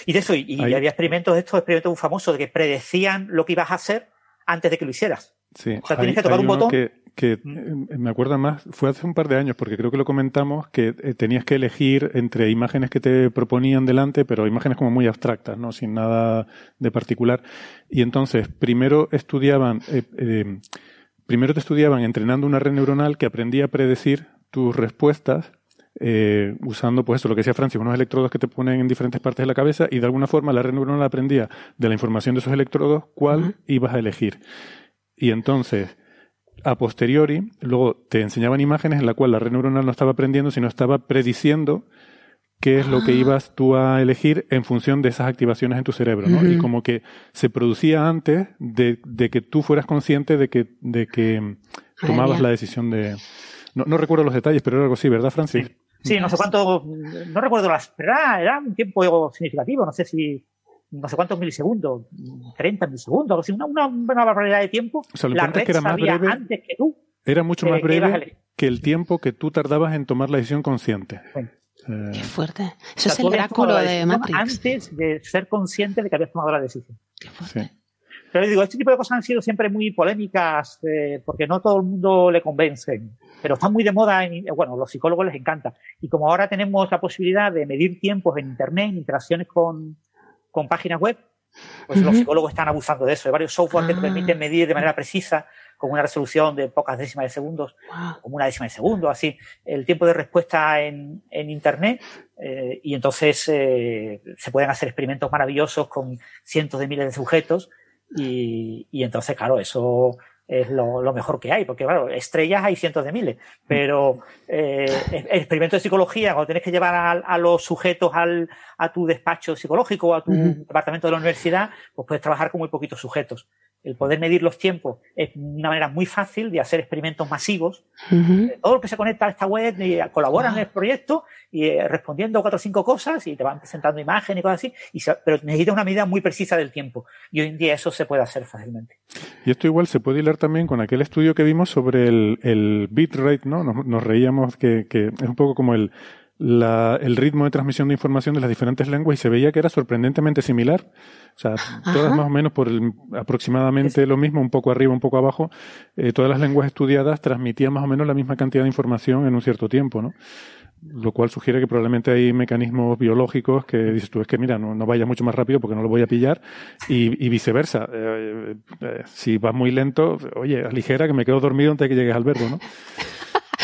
Y de eso, y, había experimentos de estos experimentos muy famosos de que predecían lo que ibas a hacer antes de que lo hicieras. Sí. O sea, tienes que tocar un botón. Que, mm. eh, me acuerdo más, fue hace un par de años, porque creo que lo comentamos, que eh, tenías que elegir entre imágenes que te proponían delante, pero imágenes como muy abstractas, ¿no? Sin nada de particular. Y entonces, primero estudiaban, eh, primero te estudiaban entrenando una red neuronal que aprendía a predecir tus respuestas eh, usando, pues eso, lo que decía Francis, unos electrodos que te ponen en diferentes partes de la cabeza y de alguna forma la red neuronal aprendía de la información de esos electrodos cuál ibas a elegir. Y entonces, a posteriori, luego te enseñaban imágenes en la cual la red neuronal no estaba aprendiendo, sino estaba prediciendo qué es lo que ah. ibas tú a elegir en función de esas activaciones en tu cerebro, ¿no? Y como que se producía antes de, que tú fueras consciente de que, de que tomabas la decisión de... No, recuerdo los detalles, pero era algo así, ¿verdad, Francis? Sí. no sé cuánto, no recuerdo las, pero era, un tiempo significativo, no sé si, no sé cuántos milisegundos, 30 milisegundos, una, una, una barbaridad de tiempo. O sea, lo la red que era más breve, antes que tú. Era mucho más breve que, el tiempo que tú tardabas en tomar la decisión consciente. Qué fuerte. Eso es el oráculo de Matrix. Antes de ser consciente de que habías tomado la decisión. Qué fuerte. Pero digo, este tipo de cosas han sido siempre muy polémicas eh, porque no todo el mundo le convencen. Pero están muy de moda, en, bueno, los psicólogos les encanta. Y como ahora tenemos la posibilidad de medir tiempos en Internet, en interacciones con, con páginas web, pues los psicólogos están abusando de eso. Hay varios software que te ah. permiten medir de manera precisa con una resolución de pocas décimas de segundos, como una décima de segundo, así, el tiempo de respuesta en, en Internet. Eh, y entonces eh, se pueden hacer experimentos maravillosos con cientos de miles de sujetos. Y, y entonces, claro, eso es lo, lo, mejor que hay, porque claro, estrellas hay cientos de miles, pero eh, experimentos de psicología, cuando tienes que llevar a, a, los sujetos al, a tu despacho psicológico o a tu departamento de la universidad, pues puedes trabajar con muy poquitos sujetos. El poder medir los tiempos es una manera muy fácil de hacer experimentos masivos. Eh, todo lo que se conecta a esta web y colaboran en el proyecto y eh, respondiendo cuatro o cinco cosas y te van presentando imágenes y cosas así, y pero necesita una medida muy precisa del tiempo. Y hoy en día eso se puede hacer fácilmente. Y esto igual se puede hilar también con aquel estudio que vimos sobre el, el bitrate, ¿no? Nos, reíamos que, que es un poco como el la, el ritmo de transmisión de información de las diferentes lenguas y se veía que era sorprendentemente similar. O sea, todas más o menos por aproximadamente lo mismo, un poco arriba, un poco abajo, eh, todas las lenguas estudiadas transmitían más o menos la misma cantidad de información en un cierto tiempo, ¿no? Lo cual sugiere que probablemente hay mecanismos biológicos que dices tú, es que mira, no, no vaya mucho más rápido porque no lo voy a pillar y, y viceversa. Eh, eh, si vas muy lento, oye, aligera que me quedo dormido antes de que llegues al verbo, ¿no?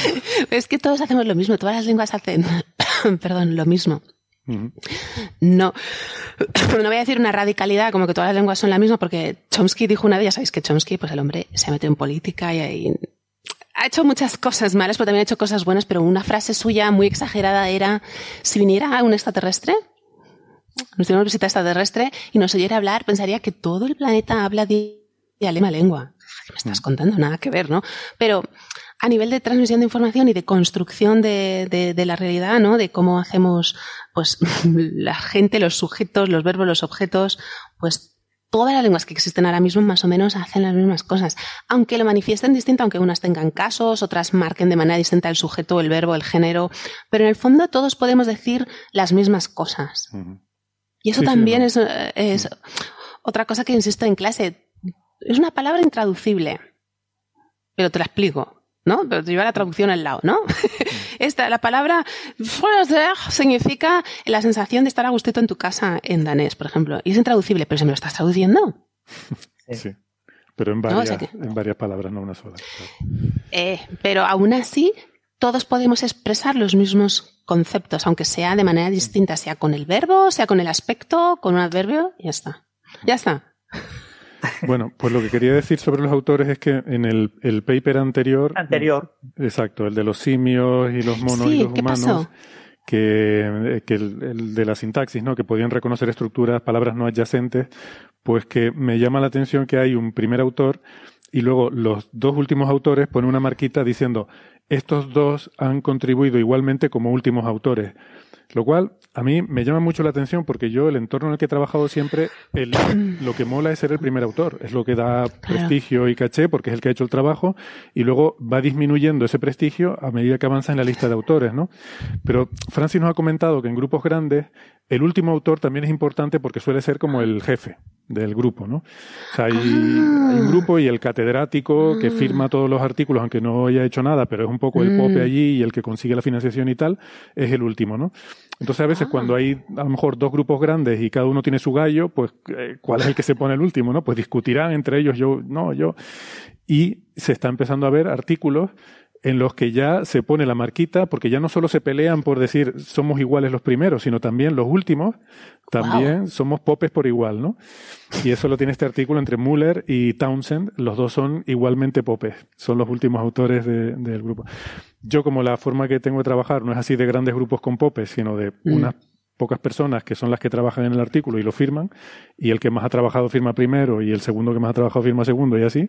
es que todos hacemos lo mismo, todas las lenguas hacen, perdón, lo mismo. No, no voy a decir una radicalidad como que todas las lenguas son la misma, porque Chomsky dijo una de ellas, sabéis que Chomsky, pues el hombre se ha metido en política y, ha hecho muchas cosas malas, pero también ha hecho cosas buenas, pero una frase suya muy exagerada era, si viniera un extraterrestre, nos diera una visita extraterrestre y nos oyera hablar, pensaría que todo el planeta habla de, lengua. ¿Qué me estás mm. contando? Nada que ver, ¿no? Pero a nivel de transmisión de información y de construcción de, de, la realidad, ¿no? De cómo hacemos, pues, la gente, los sujetos, los verbos, los objetos, pues, todas las lenguas que existen ahora mismo más o menos hacen las mismas cosas. Aunque lo manifiesten distinto, aunque unas tengan casos, otras marquen de manera distinta el sujeto, el verbo, el género, pero en el fondo todos podemos decir las mismas cosas. Y eso también es, es otra cosa que insisto en clase. Es una palabra intraducible. Pero te la explico. ¿No? Pero te lleva la traducción al lado, ¿no? Esta, la palabra significa la sensación de estar a gustito en tu casa en danés, por ejemplo. Y es intraducible, pero si me lo estás traduciendo. Sí. Pero en varias, en varias palabras, no una sola. Eh, pero aún así, todos podemos expresar los mismos conceptos, aunque sea de manera distinta, sea con el verbo, sea con el aspecto, con un adverbio, y ya está. Ya está. Bueno, pues lo que quería decir sobre los autores es que en el, el paper anterior. Anterior. Exacto, el de los simios y los monos y los humanos. Que, que el, el, de la sintaxis, ¿no? Que podían reconocer estructuras, palabras no adyacentes, pues que me llama la atención que hay un primer autor y luego los dos últimos autores ponen una marquita diciendo estos dos han contribuido igualmente como últimos autores. Lo cual a mí me llama mucho la atención porque yo, el entorno en el que he trabajado siempre, el, lo que mola es ser el primer autor. Es lo que da prestigio y caché porque es el que ha hecho el trabajo y luego va disminuyendo ese prestigio a medida que avanza en la lista de autores, ¿no? Pero Francis nos ha comentado que en grupos grandes el último autor también es importante porque suele ser como el jefe del grupo, ¿no? O sea, hay, ah. hay un grupo y el catedrático que firma todos los artículos, aunque no haya hecho nada, pero es un poco el pope mm. allí y el que consigue la financiación y tal, es el último, ¿no? Entonces a veces cuando hay a lo mejor dos grupos grandes y cada uno tiene su gallo, pues eh, ¿cuál es el que se pone el último, no? Pues discutirán entre ellos, yo, no, yo. Y se está empezando a ver artículos en los que ya se pone la marquita, porque ya no solo se pelean por decir somos iguales los primeros, sino también los últimos, también somos popes por igual, ¿no? Y eso lo tiene este artículo entre Muller y Townsend, los dos son igualmente popes, son los últimos autores del grupo. Yo como la forma que tengo de trabajar no es así de grandes grupos con popes, sino de mm. unas pocas personas que son las que trabajan en el artículo y lo firman, y el que más ha trabajado firma primero y el segundo que más ha trabajado firma segundo y así,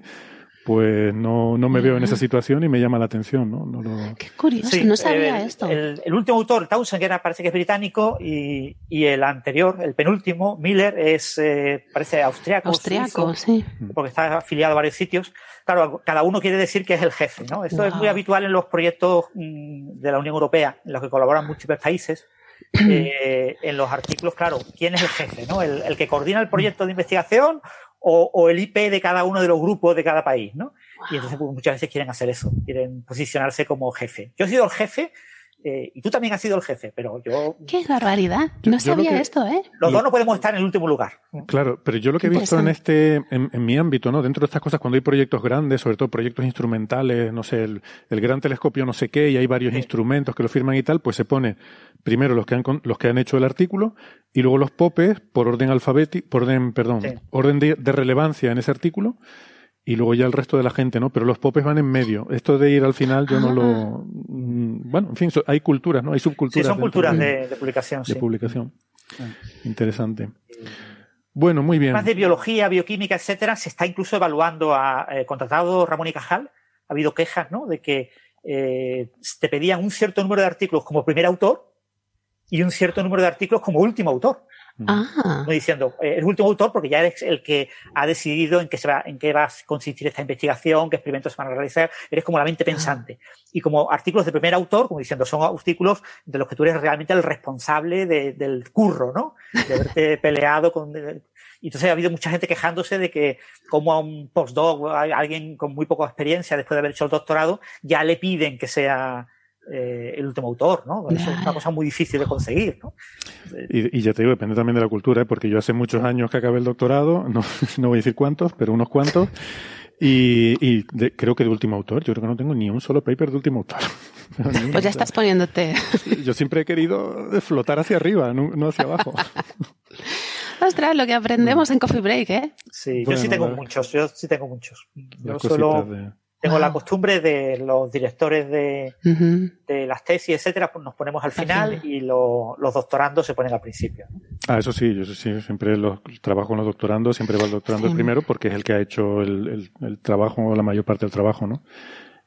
pues no, no me veo en esa situación y me llama la atención, ¿no? no lo... Qué curioso, no sabía esto. El, último autor, Townsend, que era, parece que es británico, y, y el anterior, el penúltimo, Miller, es, eh, parece austriaco. Austriaco, sí. Porque está afiliado a varios sitios. Claro, cada uno quiere decir que es el jefe, ¿no? Esto es muy habitual en los proyectos mm, de la Unión Europea, en los que colaboran múltiples países. Eh, en los artículos, claro, ¿quién es el jefe? ¿no? El, el, que coordina el proyecto de investigación o, el IP de cada uno de los grupos de cada país, ¿no? Y entonces pues, muchas veces quieren hacer eso, quieren posicionarse como jefe. Yo he sido el jefe eh, y tú también has sido el jefe, pero yo... ¡Qué barbaridad! No sabía esto, ¿eh? Los dos no podemos estar en el último lugar. Claro, pero yo lo que he visto en este, en, mi ámbito, ¿no? Dentro de estas cosas, cuando hay proyectos grandes, sobre todo proyectos instrumentales, no sé, el, gran telescopio no sé qué, y hay varios instrumentos que lo firman y tal, pues se pone primero los que han, los que han hecho el artículo, y luego los popes por orden alfabético, por orden, perdón, orden de relevancia en ese artículo, y luego ya el resto de la gente, ¿no? Pero los popes van en medio. Esto de ir al final yo no lo... Ah. Mm, bueno, en fin, hay culturas, ¿no? Hay subculturas. Sí, son culturas de, publicación. De publicación. Interesante. Bueno, muy bien. Más de biología, bioquímica, etcétera, se está incluso evaluando a eh, contratado Ramón y Cajal. Ha habido quejas, ¿no? De que eh, te pedían un cierto número de artículos como primer autor y un cierto número de artículos como último autor. Ah. No diciendo, eh, el último autor porque ya eres el que ha decidido en qué, se va, en qué va a consistir esta investigación, qué experimentos se van a realizar, eres como la mente pensante. Y como artículos de primer autor, como diciendo, son artículos de los que tú eres realmente el responsable del curro, ¿no? De haberte peleado con... y entonces ha habido mucha gente quejándose de que como a un postdoc, a alguien con muy poca experiencia después de haber hecho el doctorado, ya le piden que sea eh, el último autor, ¿no? es una cosa muy difícil de conseguir, ¿no? Y, ya te digo, depende también de la cultura, ¿eh? porque yo hace muchos años que acabé el doctorado, no, no voy a decir cuántos, pero unos cuantos, y, creo que de último autor, yo creo que no tengo ni un solo paper de último autor. pues ya estás poniéndote. Yo siempre he querido flotar hacia arriba, no, hacia abajo. Ostras, lo que aprendemos en Coffee Break, ¿eh? Sí, yo sí tengo muchos, yo sí tengo muchos. Yo solo... Tengo la costumbre de los directores de, de, las tesis, etcétera, pues nos ponemos al final y los doctorandos se ponen al principio. Ah, eso sí, yo sí, siempre los, trabajo con los doctorandos, siempre va el doctorando el primero porque es el que ha hecho el, el, el, trabajo, la mayor parte del trabajo, ¿no?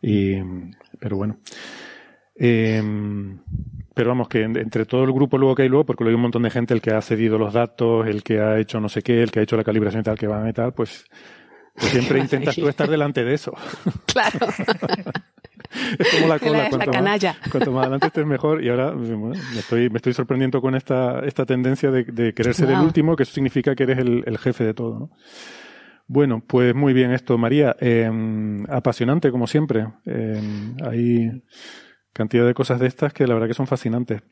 Y, pero bueno. Eh, pero vamos, que entre todo el grupo luego que hay luego, porque lo hay un montón de gente, el que ha cedido los datos, el que ha hecho no sé qué, el que ha hecho la calibración y tal, que va a tal, pues pues siempre intentas tú estar delante de eso. Claro. es como la cola. Cuanto, Más, cuanto más adelante estés mejor. Y ahora me, estoy, me estoy sorprendiendo con esta, esta tendencia de, querer ser el último, que eso significa que eres el, jefe de todo. ¿no? Bueno, pues muy bien esto, María. Em, apasionante, como siempre. Eh, hay cantidad de cosas de estas que la verdad que son fascinantes.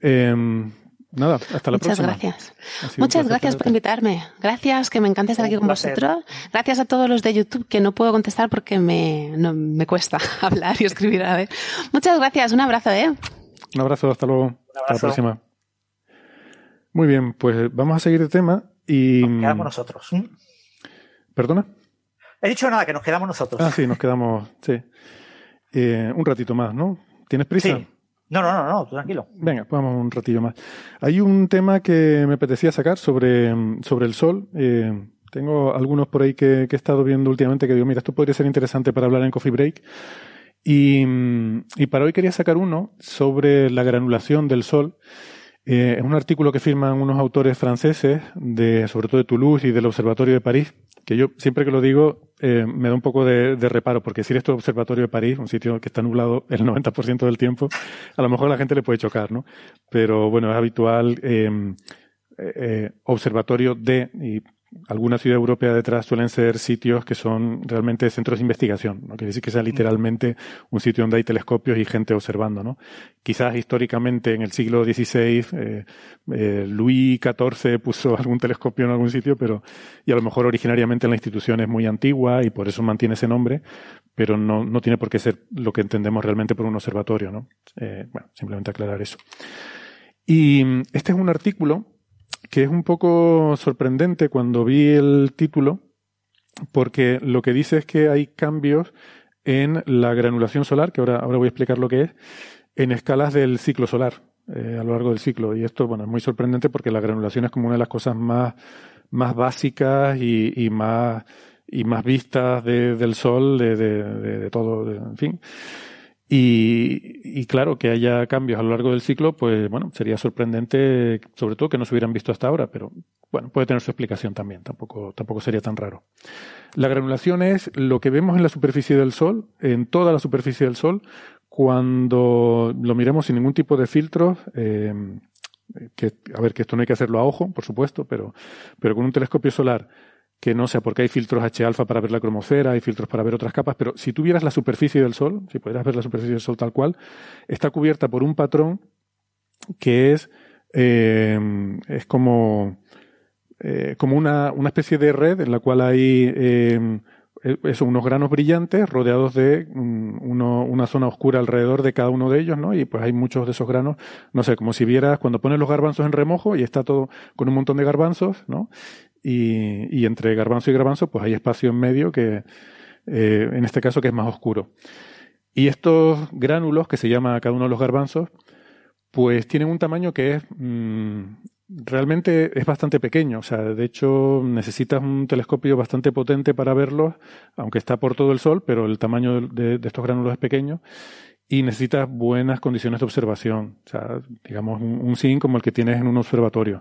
Em, Nada, hasta la Muchas próxima. Gracias. Muchas gracias por invitarme. Gracias, que me encanta estar aquí con vosotros. Gracias a todos los de YouTube que no puedo contestar porque me, me cuesta hablar y escribir a la vez. Muchas gracias. Un abrazo, ¿eh? Un abrazo. Hasta luego. Hasta la próxima. Muy bien, pues vamos a seguir de tema y. Nos quedamos nosotros. ¿Perdona? He dicho nada, que nos quedamos nosotros. Ah, sí, nos quedamos, sí. Eh, un ratito más, ¿no? ¿Tienes prisa? Sí. No, no, no, no, tranquilo. Venga, pues vamos un ratillo más. Hay un tema que me apetecía sacar sobre, sobre el sol. Eh, tengo algunos por ahí que, he estado viendo últimamente que digo, mira, esto podría ser interesante para hablar en Coffee Break. Y, y para hoy quería sacar uno sobre la granulación del sol. Eh, es un artículo que firman unos autores franceses, de, sobre todo de Toulouse y del Observatorio de París, que yo siempre que lo digo eh, me da un poco de, reparo, porque decir esto Observatorio de París, un sitio que está nublado el 90% del tiempo, a lo mejor a la gente le puede chocar, ¿no? Pero bueno, es habitual eh, eh, Observatorio de, y alguna ciudad europea detrás suelen ser sitios que son realmente centros de investigación, no quiere decir que sea literalmente un sitio donde hay telescopios y gente observando, ¿no? Quizás históricamente en el siglo XVI eh, eh, Luis XIV puso algún telescopio en algún sitio, pero y a lo mejor originariamente la institución es muy antigua y por eso mantiene ese nombre, pero no, no tiene por qué ser lo que entendemos realmente por un observatorio, ¿no? Eh, bueno, simplemente aclarar eso. Y este es un artículo que es un poco sorprendente cuando vi el título, porque lo que dice es que hay cambios en la granulación solar, que ahora, ahora voy a explicar lo que es, en escalas del ciclo solar eh, a lo largo del ciclo. Y esto, bueno, es muy sorprendente porque la granulación es como una de las cosas más, más básicas y, y más y más vistas de, del sol, de, de, de todo, en fin. Y, claro, que haya cambios a lo largo del ciclo, pues bueno, sería sorprendente, sobre todo que no se hubieran visto hasta ahora, pero bueno, puede tener su explicación también, tampoco, tampoco sería tan raro. La granulación es lo que vemos en la superficie del Sol, en toda la superficie del Sol, cuando lo miremos sin ningún tipo de filtros, eh, que, a ver, que esto no hay que hacerlo a ojo, por supuesto, pero, pero con un telescopio solar que no sea porque hay filtros H-alfa para ver la cromosfera, hay filtros para ver otras capas, pero si tuvieras la superficie del Sol, si pudieras ver la superficie del Sol tal cual, está cubierta por un patrón que es, eh, es como, eh, como una, una, especie de red en la cual hay eh, eso, unos granos brillantes rodeados de uno, una zona oscura alrededor de cada uno de ellos, ¿no? Y pues hay muchos de esos granos, no sé, como si vieras cuando pones los garbanzos en remojo y está todo con un montón de garbanzos, ¿no? Y, y, entre garbanzo y garbanzo pues hay espacio en medio que eh, en este caso que es más oscuro. Y estos gránulos que se llama cada uno de los garbanzos pues tienen un tamaño que es mm, realmente es bastante pequeño. O sea, de hecho, necesitas un telescopio bastante potente para verlos, aunque está por todo el Sol, pero el tamaño de, estos gránulos es pequeño. Y necesitas buenas condiciones de observación. O sea, digamos, un, un SIN como el que tienes en un observatorio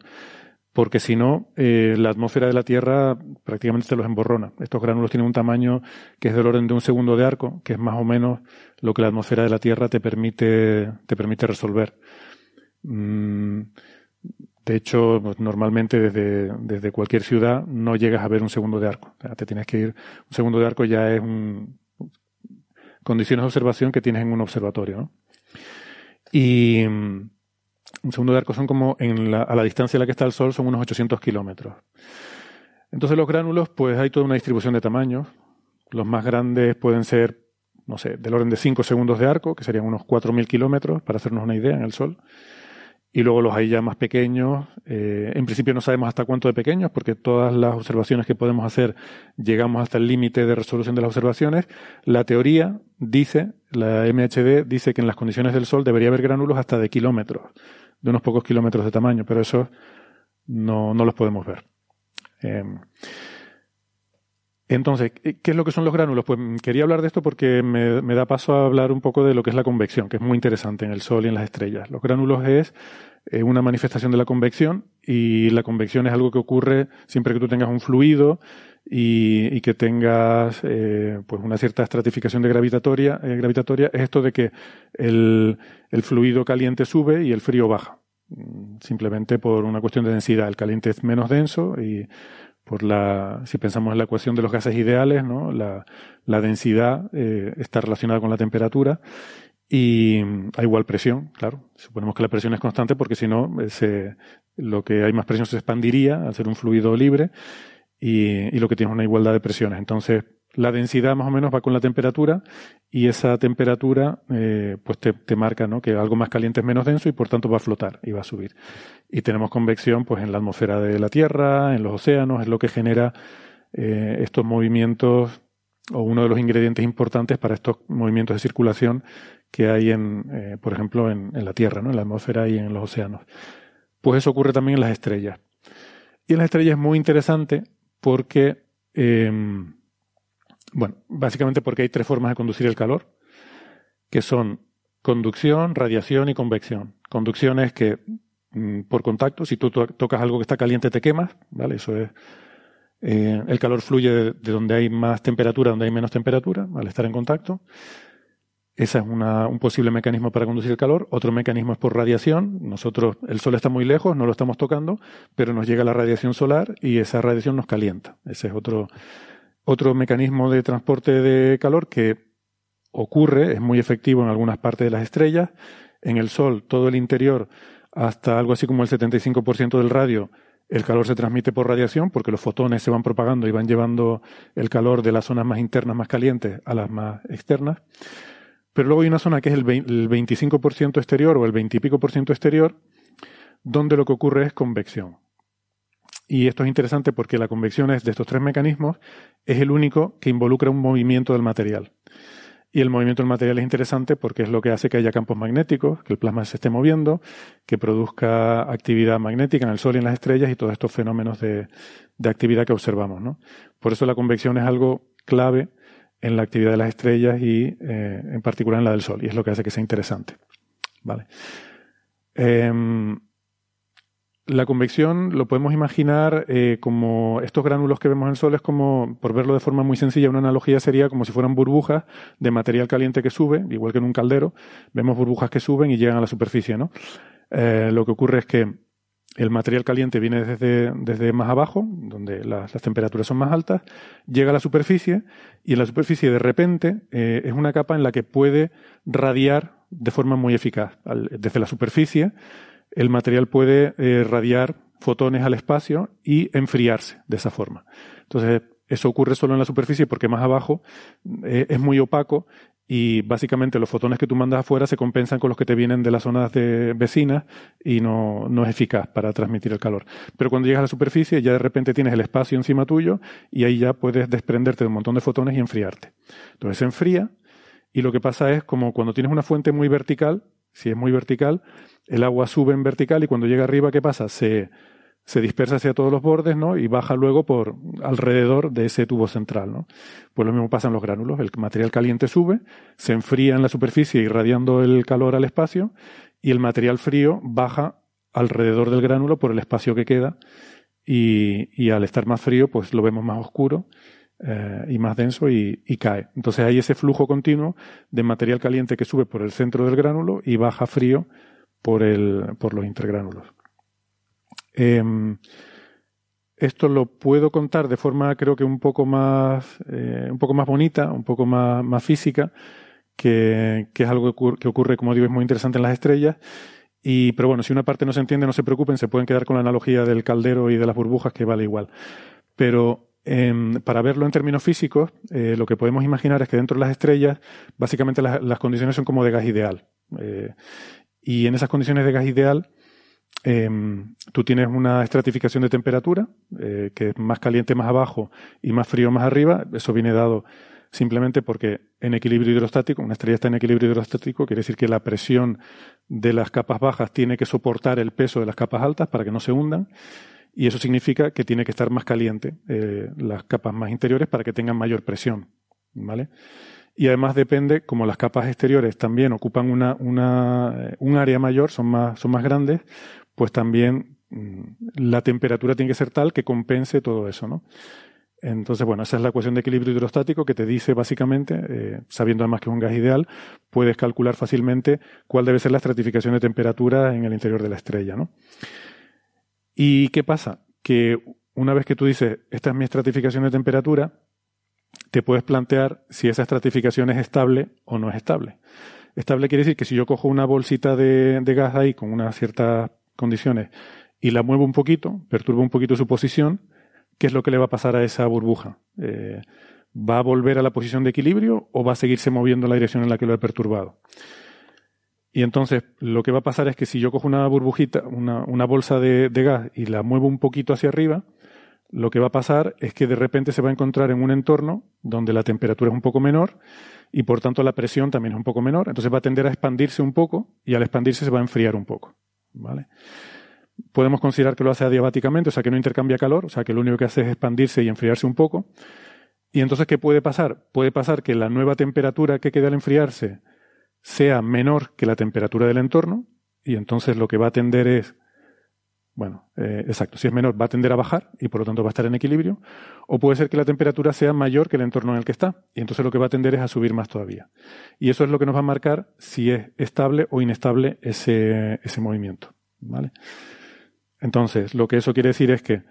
porque si no, eh, la atmósfera de la Tierra prácticamente te los emborrona. Estos gránulos tienen un tamaño que es del orden de un segundo de arco, que es más o menos lo que la atmósfera de la Tierra te permite, te permite resolver. Mm, de hecho, pues, normalmente desde, desde, cualquier ciudad no llegas a ver un segundo de arco. te tienes que ir. Un segundo de arco ya es un, condiciones de observación que tienes en un observatorio. Y un segundo de arco son como en la, a la distancia a la que está el Sol son unos 800 kilómetros. Entonces los gránulos, pues hay toda una distribución de tamaños. Los más grandes pueden ser, no sé, del orden de 5 segundos de arco, que serían unos 4.000 kilómetros, para hacernos una idea, en el Sol. Y luego los hay ya más pequeños. Eh, en principio no sabemos hasta cuánto de pequeños, porque todas las observaciones que podemos hacer llegamos hasta el límite de resolución de las observaciones. La teoría dice, la MHD dice que en las condiciones del Sol debería haber gránulos hasta de kilómetros de unos pocos kilómetros de tamaño, pero eso no, no los podemos ver. Eh, entonces, ¿qué es lo que son los gránulos? Pues quería hablar de esto porque me, da paso a hablar un poco de lo que es la convección, que es muy interesante en el Sol y en las estrellas. Los gránulos es eh, una manifestación de la convección y la convección es algo que ocurre siempre que tú tengas un fluido y, que tengas eh, pues una cierta estratificación de gravitatoria, eh, gravitatoria, es esto de que el, el fluido caliente sube y el frío baja mm, simplemente por una cuestión de densidad. El caliente es menos denso y por la, si pensamos en la ecuación de los gases ideales, ¿no? la, la densidad eh, está relacionada con la temperatura y a igual presión, claro. Suponemos que la presión es constante porque si no, lo que hay más presión se expandiría al ser un fluido libre y, lo que tiene es una igualdad de presiones. Entonces, la densidad más o menos va con la temperatura y esa temperatura eh, pues te, marca ¿no? que algo más caliente es menos denso y por tanto va a flotar y va a subir. Y tenemos convección pues en la atmósfera de la Tierra, en los océanos, es lo que genera eh, estos movimientos o uno de los ingredientes importantes para estos movimientos de circulación que hay en, eh, por ejemplo, en, la Tierra, ¿no? en la atmósfera y en los océanos. Pues eso ocurre también en las estrellas. Y en las estrellas es muy interesante porque, bueno, básicamente porque hay tres formas de conducir el calor, que son conducción, radiación y convección. Conducción es que mm, por contacto, si tú tocas algo que está caliente te quemas, ¿vale? Eso es eh, el calor fluye de, donde hay más temperatura, donde hay menos temperatura, al estar en contacto. Ese es un posible mecanismo para conducir el calor. Otro mecanismo es por radiación. Nosotros, el sol está muy lejos, no lo estamos tocando, pero nos llega la radiación solar y esa radiación nos calienta. Ese es otro, otro mecanismo de transporte de calor que ocurre, es muy efectivo en algunas partes de las estrellas. En el sol, todo el interior, hasta algo así como el 75% del radio, el calor se transmite por radiación porque los fotones se van propagando y van llevando el calor de las zonas más internas, más calientes, a las más externas. Pero luego hay una zona que es el 25% exterior o el 20 y pico por ciento exterior, donde lo que ocurre es convección. Y esto es interesante porque la convección es de estos tres mecanismos, es el único que involucra un movimiento del material. Y el movimiento del material es interesante porque es lo que hace que haya campos magnéticos, que el plasma se esté moviendo, que produzca actividad magnética en el Sol y en las estrellas y todos estos fenómenos de, de actividad que observamos. ¿no? Por eso la convección es algo clave en la actividad de las estrellas y eh, en particular en la del Sol, y es lo que hace que sea interesante. Vale. Em, la convección lo podemos imaginar eh, como estos gránulos que vemos en el Sol, es como, por verlo de forma muy sencilla, una analogía sería como si fueran burbujas de material caliente que sube, igual que en un caldero, vemos burbujas que suben y llegan a la superficie, ¿no? Eh, lo que ocurre es que el material caliente viene desde, desde más abajo, donde las, temperaturas son más altas, llega a la superficie y en la superficie de repente eh, es una capa en la que puede radiar de forma muy eficaz. desde la superficie el material puede eh, radiar fotones al espacio y enfriarse de esa forma. Entonces, eso ocurre solo en la superficie porque más abajo eh, es muy opaco y básicamente los fotones que tú mandas afuera se compensan con los que te vienen de las zonas de vecinas y no, no es eficaz para transmitir el calor. Pero cuando llegas a la superficie ya de repente tienes el espacio encima tuyo y ahí ya puedes desprenderte de un montón de fotones y enfriarte. Entonces se enfría y lo que pasa es como cuando tienes una fuente muy vertical, si es muy vertical, el agua sube en vertical y cuando llega arriba, ¿qué pasa? Se, se dispersa hacia todos los bordes, ¿no? Y baja luego por alrededor de ese tubo central, ¿no? Pues lo mismo pasa en los gránulos. El material caliente sube, se enfría en la superficie irradiando el calor al espacio y el material frío baja alrededor del gránulo por el espacio que queda y, y al estar más frío, pues lo vemos más oscuro eh, y más denso y, cae. Entonces hay ese flujo continuo de material caliente que sube por el centro del gránulo y baja frío por, el, por los intergránulos. Em, esto lo puedo contar de forma creo que un poco más, eh, un poco más bonita, un poco más, más física, que, que, es algo que ocurre, como digo, es muy interesante en las estrellas. Y, pero bueno, si una parte no se entiende, no se preocupen, se pueden quedar con la analogía del caldero y de las burbujas, que vale igual. Pero em, para verlo en términos físicos, eh, lo que podemos imaginar es que dentro de las estrellas, básicamente las, condiciones son como de gas ideal. Eh, y en esas condiciones de gas ideal, eh, tú tienes una estratificación de temperatura, eh, que es más caliente más abajo y más frío más arriba. Eso viene dado simplemente porque en equilibrio hidrostático, una estrella está en equilibrio hidrostático, quiere decir que la presión de las capas bajas tiene que soportar el peso de las capas altas para que no se hundan. Y eso significa que tiene que estar más caliente eh, las capas más interiores para que tengan mayor presión. ¿Vale? y además depende, como las capas exteriores también ocupan una, una, eh, un área mayor, son más, son más grandes, pues también mm, la temperatura tiene que ser tal que compense todo eso, ¿no? Entonces, bueno, esa es la ecuación de equilibrio hidrostático que te dice básicamente, eh, sabiendo además que es un gas ideal, puedes calcular fácilmente cuál debe ser la estratificación de temperatura en el interior de la estrella, ¿no? ¿Y qué pasa? Que una vez que tú dices, esta es mi estratificación de temperatura, te puedes plantear si esa estratificación es estable o no es estable. Estable quiere decir que si yo cojo una bolsita de, gas ahí con unas ciertas condiciones y la muevo un poquito, perturbo un poquito su posición, ¿qué es lo que le va a pasar a esa burbuja? Eh, ¿Va a volver a la posición de equilibrio o va a seguirse moviendo en la dirección en la que lo he perturbado? Y entonces lo que va a pasar es que si yo cojo una burbujita, una, bolsa de, de, gas y la muevo un poquito hacia arriba, lo que va a pasar es que de repente se va a encontrar en un entorno donde la temperatura es un poco menor y por tanto la presión también es un poco menor. Entonces va a tender a expandirse un poco y al expandirse se va a enfriar un poco. ¿Vale? Podemos considerar que lo hace adiabáticamente, o sea que no intercambia calor, o sea que lo único que hace es expandirse y enfriarse un poco. Y entonces, ¿qué puede pasar? Puede pasar que la nueva temperatura que queda al enfriarse sea menor que la temperatura del entorno y entonces lo que va a tender es bueno, eh, exacto. Si es menor, va a tender a bajar y por lo tanto va a estar en equilibrio. O puede ser que la temperatura sea mayor que el entorno en el que está. Y entonces lo que va a tender es a subir más todavía. Y eso es lo que nos va a marcar si es estable o inestable ese, ese movimiento. ¿Vale? Entonces, lo que eso quiere decir es que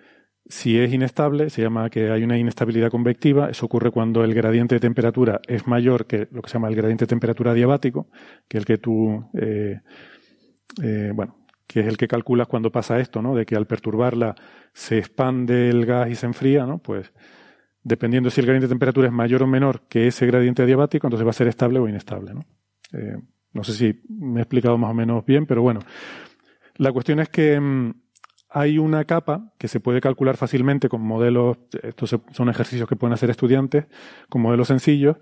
si es inestable, se llama que hay una inestabilidad convectiva. Eso ocurre cuando el gradiente de temperatura es mayor que lo que se llama el gradiente de temperatura diabático, que el que tú, eh, eh, bueno, que es el que calculas cuando pasa esto, ¿no? De que al perturbarla se expande el gas y se enfría, ¿no? Pues dependiendo si el gradiente de temperatura es mayor o menor que ese gradiente adiabático, entonces va a ser estable o inestable, ¿no? Eh, no sé si me he explicado más o menos bien, pero bueno. La cuestión es que mmm, hay una capa que se puede calcular fácilmente con modelos, estos son ejercicios que pueden hacer estudiantes, con modelos sencillos,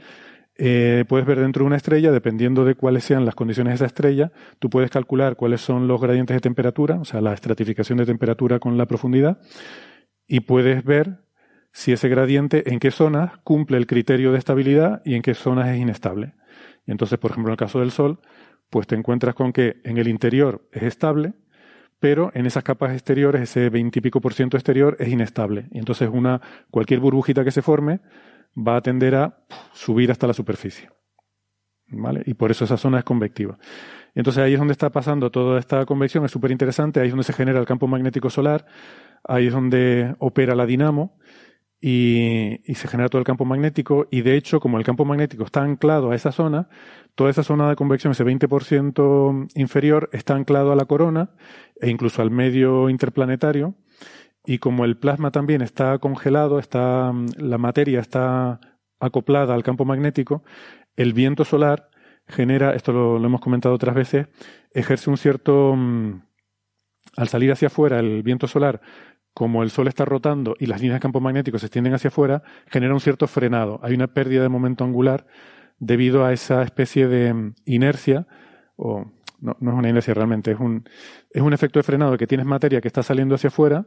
eh, puedes ver dentro de una estrella, dependiendo de cuáles sean las condiciones de esa estrella, tú puedes calcular cuáles son los gradientes de temperatura, o sea, la estratificación de temperatura con la profundidad, y puedes ver si ese gradiente en qué zonas cumple el criterio de estabilidad y en qué zonas es inestable. Y entonces, por ejemplo, en el caso del Sol, pues te encuentras con que en el interior es estable, pero en esas capas exteriores, ese veintipico por ciento exterior es inestable. Y entonces una, cualquier burbujita que se forme va a tender a subir hasta la superficie. ¿Vale? Y por eso esa zona es convectiva. Y entonces ahí es donde está pasando toda esta convección, es súper interesante, ahí es donde se genera el campo magnético solar, ahí es donde opera la dinamo y, y, se genera todo el campo magnético. Y de hecho como el campo magnético está anclado a esa zona, toda esa zona de convección, ese 20% inferior, está anclado a la corona e incluso al medio interplanetario. Y como el plasma también está congelado, está, la materia está acoplada al campo magnético, el viento solar genera, esto lo, hemos comentado otras veces, ejerce un cierto, mm, al salir hacia afuera el viento solar, como el Sol está rotando y las líneas de campo magnético se extienden hacia afuera, genera un cierto frenado. Hay una pérdida de momento angular debido a esa especie de mm, inercia o no, es una inercia realmente, es un, es un efecto de frenado que tienes materia que está saliendo hacia afuera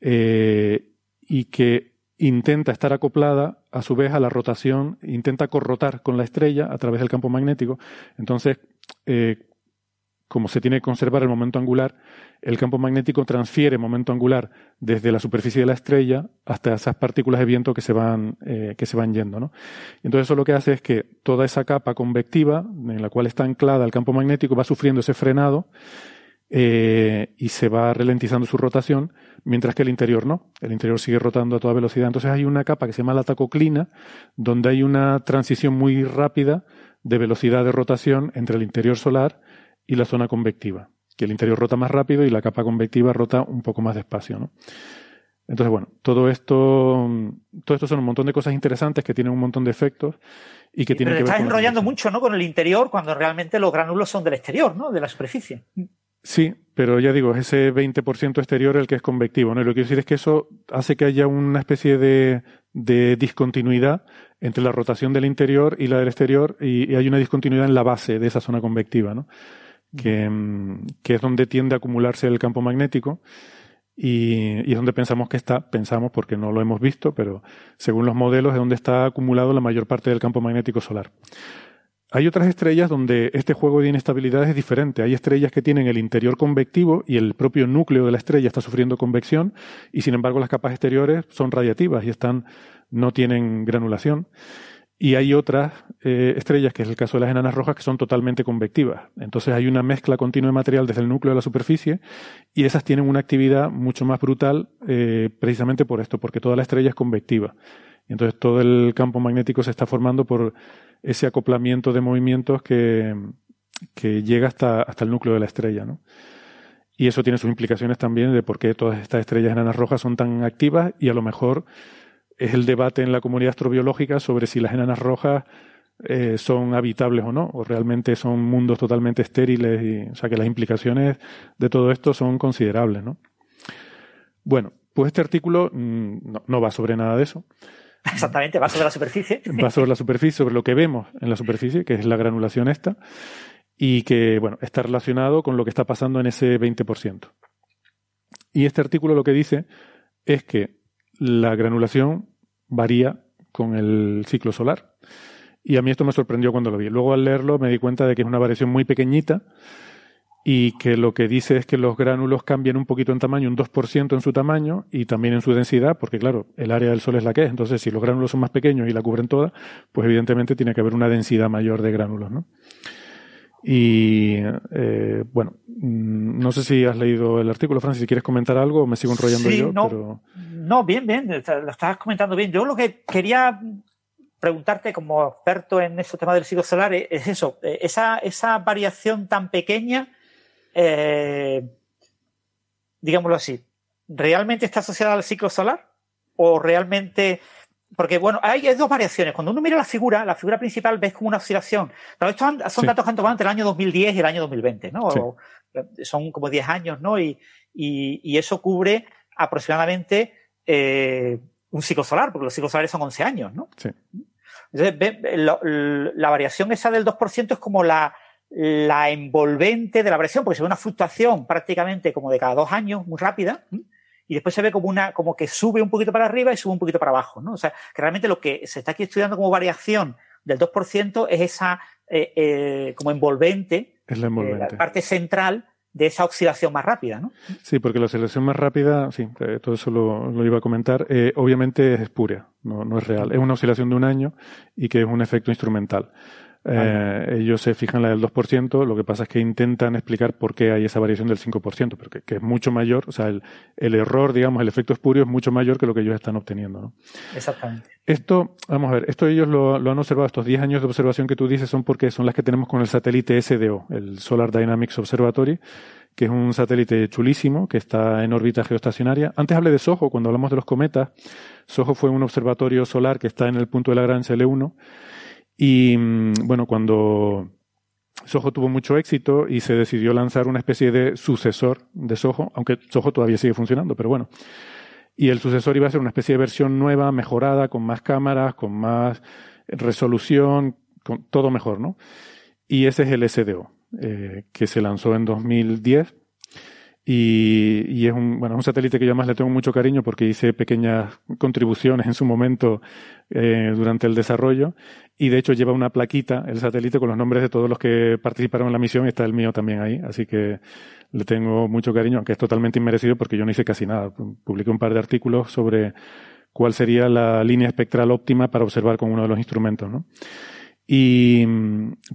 eh, y que intenta estar acoplada a su vez a la rotación, intenta corrotar con la estrella a través del campo magnético. Entonces, eh, como se tiene que conservar el momento angular, el campo magnético transfiere momento angular desde la superficie de la estrella hasta esas partículas de viento que se van, eh, que se van yendo. ¿no? Entonces eso lo que hace es que toda esa capa convectiva en la cual está anclada el campo magnético va sufriendo ese frenado eh, y se va ralentizando su rotación, mientras que el interior no. El interior sigue rotando a toda velocidad. Entonces hay una capa que se llama la tacoclina, donde hay una transición muy rápida de velocidad de rotación entre el interior solar y la zona convectiva, que el interior rota más rápido y la capa convectiva rota un poco más despacio, ¿no? Entonces, bueno, todo esto, todo esto son un montón de cosas interesantes que tienen un montón de efectos y que tienen que ver. Estás enrollando mucho, ¿no? Con el interior cuando realmente los gránulos son del exterior, ¿no? De la superficie. Sí, pero ya digo, es ese 20% exterior el que es convectivo, ¿no? lo que quiero decir es que eso hace que haya una especie de, de discontinuidad entre la rotación del interior y la del exterior y, y, hay una discontinuidad en la base de esa zona convectiva, ¿no? Mm, que, es donde tiende a acumularse el campo magnético y, y, es donde pensamos que está, pensamos porque no lo hemos visto, pero según los modelos es donde está acumulado la mayor parte del campo magnético solar. Hay otras estrellas donde este juego de inestabilidad es diferente. Hay estrellas que tienen el interior convectivo y el propio núcleo de la estrella está sufriendo convección y sin embargo las capas exteriores son radiativas y están, no tienen granulación. Y hay otras eh, estrellas, que es el caso de las enanas rojas, que son totalmente convectivas. Entonces hay una mezcla continua de material desde el núcleo de la superficie y esas tienen una actividad mucho más brutal eh, precisamente por esto, porque toda la estrella es convectiva. Entonces todo el campo magnético se está formando por ese acoplamiento de movimientos que, que llega hasta, hasta el núcleo de la estrella. ¿no? Y eso tiene sus implicaciones también de por qué todas estas estrellas enanas rojas son tan activas y a lo mejor es el debate en la comunidad astrobiológica sobre si las enanas rojas eh, son habitables o no, o realmente son mundos totalmente estériles, y, o sea que las implicaciones de todo esto son considerables, ¿no? Bueno, pues este artículo mm, no, va sobre nada de eso. Exactamente, va sobre la superficie. Va sobre la superficie, sobre lo que vemos en la superficie, que es la granulación esta, y que, bueno, está relacionado con lo que está pasando en ese 20%. Y este artículo lo que dice es que la granulación varía con el ciclo solar. Y a mí esto me sorprendió cuando lo vi. Luego al leerlo me di cuenta de que es una variación muy pequeñita y que lo que dice es que los gránulos cambian un poquito en tamaño, un 2% en su tamaño y también en su densidad, porque claro, el área del Sol es la que es. Entonces, si los gránulos son más pequeños y la cubren toda, pues evidentemente tiene que haber una densidad mayor de gránulos, ¿no? Y eh, bueno, mm, no sé si has leído el artículo, Francis, si quieres comentar algo, me sigo enrollando yo. No, pero... no, bien, bien, lo estabas comentando bien. Yo lo que quería preguntarte como experto en ese tema del ciclo solar es eso, eh, esa, esa variación tan pequeña, eh, digámoslo así, ¿realmente está asociada al ciclo solar? ¿O realmente porque, bueno, hay, dos variaciones. Cuando uno mira la figura, la figura principal ves como una oscilación. Pero estos son datos que han tomado entre el año 2010 y el año 2020, ¿no? son como 10 años, ¿no? Y, y, eso cubre aproximadamente eh, un ciclo solar, porque los ciclos solares son 11 años, ¿no? Sí. Entonces, la variación esa del 2% es como la, la envolvente de la variación, porque se ve una fluctuación prácticamente como de cada dos años, muy rápida y después se ve como una, como que sube un poquito para arriba y sube un poquito para abajo, ¿no? O sea, que realmente lo que se está aquí estudiando como variación del 2% es esa eh, eh, como envolvente, es la, envolvente. la parte central de esa oxidación más rápida, ¿no? Sí, porque la oxidación más rápida, sí, eh, todo eso lo, lo, iba a comentar, obviamente es espuria, no, no es real. Es una oscilación de un año y que es un efecto instrumental. Eh, ellos se fijan la del 2%, lo que pasa es que intentan explicar por qué hay esa variación del 5%, pero que, es mucho mayor, o sea, el, el, error, digamos, el efecto espurio es mucho mayor que lo que ellos están obteniendo. ¿no? Exactamente. Esto, vamos a ver, esto ellos lo, lo, han observado, estos 10 años de observación que tú dices son porque son las que tenemos con el satélite SDO, el Solar Dynamics Observatory, que es un satélite chulísimo que está en órbita geoestacionaria. Antes hablé de SOHO, cuando hablamos de los cometas. SOHO fue un observatorio solar que está en el punto de la Lagrange L1 y mm, bueno, cuando Soho tuvo mucho éxito y se decidió lanzar una especie de sucesor de Soho, aunque Soho todavía sigue funcionando, pero bueno. Y el sucesor iba a ser una especie de versión nueva, mejorada, con más cámaras, con más resolución, con todo mejor, ¿no? Y ese es el SDO. eh, que se lanzó en 2010 y, es un, bueno, un satélite que yo además le tengo mucho cariño porque hice pequeñas contribuciones en su momento eh, durante el desarrollo. Y de hecho lleva una plaquita, el satélite, con los nombres de todos los que participaron en la misión y está el mío también ahí. Así que le tengo mucho cariño, aunque es totalmente inmerecido porque yo no hice casi nada. Publiqué un par de artículos sobre cuál sería la línea espectral óptima para observar con uno de los instrumentos, ¿no? Y,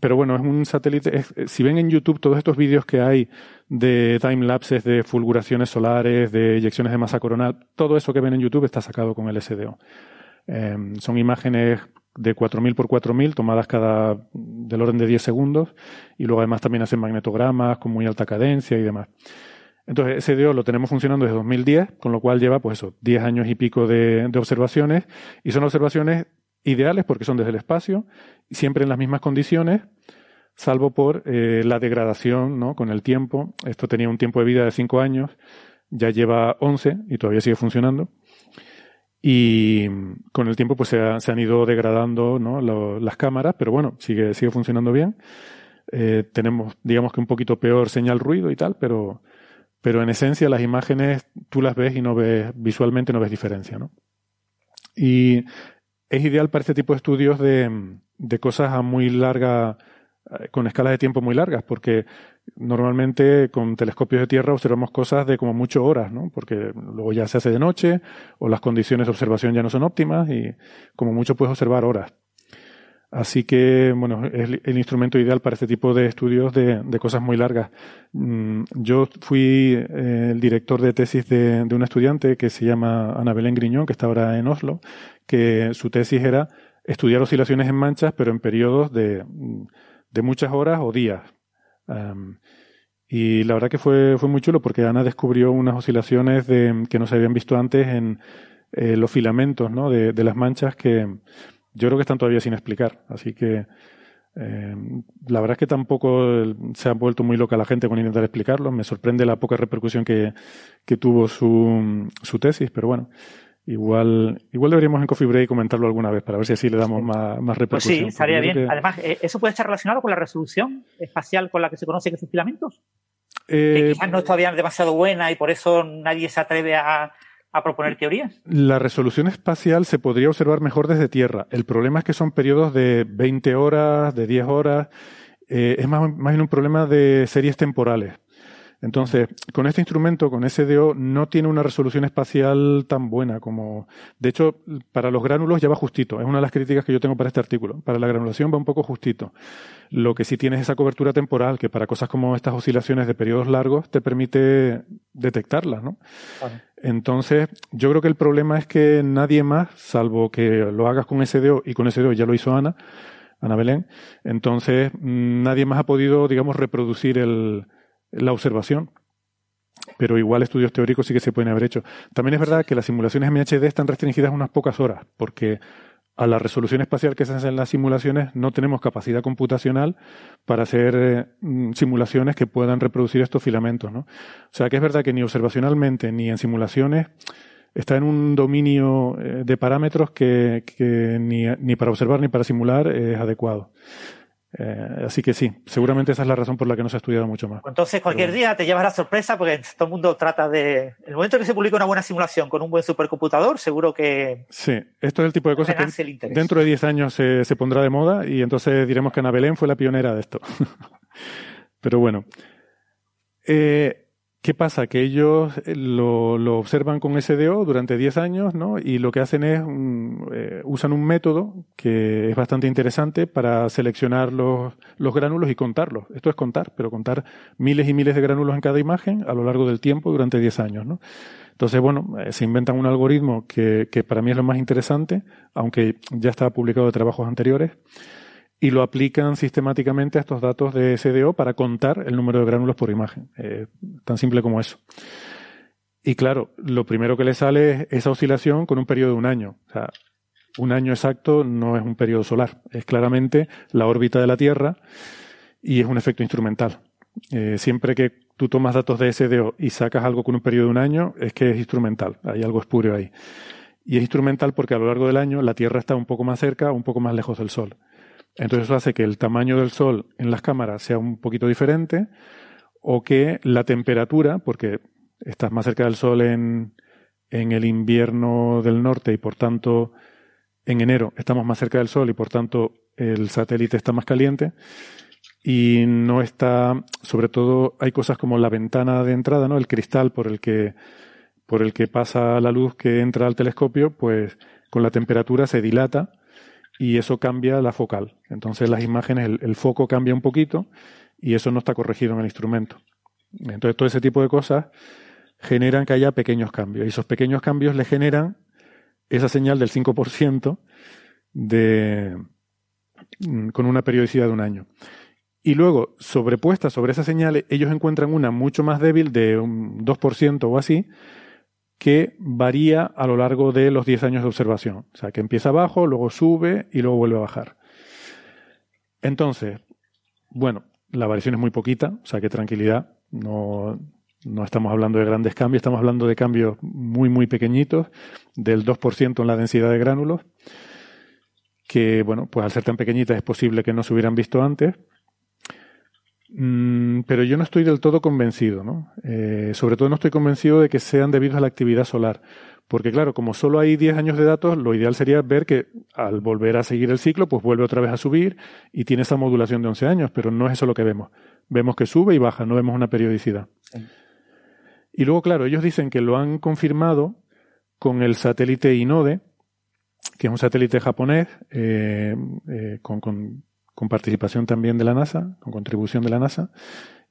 pero bueno, es un satélite. si ven en YouTube todos estos vídeos que hay de time lapses de fulguraciones solares, de eyecciones de masa coronal, todo eso que ven en YouTube está sacado con el SDO. Em, son imágenes de 4000 por 4000 tomadas cada del orden de 10 segundos y luego además también hacen magnetogramas con muy alta cadencia y demás. Entonces, SDO lo tenemos funcionando desde 2010, con lo cual lleva, pues eso, 10 años y pico de, de observaciones y son observaciones ideales porque son desde el espacio, siempre en las mismas condiciones, salvo por eh, la degradación ¿no? con el tiempo. Esto tenía un tiempo de vida de 5 años, ya lleva 11 y todavía sigue funcionando. Y con el tiempo pues se, han ido degradando ¿no? las cámaras, pero bueno, sigue, sigue funcionando bien. Eh, tenemos, digamos que un poquito peor señal ruido y tal, pero, pero en esencia las imágenes tú las ves y no ves, visualmente no ves diferencia, ¿no? Y es ideal para este tipo de estudios de, de cosas a muy larga, con escalas de tiempo muy largas, porque normalmente con telescopios de tierra observamos cosas de como mucho horas, ¿no? Porque luego ya se hace de noche o las condiciones de observación ya no son óptimas y como mucho puedes observar horas. Así que, bueno, es el instrumento ideal para este tipo de estudios de, de cosas muy largas. Mm, yo fui eh, el director de tesis de, de, un estudiante que se llama Ana Belén Griñón, que está ahora en Oslo, que su tesis era estudiar oscilaciones en manchas, pero en periodos de, de muchas horas o días. y la verdad que fue, fue muy chulo porque Ana descubrió unas oscilaciones de, que no se habían visto antes en eh, los filamentos ¿no? de, de, las manchas que yo creo que están todavía sin explicar. Así que eh, la verdad es que tampoco se ha vuelto muy loca la gente con intentar explicarlo. Me sorprende la poca repercusión que, que tuvo su, su tesis, pero bueno. Igual, igual deberíamos en Coffee Break comentarlo alguna vez para ver si así le damos más, más repercusión. Pues sí, estaría bien. Además, eh, ¿eso puede estar relacionado con la resolución espacial con la que se conoce que sus filamentos? que eh, quizás no es todavía demasiado buena y por eso nadie se atreve a, a proponer teorías. La resolución espacial se podría observar mejor desde Tierra. El problema es que son periodos de 20 horas, de 10 horas. Eh, es más, más bien un problema de series temporales. Entonces, con este instrumento, con SDO, no tiene una resolución espacial tan buena como. De hecho, para los gránulos ya va justito. Es una de las críticas que yo tengo para este artículo. Para la granulación va un poco justito. Lo que sí tiene es esa cobertura temporal, que para cosas como estas oscilaciones de periodos largos te permite detectarlas, ¿no? Entonces, yo creo que el problema es que nadie más, salvo que lo hagas con SDO, y con SDO ya lo hizo Ana, Ana Belén, entonces mm, nadie más ha podido, digamos, reproducir el, la observación. Pero igual estudios teóricos sí que se pueden haber hecho. También es verdad que las simulaciones MHD están restringidas a unas pocas horas, porque a la resolución espacial que se hace en las simulaciones no tenemos capacidad computacional para hacer eh, mm, simulaciones que puedan reproducir estos filamentos. O sea que es verdad que ni observacionalmente ni en simulaciones está en un dominio eh, de parámetros que, ni, para observar ni para simular es adecuado. Eh, así que sí, seguramente esa es la razón por la que no se ha estudiado mucho más. Entonces, cualquier día te llevas la sorpresa porque todo el mundo trata de. En el momento que se publica una buena simulación con un buen supercomputador, seguro que. Sí, esto es el tipo de cosas que dentro de 10 años se, se, pondrá de moda y entonces diremos que Ana Belén fue la pionera de esto. Pero bueno. Eh, ¿Qué pasa? Que ellos eh, lo, observan con SDO durante 10 años, ¿no? Y lo que hacen es, eh, usan un método que es bastante interesante para seleccionar los, los gránulos y contarlos. Esto es contar, pero contar miles y miles de gránulos en cada imagen a lo largo del tiempo durante 10 años, ¿no? Entonces, bueno, eh, se inventan un algoritmo que, que para mí es lo más interesante, aunque ya estaba publicado de trabajos anteriores, y lo aplican sistemáticamente a estos datos de SDO para contar el número de gránulos por imagen. Eh, tan simple como eso. Y claro, lo primero que le sale es esa oscilación con un periodo de un año. O sea, un año exacto no es un periodo solar, es claramente la órbita de la Tierra y es un efecto instrumental. Eh, siempre que tú tomas datos de SDO y sacas algo con un periodo de un año, es que es instrumental, hay algo espurio ahí. Y es instrumental porque a lo largo del año la Tierra está un poco más cerca, un poco más lejos del Sol. Entonces eso hace que el tamaño del Sol en las cámaras sea un poquito diferente o que la temperatura, porque estás más cerca del Sol en, en el invierno del norte y por tanto en enero estamos más cerca del Sol y por tanto el satélite está más caliente y no está, sobre todo hay cosas como la ventana de entrada, ¿no? El cristal por el que por el que pasa la luz que entra al telescopio, pues con la temperatura se dilata y eso cambia la focal. Entonces las imágenes, el, foco cambia un poquito y eso no está corregido en el instrumento. Entonces todo ese tipo de cosas generan que haya pequeños cambios y esos pequeños cambios le generan esa señal del 5% de, mm, con una periodicidad de un año. Y luego, sobrepuesta sobre esas señales, ellos encuentran una mucho más débil de un 2% o así, que varía a lo largo de los 10 años de observación. O sea, que empieza abajo, luego sube y luego vuelve a bajar. Entonces, bueno, la variación es muy poquita, o sea que tranquilidad, no, no estamos hablando de grandes cambios, estamos hablando de cambios muy, muy pequeñitos, del 2% en la densidad de gránulos, que, bueno, pues al ser tan pequeñitas es posible que no se hubieran visto antes. Mm, pero yo no estoy del todo convencido, ¿no? Eh, sobre todo no estoy convencido de que sean debidos a la actividad solar. Porque claro, como solo hay 10 años de datos, lo ideal sería ver que al volver a seguir el ciclo, pues vuelve otra vez a subir y tiene esa modulación de 11 años, pero no es eso lo que vemos. Vemos que sube y baja, no vemos una periodicidad. Y luego, claro, ellos dicen que lo han confirmado con el satélite INODE, que es un satélite japonés eh, eh, con, con, participación también de la NASA, con contribución de la NASA,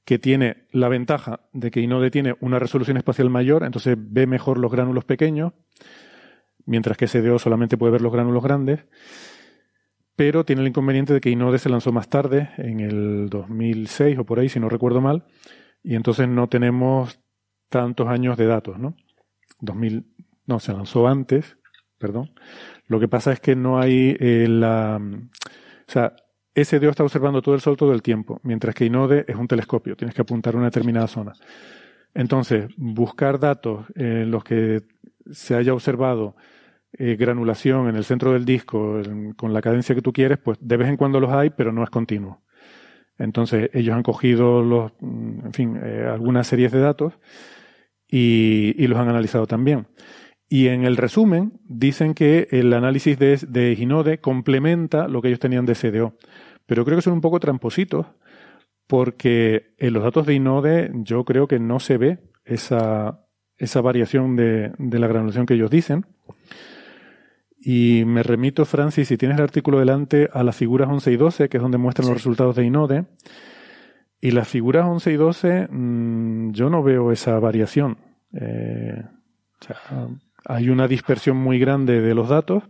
que tiene la ventaja de que INODE tiene una resolución espacial mayor, entonces ve mejor los gránulos pequeños, mientras que SDO solamente puede ver los gránulos grandes, pero tiene el inconveniente de que INODE se lanzó más tarde, en el 2006 o por ahí, si no recuerdo mal, y entonces no tenemos tantos años de datos, ¿no? 2000, no, se lanzó antes, perdón. Lo que pasa es que no hay eh, la, o sea, SDO está observando todo el sol todo el tiempo, mientras que INODE es un telescopio, tienes que apuntar a una determinada zona. Entonces, buscar datos en los que se haya observado eh, granulación en el centro del disco con la cadencia que tú quieres, pues de vez en cuando los hay, pero no es continuo. Entonces, ellos han cogido los, en fin, eh, algunas series de datos y, los han analizado también. Y en el resumen dicen que el análisis de, de Ginode complementa lo que ellos tenían de CDO. Pero creo que son un poco trampositos porque en los datos de Inode yo creo que no se ve esa, esa variación de, de, la granulación que ellos dicen. Y me remito, Francis, si tienes el artículo delante, a las figuras 11 y 12, que es donde muestran los resultados de Inode. Y las figuras 11 y 12, mmm, yo no veo esa variación. Eh, o sea, hay una dispersión muy grande de los datos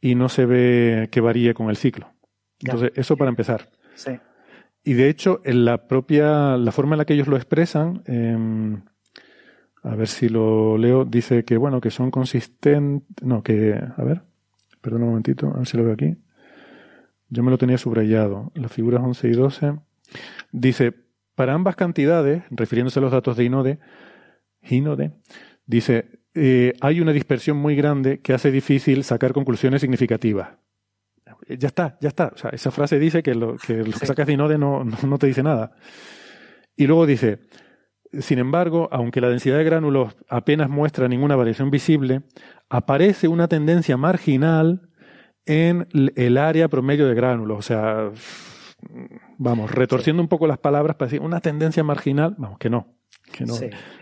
y no se ve que varíe con el ciclo. Entonces, eso para empezar. Sí. Y de hecho, en la propia, la forma en la que ellos lo expresan, eh, a ver si lo leo, dice que bueno, que son consistentes, no, que, a ver, perdón un momentito, a ver si lo veo aquí. Yo me lo tenía subrayado. Las figuras 11 y 12. Dice, para ambas cantidades, refiriéndose a los datos de Inode, Inode dice, eh, hay una dispersión muy grande que hace difícil sacar conclusiones significativas. Ya está, ya está. O sea, esa frase dice que lo que, lo que sacas de Inode no, no, no te dice nada. Y luego dice, sin embargo, aunque la densidad de gránulos apenas muestra ninguna variación visible, aparece una tendencia marginal en el área promedio de gránulos. O sea, vamos, retorciendo un poco las palabras para decir una tendencia marginal, vamos, que no, que no.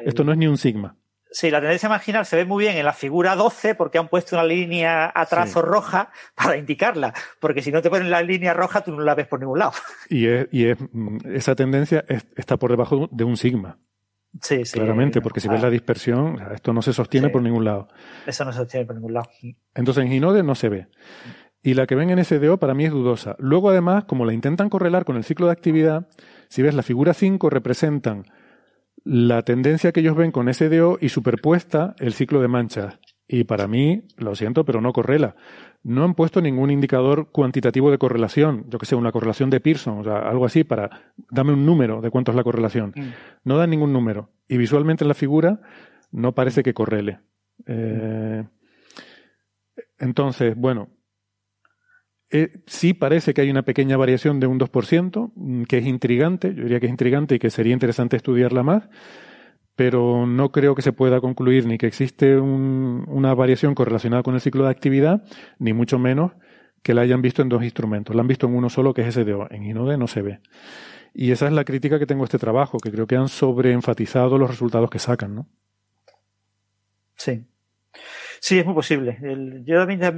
Esto no es ni un sigma. Sí, la tendencia marginal se ve muy bien en la figura 12 porque han puesto una línea a trazo sí. roja para indicarla, porque si no te ponen la línea roja tú no la ves por ningún lado. Y, es, y es, esa tendencia es, está por debajo de un sigma. Sí, sí. Claramente, porque si ves la dispersión, esto no se sostiene sí. por ningún lado. Eso no se sostiene por ningún lado. Entonces en Ginode no se ve. Y la que ven en SDO para mí es dudosa. Luego, además, como la intentan correlar con el ciclo de actividad, si ves la figura 5 representan la tendencia que ellos ven con SDO y superpuesta el ciclo de manchas. Y para mí, lo siento, pero no correla. No han puesto ningún indicador cuantitativo de correlación, yo que sé, una correlación de Pearson, o sea, algo así para, dame un número de cuánto es la correlación. Mm. No dan ningún número. Y visualmente en la figura no parece que correle. Eh, entonces, bueno, Eh, sí parece que hay una pequeña variación de un 2%, mm, que es intrigante, yo diría que es intrigante y que sería interesante estudiarla más, pero no creo que se pueda concluir ni que existe una variación correlacionada con el ciclo de actividad, ni mucho menos que la hayan visto en dos instrumentos. La han visto en uno solo, que es SDO. En INODE no se ve. Y esa es la crítica que tengo a este trabajo, que creo que han sobreenfatizado los resultados que sacan, ¿no? Sí. Sí, es muy posible. yo también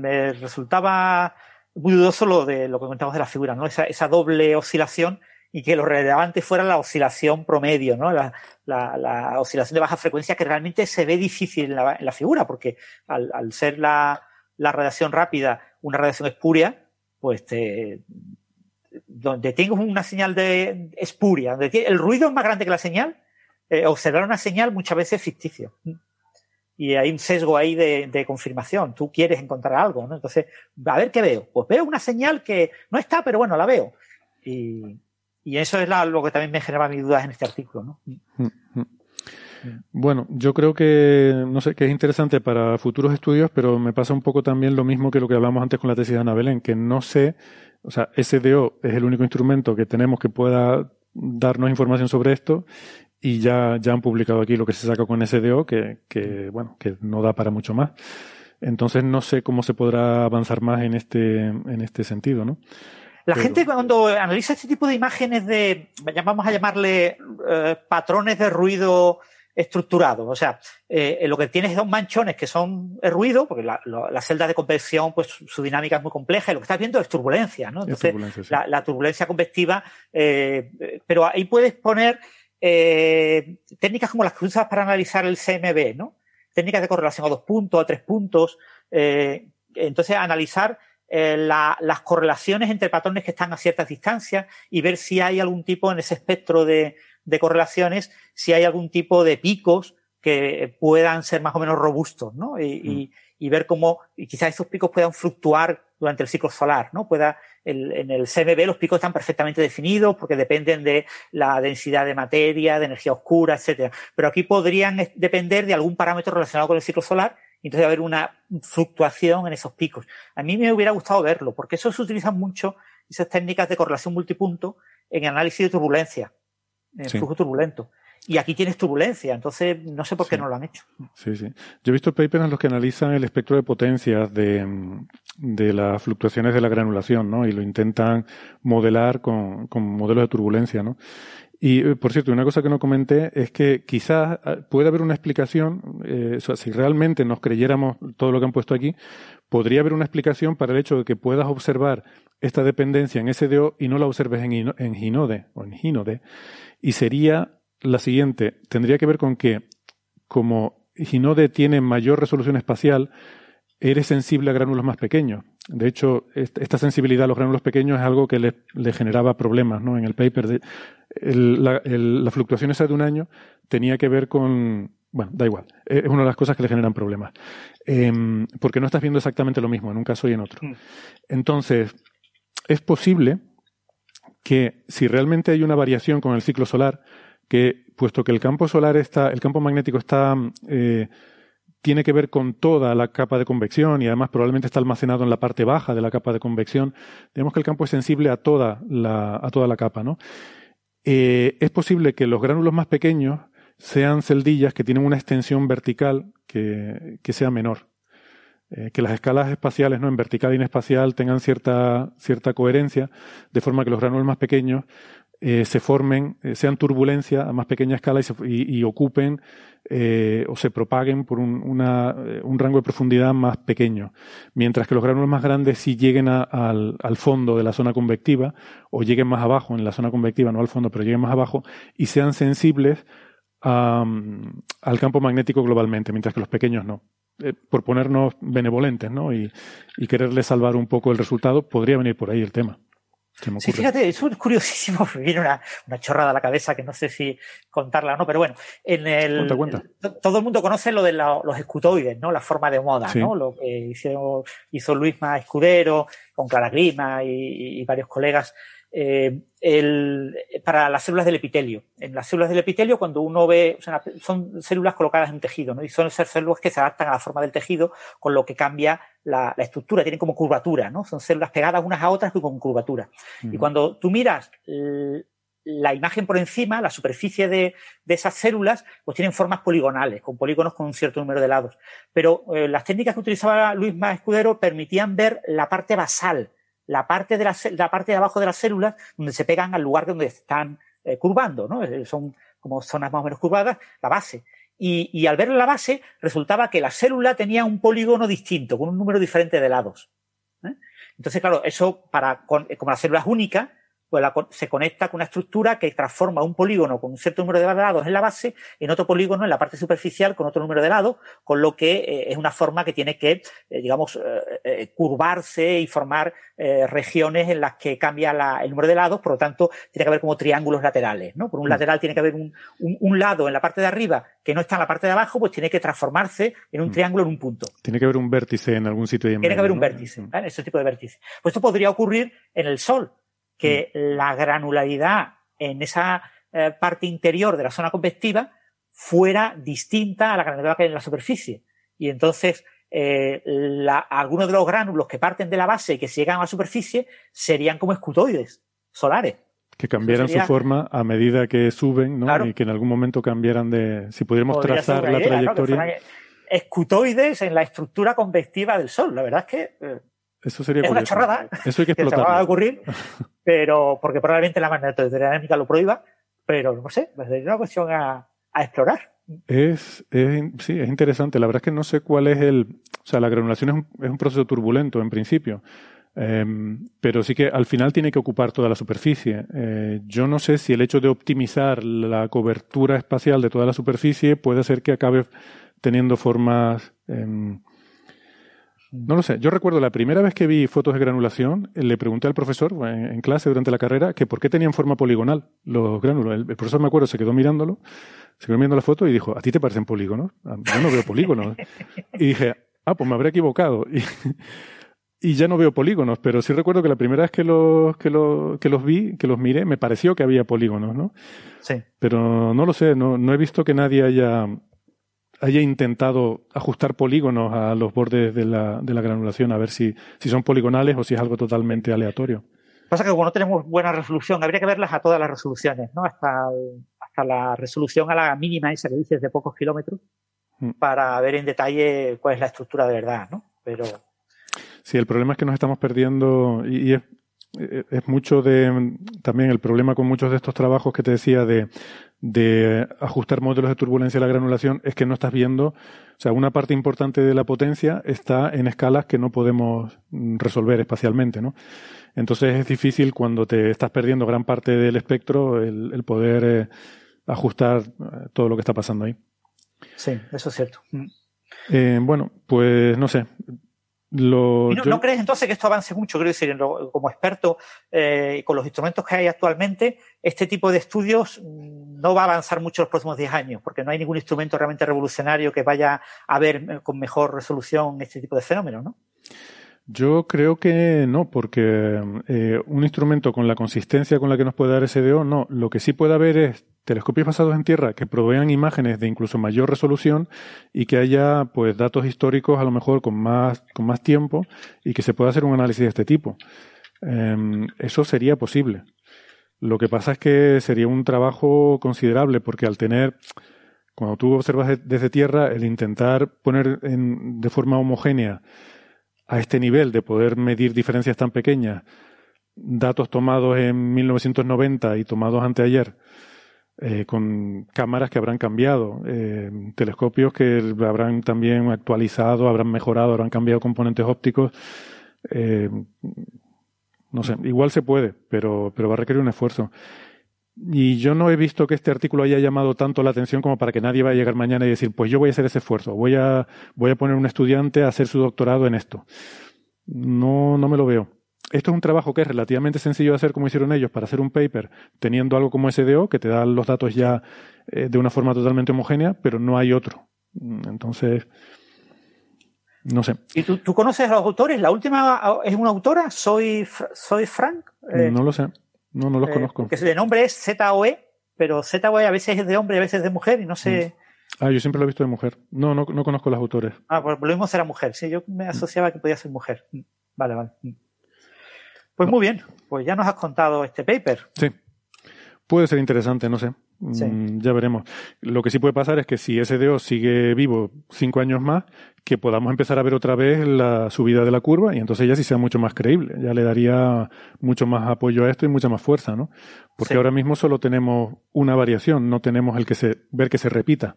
me, resultaba muy dudoso lo de lo que comentamos de la figura, ¿no? Esa, esa doble oscilación y que lo relevante fuera la oscilación promedio, ¿no? La, la, oscilación de baja frecuencia que realmente se ve difícil en la, figura, porque al, ser la, radiación rápida una radiación espuria, pues donde tengo una señal de espuria, donde el ruido es más grande que la señal, eh, observar una señal muchas veces es ficticio. Y hay un sesgo ahí de, de, confirmación. Tú quieres encontrar algo, ¿no? Entonces, a ver qué veo. Pues veo una señal que no está, pero bueno, la veo. Y, y eso es lo que también me genera mis dudas en este artículo, ¿no? Mm, mm. Bueno, yo creo que, no sé, que es interesante para futuros estudios, pero me pasa un poco también lo mismo que lo que hablamos antes con la tesis de Ana Belén, que no sé, o sea, SDO es el único instrumento que tenemos que pueda darnos información sobre esto y ya, ya han publicado aquí lo que se saca con SDO, que, que, bueno, que no da para mucho más. Entonces no sé cómo se podrá avanzar más en este, en este sentido, ¿no? La gente cuando analiza este tipo de imágenes de, vamos a llamarle eh, patrones de ruido estructurado. O sea, eh, lo que tienes son manchones que son el ruido, porque la, la, celda de convección, pues su dinámica es muy compleja y lo que estás viendo es turbulencia, ¿no? Entonces, la, turbulencia convectiva, eh, pero ahí puedes poner técnicas como las que usas para analizar el CMB, ¿no? Técnicas de correlación a dos puntos, a tres puntos. entonces, analizar eh, las correlaciones entre patrones que están a ciertas distancias y ver si hay algún tipo en ese espectro de, correlaciones, si hay algún tipo de picos que puedan ser más o menos robustos, ¿no? Y, mm. ver cómo y quizás esos picos puedan fluctuar durante el ciclo solar, ¿no? Pueda, en el CMB los picos están perfectamente definidos porque dependen de la densidad de materia, de energía oscura, etcétera. Pero aquí podrían depender de algún parámetro relacionado con el ciclo solar entonces va a haber una fluctuación en esos picos. A mí me hubiera gustado verlo, porque eso se utilizan mucho, esas técnicas de correlación multipunto, en análisis de turbulencia, en flujo turbulento. Y aquí tienes turbulencia, entonces no sé por qué no lo han hecho. Sí, sí. Yo he visto papers en los que analizan el espectro de potencias de, de las fluctuaciones de la granulación, ¿no? Y lo intentan modelar con, con modelos de turbulencia, ¿no? Y, eh, por cierto, una cosa que no comenté es que quizás ah, puede haber una explicación, eh, o sea, si realmente nos creyéramos todo lo que han puesto aquí, podría haber una explicación para el hecho de que puedas observar esta dependencia en SDO y no la observes en, en Ginode o en Ginode. Y sería la siguiente, tendría que ver con que como Ginode tiene mayor resolución espacial, eres sensible a gránulos más pequeños. De hecho, esta sensibilidad a los gránulos pequeños es algo que le, generaba problemas ¿no? en el paper. De, la, fluctuación esa de un año tenía que ver con... Bueno, da igual. Es una de las cosas que le generan problemas. Em, porque no estás viendo exactamente lo mismo en un caso y en otro. Hmm. Entonces, es posible que si realmente hay una variación con el ciclo solar, que puesto que el campo solar está, el campo magnético está eh, tiene que ver con toda la capa de convección y además probablemente está almacenado en la parte baja de la capa de convección. Digamos que el campo es sensible a toda la, a toda la capa, ¿no? Eh, es posible que los gránulos más pequeños sean celdillas que tienen una extensión vertical que, que sea menor. Eh, que las escalas espaciales, ¿no? En vertical y en espacial tengan cierta, cierta coherencia, de forma que los gránulos más pequeños eh, se formen, eh, sean turbulencia a más pequeña escala y, ocupen eh, o se propaguen por un, una, un, rango de profundidad más pequeño. Mientras que los gránulos más grandes sí lleguen al, al, fondo de la zona convectiva o lleguen más abajo en la zona convectiva, no al fondo, pero lleguen más abajo y sean sensibles al campo magnético globalmente, mientras que los pequeños no. por ponernos benevolentes, ¿no? Y, y quererle salvar un poco el resultado, podría venir por ahí el tema. Sí, fíjate, eso es curiosísimo, me viene una, una, chorrada a la cabeza que no sé si contarla o no, pero bueno, en el, todo el mundo conoce lo de los escutoides, ¿no? La forma de moda, ¿no? Lo que hizo, hizo Luis Escudero con Clara Grima y, varios colegas eh, el, para las células del epitelio. En las células del epitelio, cuando uno ve, son células colocadas en un tejido, ¿no? Y son esas células que se adaptan a la forma del tejido, con lo que cambia la, estructura, tienen como curvatura, ¿no? Son células pegadas unas a otras con curvatura. Y cuando tú miras la imagen por encima, la superficie de, esas células, pues tienen formas poligonales, con polígonos con un cierto número de lados. Pero eh, las técnicas que utilizaba Luis Más Escudero permitían ver la parte basal, la parte de la, parte de abajo de las células, donde se pegan al lugar donde están eh, curvando, ¿no? Eh, son como zonas más o menos curvadas, la base. Y, al ver la base, resultaba que la célula tenía un polígono distinto, con un número diferente de lados. Entonces, claro, eso para, como la célula es única, pues se conecta con una estructura que transforma un polígono con un cierto número de lados en la base en otro polígono en la parte superficial con otro número de lados, con lo que eh, es una forma que tiene que, eh, digamos, eh, curvarse y formar regiones en las que cambia el número de lados, por lo tanto, tiene que haber como triángulos laterales, ¿no? Por un mm. lateral tiene que haber un, un, lado en la parte de arriba que no está en la parte de abajo, pues tiene que transformarse en un mm. triángulo en un punto. Tiene que haber un vértice en algún sitio. tiene que haber un vértice, mm. ese tipo de vértice. Pues esto podría ocurrir en el Sol que mm. la granularidad en esa eh, parte interior de la zona convectiva fuera distinta a la granularidad que hay en la superficie. Y entonces, eh, algunos de los gránulos que parten de la base y que llegan a la superficie serían como escutoides solares. Que cambiaran su forma a medida que suben, ¿no? Y que en algún momento cambiaran de. Si pudiéramos trazar la trayectoria. escutoides en la estructura convectiva del Sol. La verdad es que eh, eso sería es una chorrada Eso hay que, que se va a ocurrir, pero porque probablemente la magnetodinámica lo prohíba, pero no sé, es una cuestión a, explorar. Es, es, sí, es interesante. La verdad es que no sé cuál es el. O sea, la granulación es un, es un proceso turbulento en principio. Em, pero sí que al final tiene que ocupar toda la superficie. Eh, yo no sé si el hecho de optimizar la cobertura espacial de toda la superficie puede hacer que acabe teniendo formas em, no lo sé. Yo recuerdo la primera vez que vi fotos de granulación, le pregunté al profesor en, clase durante la carrera que por qué tenían forma poligonal los gránulos. El, profesor, me acuerdo, se quedó mirándolo, se quedó mirando la foto y dijo, ¿a ti te parecen polígonos? Ah, yo no veo polígonos. y dije, ah, pues me habré equivocado. Y, ya no veo polígonos, pero sí recuerdo que la primera vez que los, que los, que los vi, que los miré, me pareció que había polígonos, ¿no? Sí. Pero no lo sé, no, no he visto que nadie haya haya intentado ajustar polígonos a los bordes de la, de la granulación, a ver si, si son poligonales o si es algo totalmente aleatorio. Pasa que como no tenemos buena resolución, habría que verlas a todas las resoluciones, ¿no? Hasta, hasta la resolución a la mínima esa que dices de pocos kilómetros, mm. para ver en detalle cuál es la estructura de verdad, ¿no? Pero. Sí, el problema es que nos estamos perdiendo, y, es, es mucho de también el problema con muchos de estos trabajos que te decía de, de ajustar modelos de turbulencia a la granulación es que no estás viendo, o sea, una parte importante de la potencia está en escalas que no podemos resolver espacialmente, ¿no? Entonces es difícil cuando te estás perdiendo gran parte del espectro el, poder eh, ajustar eh, todo lo que está pasando ahí. Sí, eso es cierto. Eh, bueno, pues no sé. Lo, no, crees entonces que esto avance mucho? Creo decir, como experto, eh, con los instrumentos que hay actualmente, este tipo de estudios mm, no va a avanzar mucho en los próximos 10 años, porque no hay ningún instrumento realmente revolucionario que vaya a ver eh, con mejor resolución este tipo de fenómenos, ¿no? Yo creo que no, porque eh, un instrumento con la consistencia con la que nos puede dar SDO, no. Lo que sí puede haber es telescopios basados en tierra que provean imágenes de incluso mayor resolución y que haya pues datos históricos a lo mejor con más, con más tiempo y que se pueda hacer un análisis de este tipo. Em, eso sería posible. Lo que pasa es que sería un trabajo considerable porque al tener, cuando tú observas desde tierra, el intentar poner en, de forma homogénea a este nivel de poder medir diferencias tan pequeñas, datos tomados en 1990 y tomados anteayer, eh, con cámaras que habrán cambiado, eh, telescopios que habrán también actualizado, habrán mejorado, habrán cambiado componentes ópticos. Eh, no sé, igual se puede, pero, pero va a requerir un esfuerzo. Y yo no he visto que este artículo haya llamado tanto la atención como para que nadie vaya a llegar mañana y decir, pues yo voy a hacer ese esfuerzo, voy a, voy a poner un estudiante a hacer su doctorado en esto. No, no me lo veo. Esto es un trabajo que es relativamente sencillo de hacer como hicieron ellos para hacer un paper teniendo algo como SDO, que te da los datos ya eh, de una forma totalmente homogénea, pero no hay otro. Entonces, no sé. ¿Y tú, tú conoces a los autores? ¿La última es una autora? ¿Soy, soy Frank? Eh, no lo sé. No, no los conozco. Que de nombre es ZOE, pero ZOE a veces es de hombre, a veces es de mujer y no sé. Mm. Ah, yo siempre lo he visto de mujer. No, no, no conozco los autores. Ah, pues lo mismo será mujer. Sí, yo me asociaba que podía ser mujer. Mm. Vale, vale. Pues muy bien, pues ya nos has contado este paper. Sí. Puede ser interesante, no sé. Mm, ya veremos. Lo que sí puede pasar es que si SDO sigue vivo cinco años más, que podamos empezar a ver otra vez la subida de la curva y entonces ya sí sea mucho más creíble. Ya le daría mucho más apoyo a esto y mucha más fuerza, ¿no? Porque ahora mismo solo tenemos una variación, no tenemos el que se, ver que se repita.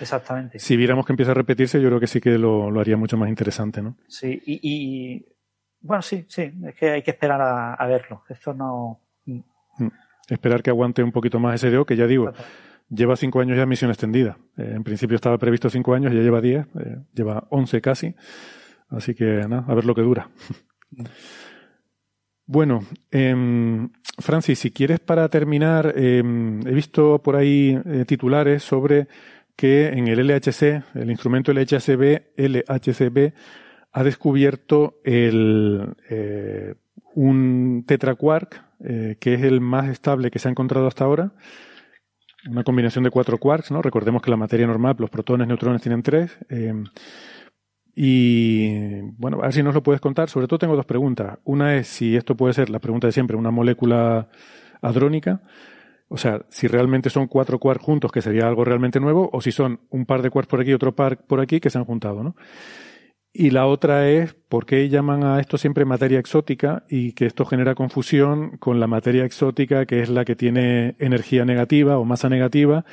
Exactamente. Si viéramos que empieza a repetirse, yo creo que sí que lo, haría mucho más interesante, ¿no? Sí, y, bueno, sí, sí, es que hay que esperar a, verlo. Esto no. Mm. Mm. Esperar que aguante un poquito más SDO, que ya digo, lleva cinco años ya misión extendida. Eh, en principio estaba previsto cinco años, ya lleva diez, eh, lleva once casi. Así que nada, a ver lo que dura. bueno, eh, Francis, si quieres para terminar, em, he visto por ahí eh, titulares sobre que en el LHC, el instrumento LHCb, LHCb ha descubierto el, un tetraquark eh, que es el más estable que se ha encontrado hasta ahora. Una combinación de cuatro quarks, ¿no? Recordemos que la materia normal, los protones, neutrones tienen tres. Eh, y bueno, a ver si nos lo puedes contar. Sobre todo tengo dos preguntas. Una es si esto puede ser, la pregunta de siempre, una molécula hadrónica. O sea, si realmente son cuatro quarks juntos, que sería algo realmente nuevo, o si son un par de quarks por aquí y otro par por aquí que se han juntado, ¿no? Y la otra es por qué llaman a esto siempre materia exótica y que esto genera confusión con la materia exótica que es la que tiene energía negativa o masa negativa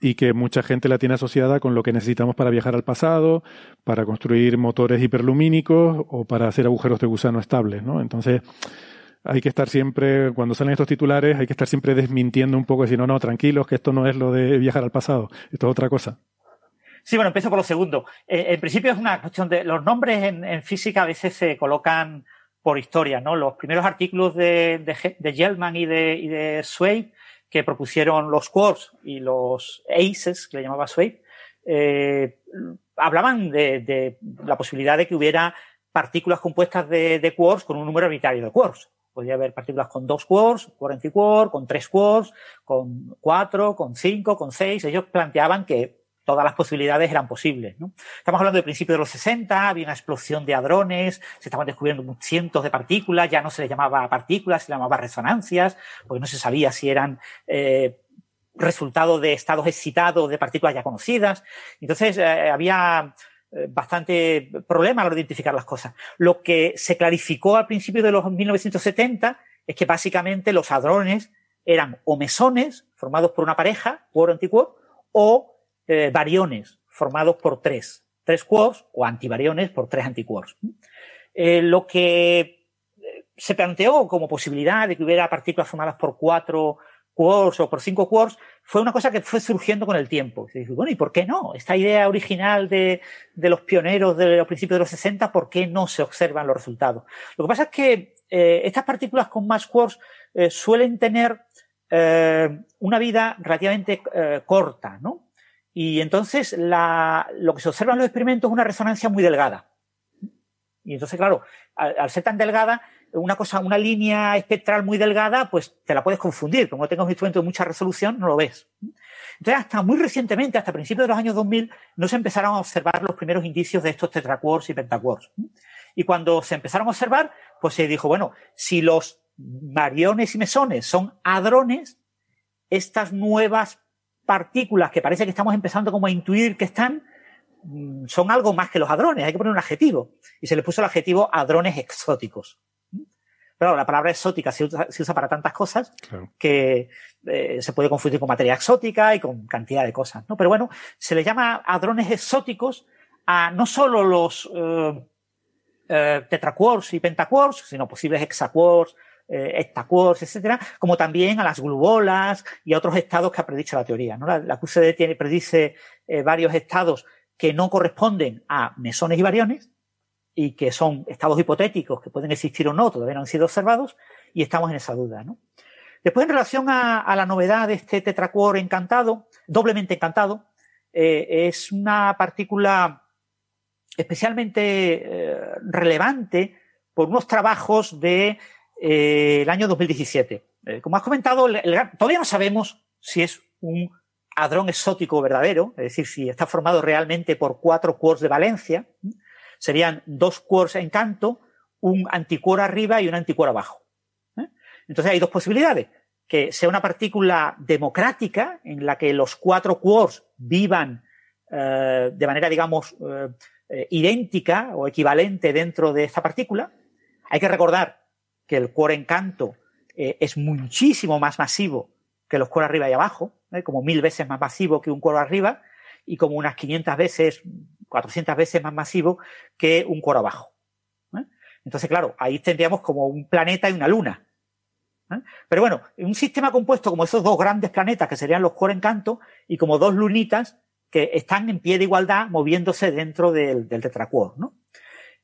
y que mucha gente la tiene asociada con lo que necesitamos para viajar al pasado, para construir motores hiperlumínicos o para hacer agujeros de gusano estables, ¿no? Entonces, hay que estar siempre, cuando salen estos titulares, hay que estar siempre desmintiendo un poco decir, no, no, tranquilos, que esto no es lo de viajar al pasado, esto es otra cosa. Sí, bueno, empiezo por lo segundo. Eh, en principio es una cuestión de los nombres en, física a veces se colocan por historia, ¿no? Los primeros artículos de, de, de Gellman y de, y de Swade que propusieron los quarks y los ACES, que le llamaba Swade, eh, hablaban de, de, la posibilidad de que hubiera partículas compuestas de, de quarks con un número arbitrario de quarks. Podría haber partículas con dos quarks, quark antiquark, con tres quarks, con cuatro, con cinco, con seis. Ellos planteaban que todas las posibilidades eran posibles. ¿no? Estamos hablando del principio de los 60, había una explosión de hadrones, se estaban descubriendo cientos de partículas, ya no se les llamaba partículas, se les llamaba resonancias, porque no se sabía si eran eh, resultado de estados excitados de partículas ya conocidas. Entonces eh, había eh, bastante problema a la hora de identificar las cosas. Lo que se clarificó al principio de los 1970 es que básicamente los hadrones eran o mesones formados por una pareja, quark antiquark, o eh, variones formados por tres, tres quarks o antivariones por tres antiquarks. Eh, lo que eh, se planteó como posibilidad de que hubiera partículas formadas por cuatro quarks o por cinco quarks fue una cosa que fue surgiendo con el tiempo. Y bueno, ¿y por qué no? Esta idea original de, de, los pioneros de los principios de los 60, ¿por qué no se observan los resultados? Lo que pasa es que eh, estas partículas con más quarks eh, suelen tener eh, una vida relativamente corta, ¿no? Y entonces la, lo que se observa en los experimentos es una resonancia muy delgada. Y entonces, claro, al, ser tan delgada, una cosa, una línea espectral muy delgada, pues te la puedes confundir. Como tengas un instrumento de mucha resolución, no lo ves. Entonces, hasta muy recientemente, hasta principios de los años 2000, no se empezaron a observar los primeros indicios de estos tetraquarks y pentaquarks. Y cuando se empezaron a observar, pues se dijo, bueno, si los mariones y mesones son hadrones, estas nuevas partículas que parece que estamos empezando como a intuir que están, mm, son algo más que los hadrones, hay que poner un adjetivo. Y se le puso el adjetivo hadrones exóticos. Pero la palabra exótica se usa, para tantas cosas que eh, se puede confundir con materia exótica y con cantidad de cosas. ¿no? Pero bueno, se le llama hadrones exóticos a no solo los eh, eh tetraquarks y pentaquarks, sino posibles hexaquarks, eh, etcétera, como también a las glubolas y a otros estados que ha predicho la teoría. ¿no? La, QCD tiene, predice eh, varios estados que no corresponden a mesones y variones y que son estados hipotéticos que pueden existir o no, todavía no han sido observados y estamos en esa duda. ¿no? Después, en relación a, la novedad de este tetraquark encantado, doblemente encantado, eh, es una partícula especialmente eh, relevante por unos trabajos de eh, el año 2017. Eh, como has comentado, todavía no sabemos si es un hadrón exótico verdadero, es decir, si está formado realmente por cuatro quarks de valencia. Serían dos quarks en canto, un anticuor arriba y un anticuor abajo. ¿eh? Entonces hay dos posibilidades. Que sea una partícula democrática en la que los cuatro quarks vivan de manera, digamos, idéntica o equivalente dentro de esta partícula. Hay que recordar que el quark en canto eh, es muchísimo más masivo que los cueros arriba y abajo, ¿eh? como mil veces más masivo que un cuero arriba y como unas 500 veces, 400 veces más masivo que un cuero abajo. ¿eh? Entonces, claro, ahí tendríamos como un planeta y una luna. Pero bueno, un sistema compuesto como esos dos grandes planetas que serían los cueros en canto y como dos lunitas que están en pie de igualdad moviéndose dentro del, del tetracuor. ¿no?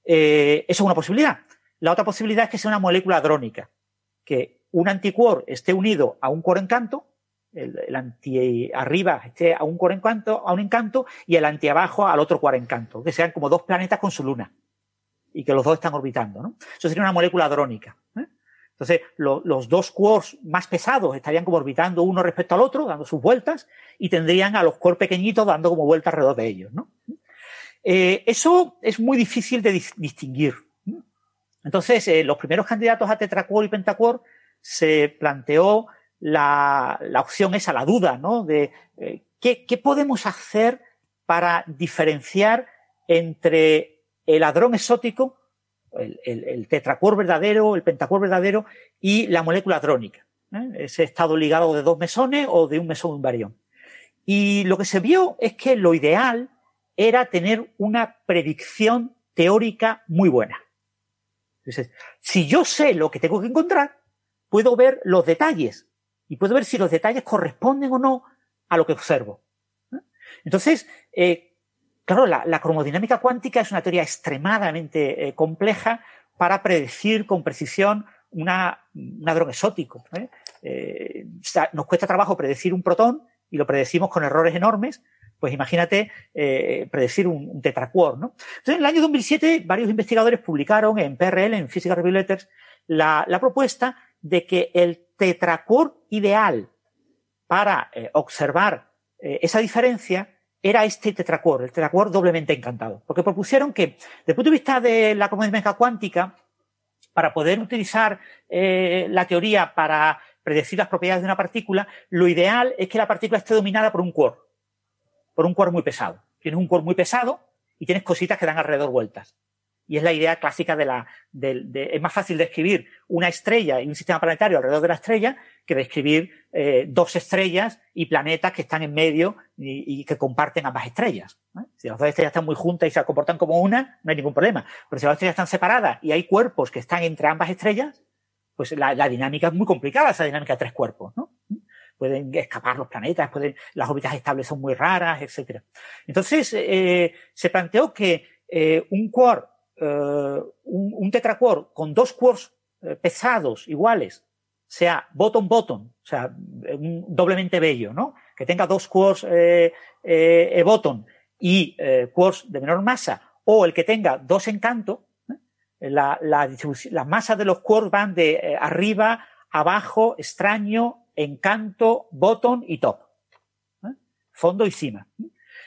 eso es una posibilidad. La otra posibilidad es que sea una molécula adrónica, que un anticuor esté unido a un cuor encanto, el, el, anti arriba esté a un cuor encanto, a un encanto, y el anti abajo al otro cuor encanto, que sean como dos planetas con su luna, y que los dos están orbitando, ¿no? Eso sería una molécula adrónica. ¿eh? Entonces, los dos quarks más pesados estarían como orbitando uno respecto al otro, dando sus vueltas, y tendrían a los quarks pequeñitos dando como vueltas alrededor de ellos, ¿no? Eh, eso es muy difícil de distinguir. Entonces, eh, los primeros candidatos a tetracuor y pentacuor se planteó la, opción esa, la duda, ¿no? De eh, ¿qué, ¿qué, podemos hacer para diferenciar entre el hadrón exótico, el, el, el tetracuor verdadero, el pentacuor verdadero y la molécula hadrónica. ¿eh? Ese estado ligado de dos mesones o de un mesón y un barión. Y lo que se vio es que lo ideal era tener una predicción teórica muy buena. Entonces, si yo sé lo que tengo que encontrar, puedo ver los detalles y puedo ver si los detalles corresponden o no a lo que observo. Entonces, eh, claro, la, cromodinámica cuántica es una teoría extremadamente eh, compleja para predecir con precisión una, un hadrón exótico. ¿eh? nos cuesta trabajo predecir un protón y lo predecimos con errores enormes. Pues imagínate predecir un, un tetracuor, ¿no? Entonces, en el año 2007, varios investigadores publicaron en PRL, en Physical Review Letters, la, la propuesta de que el tetracor ideal para eh, observar eh, esa diferencia era este tetracor, el tetracor doblemente encantado. Porque propusieron que, desde el punto de vista de la cromodinámica cuántica, para poder utilizar eh, la teoría para predecir las propiedades de una partícula, lo ideal es que la partícula esté dominada por un quark, por un quark muy pesado. Tienes un quark muy pesado y tienes cositas que dan alrededor vueltas. Y es la idea clásica de la, de, de, es más fácil describir una estrella y un sistema planetario alrededor de la estrella que describir eh, dos estrellas y planetas que están en medio y, que comparten ambas estrellas. Si las dos estrellas están muy juntas y se comportan como una, no hay ningún problema. Pero si las estrellas están separadas y hay cuerpos que están entre ambas estrellas, pues la, la dinámica es muy complicada, esa dinámica de tres cuerpos, ¿no? Pueden escapar los planetas, pueden, las órbitas estables son muy raras, etcétera. Entonces, eh, se planteó que eh, un quark eh, un, un tetraquark con dos quarks eh, pesados iguales, sea bottom-bottom, o sea, un doblemente bello, ¿no? Que tenga dos quarks eh, eh, bottom y quarks de menor masa, o el que tenga dos encanto, la, la, las masas de los quarks van de arriba, abajo, extraño, encanto, bottom y top. Fondo y cima.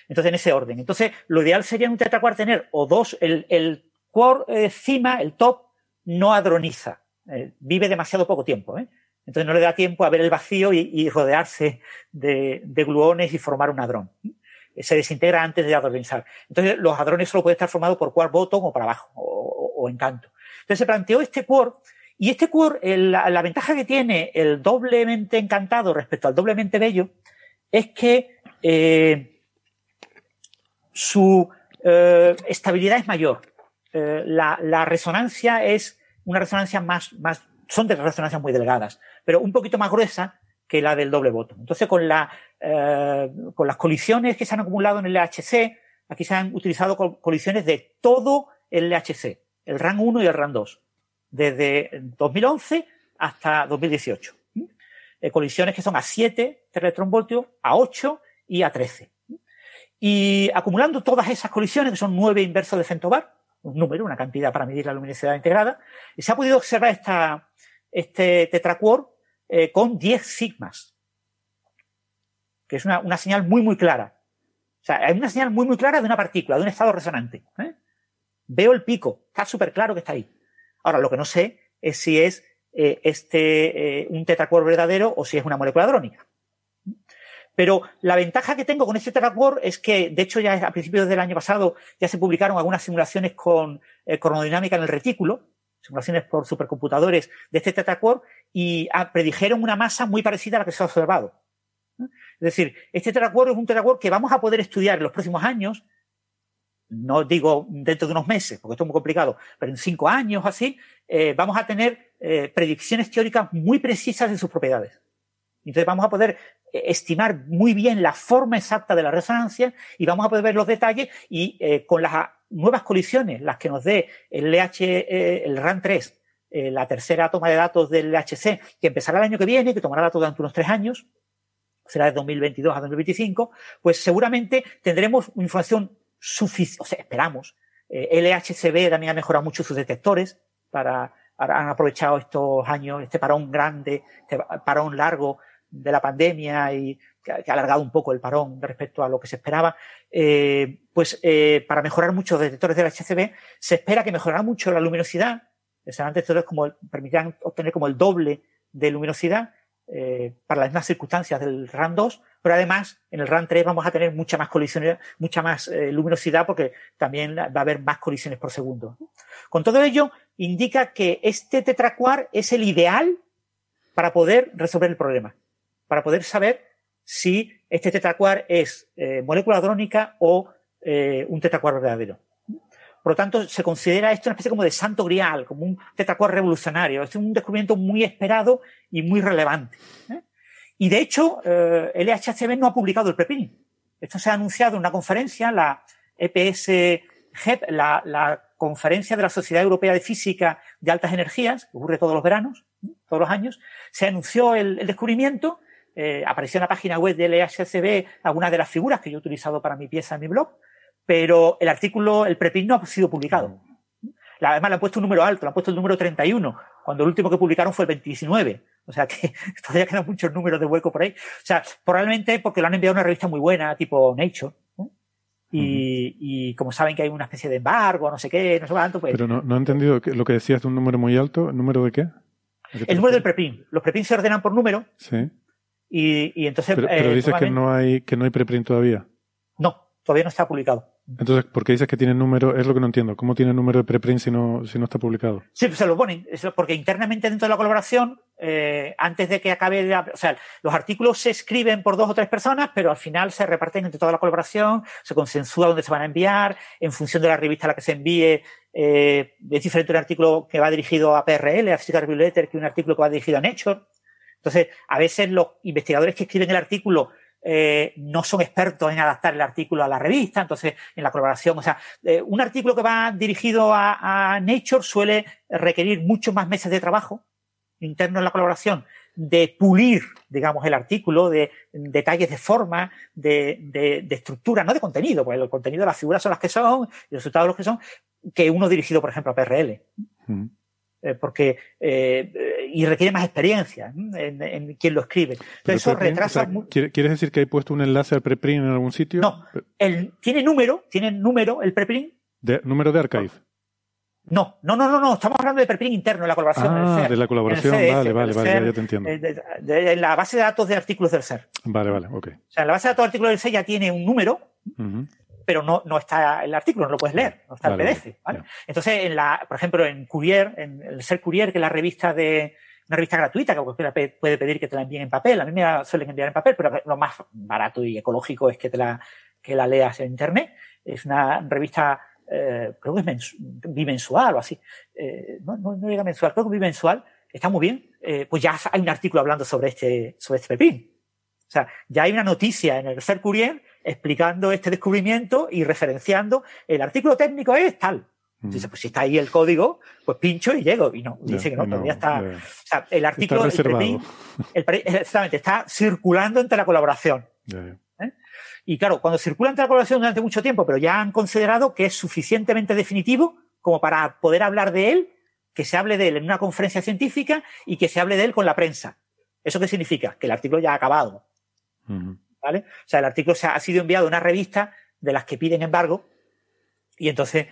Entonces, en ese orden. Entonces, lo ideal sería en un tetraquark tener o dos, el, el por encima, el top, no adroniza. Eh, vive demasiado poco tiempo. ¿eh? Entonces no le da tiempo a ver el vacío y, rodearse de, gluones y formar un hadrón. ¿eh? Se desintegra antes de adronizar. Entonces los hadrones solo pueden estar formados por quark bottom o para abajo, o, o, encanto. Entonces se planteó este quark y este el, la, ventaja que tiene el doblemente encantado respecto al doblemente bello es que eh, su eh, estabilidad es mayor. Eh, la, resonancia es una resonancia más, más, son de resonancias muy delgadas, pero un poquito más gruesa que la del doble voto. Entonces, con, la, con las colisiones que se han acumulado en el LHC, aquí se han utilizado colisiones de todo el LHC, el RAN 1 y el RAN 2, desde 2011 hasta 2018. Eh, colisiones que son a 7 teletronvoltios, a 8 y a 13. Y acumulando todas esas colisiones, que son 9 inversos de Fentobar, un número, una cantidad para medir la luminosidad integrada, se ha podido observar esta, este tetraquark eh, con 10 sigmas, que es una, señal muy, muy clara. O sea, hay una señal muy, muy clara de una partícula, de un estado resonante. ¿eh? Veo el pico, está súper claro que está ahí. Ahora, lo que no sé es si es este un tetracuor verdadero o si es una molécula drónica. Pero la ventaja que tengo con este tetraquark es que, de hecho, ya a principios del año pasado ya se publicaron algunas simulaciones con eh, en el retículo, simulaciones por supercomputadores de este tetraquark, y ah, predijeron una masa muy parecida a la que se ha observado. Es decir, este tetraquark es un tetraquark que vamos a poder estudiar en los próximos años, no digo dentro de unos meses, porque esto es muy complicado, pero en cinco años o así, eh, vamos a tener eh, predicciones teóricas muy precisas de sus propiedades. Entonces vamos a poder eh, estimar muy bien la forma exacta de la resonancia y vamos a poder ver los detalles y con las nuevas colisiones, las que nos dé el LH, el RAN 3, la tercera toma de datos del LHC, que empezará el año que viene, que tomará datos durante unos tres años, será de 2022 a 2025, pues seguramente tendremos información suficiente, o sea, esperamos. LHCb también ha mejorado mucho sus detectores para, han aprovechado estos años, este parón grande, este parón largo de la pandemia y que ha alargado un poco el parón respecto a lo que se esperaba, eh, pues eh, para mejorar mucho los detectores del HCB se espera que mejorará mucho la luminosidad, serán detectores como permitirán obtener como el doble de luminosidad eh, para las mismas circunstancias del RAN 2, pero además en el RAN 3 vamos a tener mucha más colisiones, mucha más luminosidad porque también va a haber más colisiones por segundo. Con todo ello, indica que este tetracuar es el ideal para poder resolver el problema para poder saber si este tetracuar es eh, molécula drónica o eh, un tetracuar verdadero. Por lo tanto, se considera esto una especie como de santo grial, como un tetracuar revolucionario. Es un descubrimiento muy esperado y muy relevante. ¿eh? Y de hecho, el LHCb no ha publicado el preprint. Esto se ha anunciado en una conferencia, la EPS GEP, la, conferencia de la Sociedad Europea de Física de Altas Energías, que ocurre todos los veranos, todos los años. Se anunció el descubrimiento eh, apareció en la página web del EHCB algunas de las figuras que yo he utilizado para mi pieza en mi blog, pero el artículo, el preprint no ha sido publicado. Además le han puesto un número alto, le han puesto el número 31, cuando el último que publicaron fue el 29. O sea que todavía quedan muchos números de hueco por ahí. O sea, probablemente porque lo han enviado a una revista muy buena, tipo Nature. Y, y, como saben que hay una especie de embargo, no sé qué, no sé cuánto, pues. Pero no, no he entendido lo que decías de un número muy alto. ¿El número de qué? El número del preprint. Los preprints se ordenan por número. Sí. Y, entonces. Pero, eh, dices que no hay que no hay preprint todavía. No, todavía no está publicado. Entonces, ¿por qué dices que tiene número? Es lo que no entiendo. ¿Cómo tiene número de preprint si no, si no está publicado? Sí, pues se lo ponen. Porque internamente dentro de la colaboración, eh, antes de que acabe O sea, los artículos se escriben por dos o tres personas, pero al final se reparten entre toda la colaboración, se consensúa dónde se van a enviar, en función de la revista a la que se envíe. Eh, es diferente un artículo que va dirigido a PRL, a Physical Review Letter, que un artículo que va dirigido a Nature. Entonces, a veces los investigadores que escriben el artículo eh, no son expertos en adaptar el artículo a la revista, entonces en la colaboración, o sea, eh, un artículo que va dirigido a, Nature suele requerir muchos más meses de trabajo interno en la colaboración, de pulir, digamos, el artículo, de, detalles de forma, de, estructura, no de contenido, porque el contenido de las figuras son las que son, y los resultados los que son, que uno dirigido, por ejemplo, a PRL. Eh, porque eh, y requiere más experiencia en, quien lo escribe. Entonces eso retrasa. ¿Quieres decir que hay puesto un enlace al preprint en algún sitio? No, el, tiene número, tiene número el preprint. De, número de archive. No, no, no, no, no, estamos hablando de preprint interno, de la colaboración. Ah, de la colaboración, vale, vale, vale, ya te entiendo. En la base de datos de artículos del SER. Vale, vale, ok. O sea, en la base de datos de artículos del SER ya tiene un número, pero no, no está el artículo, no lo puedes leer, no está el PDF. ¿vale? Entonces, en la, por ejemplo, en Courier, en el Ser Courier, que es la revista de, una revista gratuita que puede pedir que te la envíen en papel. A mí me la suelen enviar en papel, pero lo más barato y ecológico es que te la, que la leas en internet. Es una revista, eh, creo que es bimensual o así. Eh, no, no, no, llega mensual, creo que bimensual. Está muy bien. Eh, pues ya hay un artículo hablando sobre este, sobre este pepín. O sea, ya hay una noticia en el Ser Courier explicando este descubrimiento y referenciando el artículo técnico es tal. Dice, pues si está ahí el código, pues pincho y llego. Y no, dice que no, todavía está. o sea, el artículo. Está exactamente, está circulando entre la colaboración. ¿Eh? Y claro, cuando circula entre la colaboración durante mucho tiempo, pero ya han considerado que es suficientemente definitivo como para poder hablar de él, que se hable de él en una conferencia científica y que se hable de él con la prensa. ¿Eso qué significa? Que el artículo ya ha acabado. ¿Vale? O sea, el artículo se ha, sido enviado a una revista de las que piden embargo. Y entonces,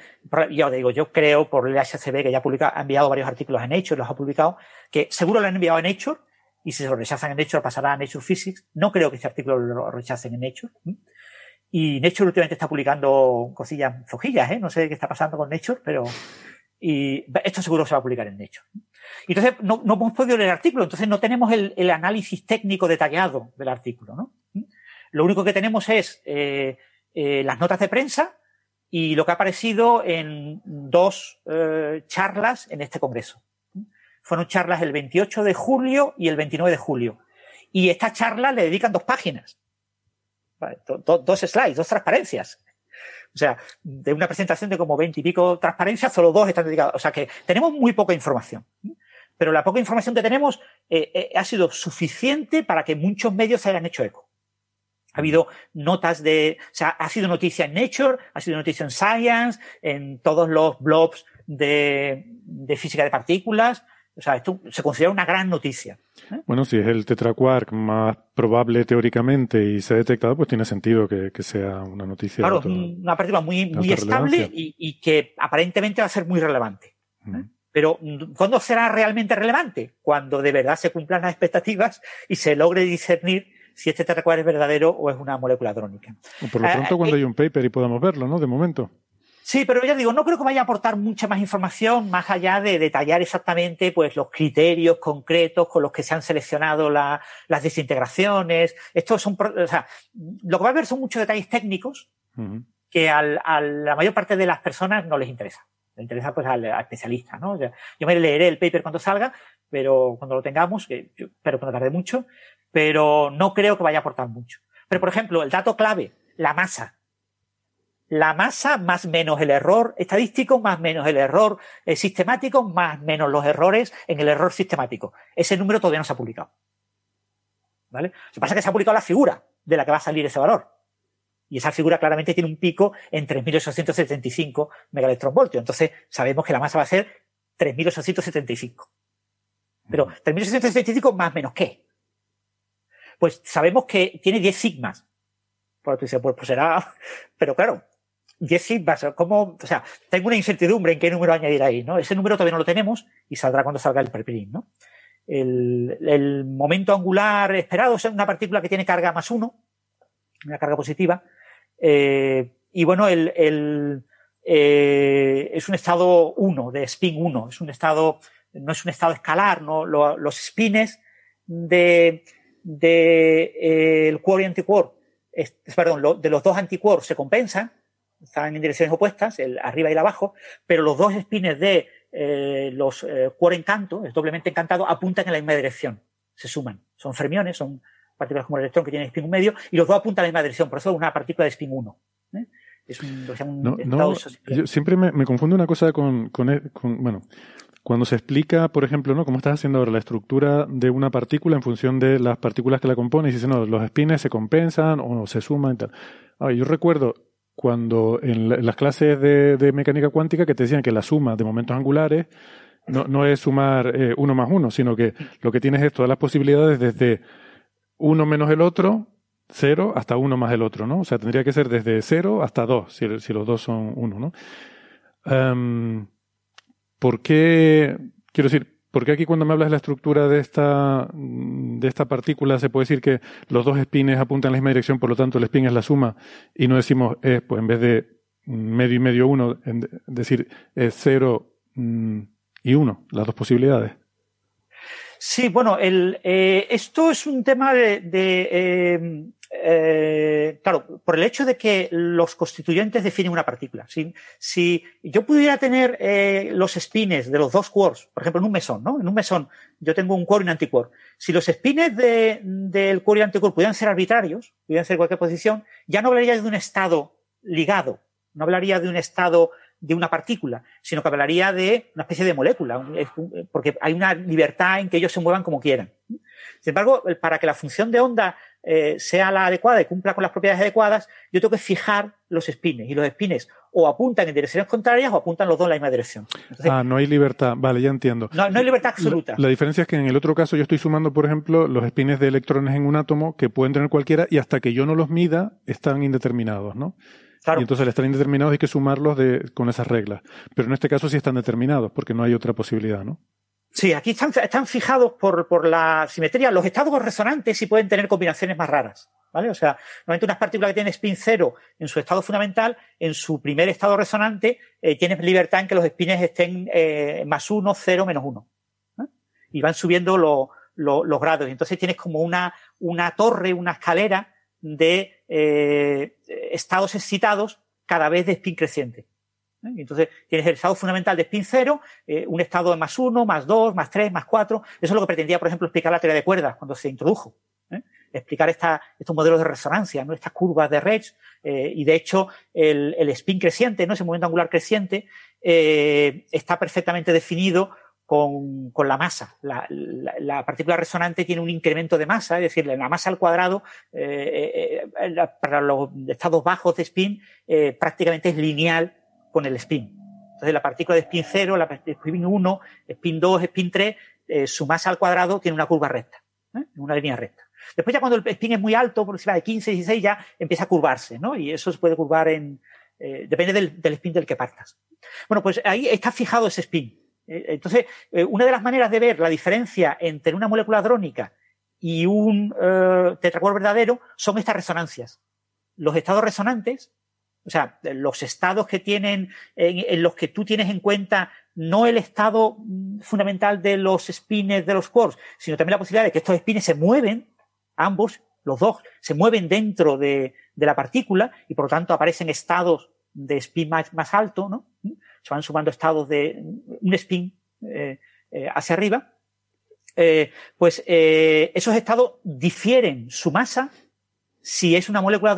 yo digo, yo creo por el HCB que ya ha, ha enviado varios artículos en Nature, los ha publicado, que seguro lo han enviado en Nature, y si se lo rechazan en Nature pasará a Nature Physics. No creo que este artículo lo rechacen en Nature. Y Nature últimamente está publicando cosillas flojillas, ¿eh? No sé qué está pasando con Nature, pero y esto seguro se va a publicar en Nature. Y entonces no, hemos podido leer el artículo, entonces no tenemos el, análisis técnico detallado del artículo, ¿no? Lo único que tenemos es eh, eh, las notas de prensa y lo que ha aparecido en dos eh, charlas en este congreso. Fueron charlas el 28 de julio y el 29 de julio. Y estas charlas le dedican dos páginas. dos slides, dos transparencias. O sea, de una presentación de como 20 y pico transparencias, solo dos están dedicados. O sea que tenemos muy poca información. Pero la poca información que tenemos eh, eh, ha sido suficiente para que muchos medios se hayan hecho eco. Ha habido notas de, o sea, ha sido noticia en Nature, ha sido noticia en Science, en todos los blogs de, de física de partículas. O sea, esto se considera una gran noticia. ¿eh? Bueno, si es el tetraquark más probable teóricamente y se ha detectado, pues tiene sentido que, sea una noticia. Claro, una partícula muy, muy estable y, que aparentemente va a ser muy relevante. ¿eh? Pero, ¿cuándo será realmente relevante? Cuando de verdad se cumplan las expectativas y se logre discernir si este tetraquark es verdadero o es una molécula drónica. por lo eh, pronto, cuando hay un paper y podamos verlo, ¿no? De momento. Sí, pero ya digo, no creo que vaya a aportar mucha más información más allá de detallar exactamente pues, los criterios concretos con los que se han seleccionado las desintegraciones. Estos son, o sea, lo que va a ver son muchos detalles técnicos que a la mayor parte de las personas no les interesa. Le interesa pues al, especialista, ¿no? yo me leeré el paper cuando salga, pero cuando lo tengamos, que yo espero que no tarde mucho, pero no creo que vaya a aportar mucho. Pero, por ejemplo, el dato clave, la masa la masa más menos el error estadístico, más menos el error eh, sistemático, más menos los errores en el error sistemático. Ese número todavía no se ha publicado. ¿Vale? Lo que pasa es que se ha publicado la figura de la que va a salir ese valor. Y esa figura claramente tiene un pico en 3.875 megaelectronvoltios. Entonces sabemos que la masa va a ser 3.875. Pero 3.875 más menos qué? Pues sabemos que tiene 10 sigmas. Pues tú dices, pues, pues será, pero claro, 10 sigmas, ¿cómo? O sea, tengo una incertidumbre en qué número añadir ahí, ¿no? Ese número todavía no lo tenemos y saldrá cuando salga el preprint, ¿no? El, momento angular esperado es una partícula que tiene carga más uno, una carga positiva, eh, y bueno, el, el eh, es un estado 1, de spin 1, es un estado, no es un estado escalar, ¿no? los spines de, de eh, el quark y perdón, de los dos antiquarks se compensan, están en direcciones opuestas, el arriba y el abajo, pero los dos spines de eh, los eh, encanto, es doblemente encantado, apuntan en la misma dirección, se suman. Son fermiones, son partículas como el electrón que tienen spin medio, y los dos apuntan en la misma dirección, por eso es una partícula de spin 1. ¿eh? Es un, no, yo siempre me, me, confundo una cosa con, con, con, bueno, cuando se explica, por ejemplo, ¿no? Como estás haciendo ahora, la estructura de una partícula en función de las partículas que la componen, y dice, no, los spines se compensan o se suman y tal. Ah, yo recuerdo cuando en, las clases de, mecánica cuántica que te decían que la suma de momentos angulares no, no es sumar eh, uno más uno, sino que lo que tienes es todas las posibilidades desde uno menos el otro, cero, hasta uno más el otro, ¿no? O sea, tendría que ser desde cero hasta dos, si, los dos son uno, ¿no? Um, ¿Por qué, quiero decir, porque aquí cuando me hablas de la estructura de esta, de esta partícula se puede decir que los dos espines apuntan en la misma dirección, por lo tanto el spin es la suma y no decimos es, pues en vez de medio y medio uno, decir es cero mm, y uno, las dos posibilidades. Sí, bueno, el, eh, esto es un tema de, eh, eh, claro, por el hecho de que los constituyentes definen una partícula. Si, si yo pudiera tener eh, los spines de los dos quarks, por ejemplo, en un mesón, ¿no? En un mesón yo tengo un quark y un antiquark. Si los spines de, del quark y antiquark pudieran ser arbitrarios, pudieran ser cualquier posición, ya no hablaría de un estado ligado, no hablaría de un estado de una partícula, sino que hablaría de una especie de molécula, porque hay una libertad en que ellos se muevan como quieran. Sin embargo, para que la función de onda eh, sea la adecuada y cumpla con las propiedades adecuadas, yo tengo que fijar los spines. Y los spines o apuntan en direcciones contrarias o apuntan los dos en la misma dirección. ah, no hay libertad. Vale, ya entiendo. No, no hay libertad absoluta. La, diferencia es que en el otro caso yo estoy sumando, por ejemplo, los spines de electrones en un átomo que pueden tener cualquiera y hasta que yo no los mida están indeterminados, ¿no? Claro. Y entonces al estar indeterminados hay que sumarlos de, con esas reglas. Pero en este caso sí están determinados porque no hay otra posibilidad, ¿no? Sí, aquí están, están fijados por, por, la simetría. Los estados resonantes sí pueden tener combinaciones más raras. ¿Vale? O sea, normalmente unas partículas que tienen spin cero en su estado fundamental, en su primer estado resonante, eh, tienes libertad en que los spins estén eh, más uno, cero, menos uno. ¿eh? Y van subiendo los grados. Y entonces tienes como una, una torre, una escalera de eh, estados excitados cada vez de spin creciente. ¿Eh? Entonces tienes el estado fundamental de spin cero, eh, un estado de más uno, más dos, más tres, más cuatro. Eso es lo que pretendía, por ejemplo, explicar la teoría de cuerdas cuando se introdujo. ¿eh? Explicar estos modelos de resonancia, estas curvas de Reich. y de hecho, el, spin creciente, ¿no? ese momento angular creciente, está perfectamente definido con, la masa. La, la, la, partícula resonante tiene un incremento de masa, es decir, la masa al cuadrado para los estados bajos de spin prácticamente es lineal con el spin. Entonces, la partícula de spin 0, la de spin 1, spin 2, spin 3, eh, su masa al cuadrado tiene una curva recta, ¿eh? una línea recta. Después ya cuando el spin es muy alto, por encima de 15, 16, ya empieza a curvarse, ¿no? Y eso se puede curvar en, eh, depende del, spin del que partas. Bueno, pues ahí está fijado ese spin. Entonces, una de las maneras de ver la diferencia entre una molécula drónica y un tetracuadro verdadero son estas resonancias. Los estados resonantes o sea, los estados que tienen, en, los que tú tienes en cuenta no el estado mm, fundamental de los spines de los quarks, sino también la posibilidad de que estos spines se mueven, ambos, los dos, se mueven dentro de, la partícula y por lo tanto aparecen estados de spin más, alto, ¿no? Se van sumando estados de un spin eh, eh, hacia arriba. Eh, pues esos estados difieren su masa si es una molécula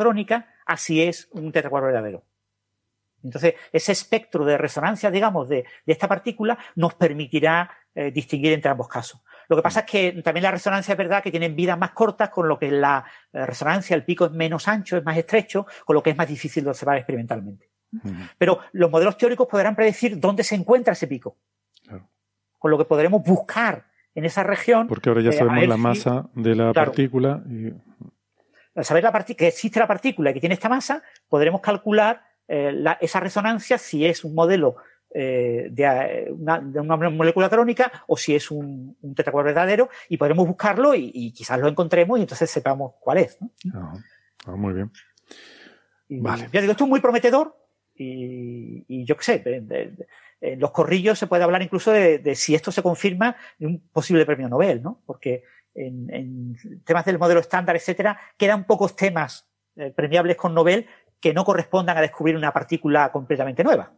así es un tetracuadro verdadero. Entonces, ese espectro de resonancia, digamos, de, de esta partícula nos permitirá eh, distinguir entre ambos casos. Lo que pasa es que también la resonancia es verdad que tienen vidas más cortas, con lo que la eh, resonancia, el pico es menos ancho, es más estrecho, con lo que es más difícil de observar experimentalmente. Uh -huh. Pero los modelos teóricos podrán predecir dónde se encuentra ese pico. Claro. Con lo que podremos buscar en esa región. Porque ahora ya eh, sabemos la masa de la claro. partícula. Y al saber la que existe la partícula y que tiene esta masa, podremos calcular eh, la, esa resonancia si es un modelo eh, de, una, de, una, molécula trónica o si es un, un verdadero y podremos buscarlo y, y, quizás lo encontremos y entonces sepamos cuál es. ¿no? Ah, ah, muy bien. Y, vale. Ya digo, esto es muy prometedor y, y yo qué sé, de, de, en los corrillos se puede hablar incluso de, de si esto se confirma de un posible premio Nobel, ¿no? Porque en, en temas del modelo estándar, etcétera, quedan pocos temas eh, premiables con Nobel que no correspondan a descubrir una partícula completamente nueva.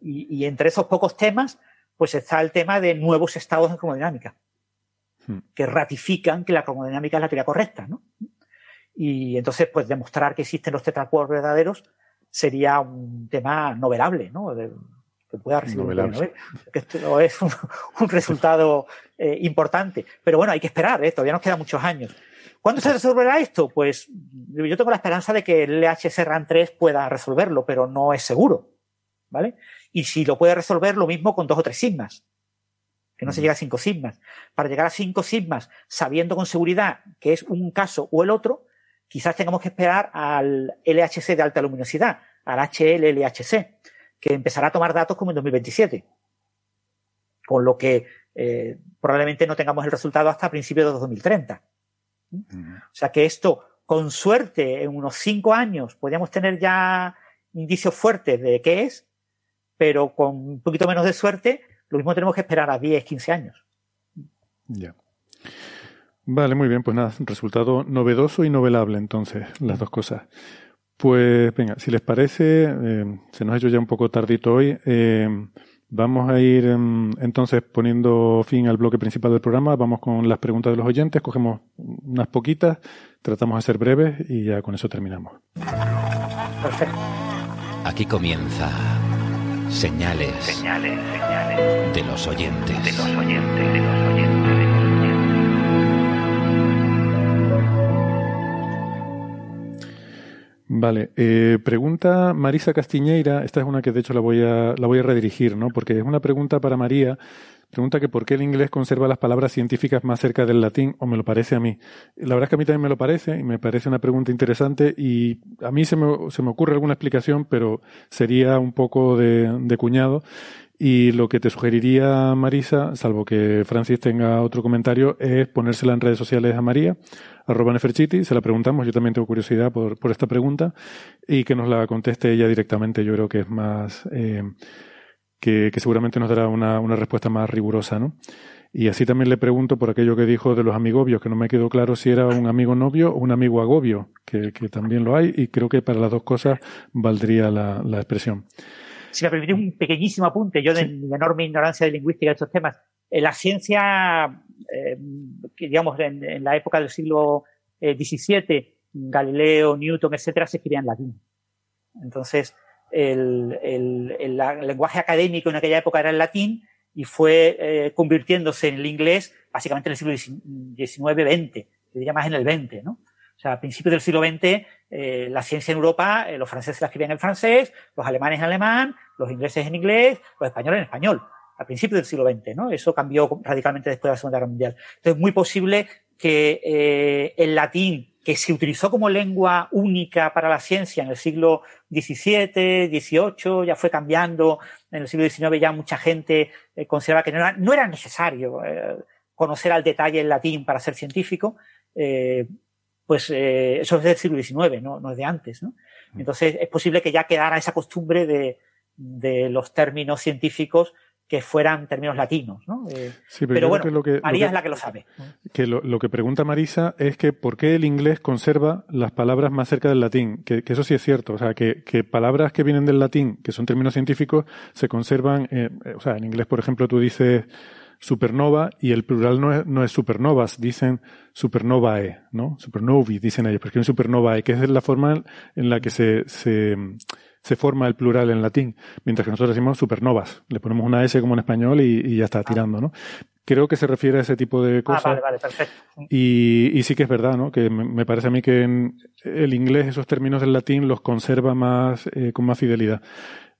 Y, y, entre esos pocos temas, pues está el tema de nuevos estados en cromodinámica, que ratifican que la cromodinámica es la teoría correcta, ¿no? Y entonces, pues demostrar que existen los tetracuadros verdaderos sería un tema novelable, ¿no? De, que pueda recibir un Nobel. Que esto es un, un resultado eh, importante. Pero bueno, hay que esperar, ¿eh? todavía nos quedan muchos años. ¿Cuándo se resolverá esto? Pues yo tengo la esperanza de que el LHC RAN 3 pueda resolverlo, pero no es seguro. ¿Vale? Y si lo puede resolver, lo mismo con dos o tres sigmas. Que no se llega a cinco sigmas. Para llegar a cinco sigmas, sabiendo con seguridad que es un caso o el otro, quizás tengamos que esperar al LHC de alta luminosidad, al HL-LHC, que empezará a tomar datos como en 2027. Con lo que eh, probablemente no tengamos el resultado hasta principios de 2030. Uh -huh. O sea que esto, con suerte, en unos cinco años podríamos tener ya indicios fuertes de qué es, pero con un poquito menos de suerte, lo mismo tenemos que esperar a 10, 15 años. Ya. Vale, muy bien, pues nada, resultado novedoso y novelable entonces, las dos cosas. Pues venga, si les parece, eh, se nos ha hecho ya un poco tardito hoy. Eh, Vamos a ir entonces poniendo fin al bloque principal del programa. Vamos con las preguntas de los oyentes. Cogemos unas poquitas, tratamos de ser breves y ya con eso terminamos. Aquí comienza Señales, señales, señales de los oyentes. De los oyentes, de los oyentes. Vale, eh, pregunta Marisa Castiñeira, esta es una que de hecho la voy a, la voy a redirigir, ¿no? Porque es una pregunta para María Pregunta que por qué el inglés conserva las palabras científicas más cerca del latín, o me lo parece a mí. La verdad es que a mí también me lo parece, y me parece una pregunta interesante, y a mí se me, se me ocurre alguna explicación, pero sería un poco de, de cuñado. Y lo que te sugeriría, Marisa, salvo que Francis tenga otro comentario, es ponérsela en redes sociales a María, arroba Neferchiti, se la preguntamos, yo también tengo curiosidad por, por esta pregunta, y que nos la conteste ella directamente, yo creo que es más, eh, que, seguramente nos dará una, una, respuesta más rigurosa, ¿no? Y así también le pregunto por aquello que dijo de los amigobios, que no me quedó claro si era un amigo novio o un amigo agobio, que, que también lo hay, y creo que para las dos cosas valdría la, la expresión. Si me permitís un pequeñísimo apunte, yo de mi enorme ignorancia de lingüística de estos temas, en la ciencia, eh, digamos, en, la época del siglo XVII, eh, Galileo, Newton, etcétera, se escribía en latín. Entonces, el, el, lenguaje académico en aquella época era el latín y fue eh, convirtiéndose en el inglés básicamente en el siglo XIX-XX, diría más en el XX, ¿no? O sea, a principios del siglo XX, eh, la ciencia en Europa, eh, los franceses la escribían en francés, los alemanes en alemán, los ingleses en inglés, los españoles en español, a principios del siglo XX, ¿no? Eso cambió radicalmente después de la Segunda Guerra Mundial. Entonces, es muy posible que el latín que se utilizó como lengua única para la ciencia en el siglo XVII, XVIII, ya fue cambiando, en el siglo XIX ya mucha gente eh, consideraba que no era, necesario eh, conocer al detalle el latín para ser científico, eh, pues eso es del siglo XIX, no, no es de antes. ¿no? Mm. Entonces es posible que ya quedara esa costumbre de, de los términos científicos que fueran términos latinos, ¿no? Eh, pero, bueno, lo que, María es la que lo sabe. Que lo, que pregunta Marisa es que por qué el inglés conserva las palabras más cerca del latín, que, eso sí es cierto, o sea, que, palabras que vienen del latín, que son términos científicos, se conservan, eh, o sea, en inglés, por ejemplo, tú dices supernova y el plural no es, no es supernovas, dicen supernovae, ¿no? Supernovi, dicen ellos, porque es supernovae, que es la forma en la que se, se se forma el plural en latín, mientras que nosotros decimos supernovas. Le ponemos una S como en español y, ya está ah. tirando, ¿no? Creo que se refiere a ese tipo de ah, cosas. Ah, vale, vale, perfecto. Y, sí que es verdad, ¿no? Que me, parece a mí que en el inglés esos términos del latín los conserva más, eh, con más fidelidad.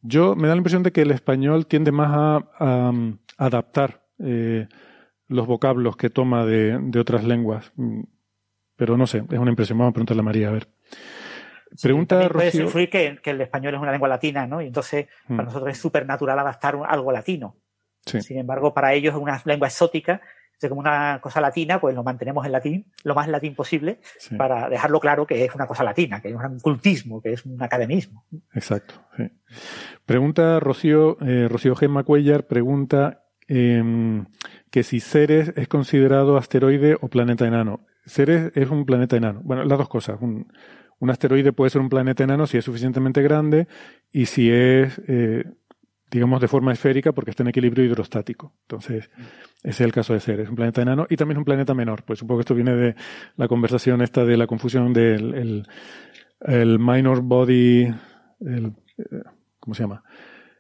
Yo me da la impresión de que el español tiende más a, adaptar eh, los vocablos que toma de, de otras lenguas. Pero no sé, es una impresión. Vamos a preguntarle a María, a ver. Pregunta Rocío. Puede que, que, el español es una lengua latina, ¿no? Y entonces para mm. nosotros es súper natural adaptar algo latino. Sin embargo, para ellos es una lengua exótica, es como una cosa latina, pues lo mantenemos en latín, lo más latín posible, para dejarlo claro que es una cosa latina, que es un cultismo, que es un academismo. Exacto. Pregunta Rocío, eh, Rocío Gemma Cuellar, pregunta em, que si Ceres es considerado asteroide o planeta enano. Ceres es un planeta enano. Bueno, las dos cosas. Un, asteroide puede ser un planeta enano si es suficientemente grande y si es, eh, digamos, de forma esférica porque está en equilibrio hidrostático. Entonces, ese es el caso de ser. Es un planeta enano y también un planeta menor. Pues supongo que esto viene de la conversación esta de la confusión del el, minor body, el, eh, ¿cómo se llama?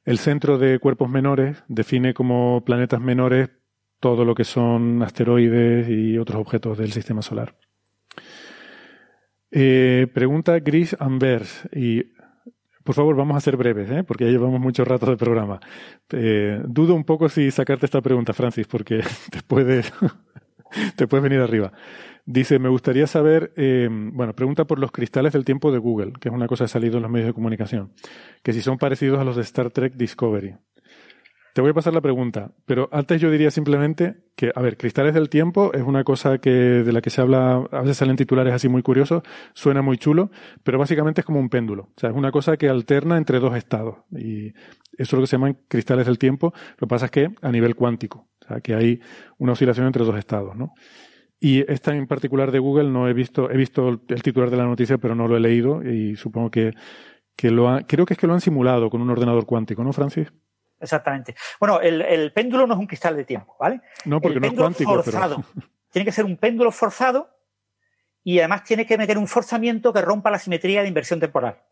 El centro de cuerpos menores define como planetas menores todo lo que son asteroides y otros objetos del sistema solar. Eh, pregunta Gris Anvers y por favor, vamos a ser breves, ¿eh? porque ya llevamos mucho rato de programa. Eh, dudo un poco si sacarte esta pregunta, Francis, porque te puedes, te puedes venir arriba. Dice, me gustaría saber, eh, bueno, pregunta por los cristales del tiempo de Google, que es una cosa que ha salido en los medios de comunicación, que si son parecidos a los de Star Trek Discovery. Te voy a pasar la pregunta, pero antes yo diría simplemente que, a ver, cristales del tiempo es una cosa que de la que se habla, a veces salen titulares así muy curiosos, suena muy chulo, pero básicamente es como un péndulo. O sea, es una cosa que alterna entre dos estados. Y eso es lo que se llaman cristales del tiempo. Lo que pasa es que a nivel cuántico. O sea, que hay una oscilación entre dos estados, ¿no? Y esta en particular de Google no he visto, he visto el titular de la noticia, pero no lo he leído y supongo que, que lo ha, creo que es que lo han simulado con un ordenador cuántico, ¿no, Francis? Exactamente. Bueno, el, péndulo no es un cristal de tiempo, ¿vale? No, porque no es cuántico. Forzado. Tiene que ser un péndulo forzado y además tiene que meter un forzamiento que rompa la simetría de inversión temporal.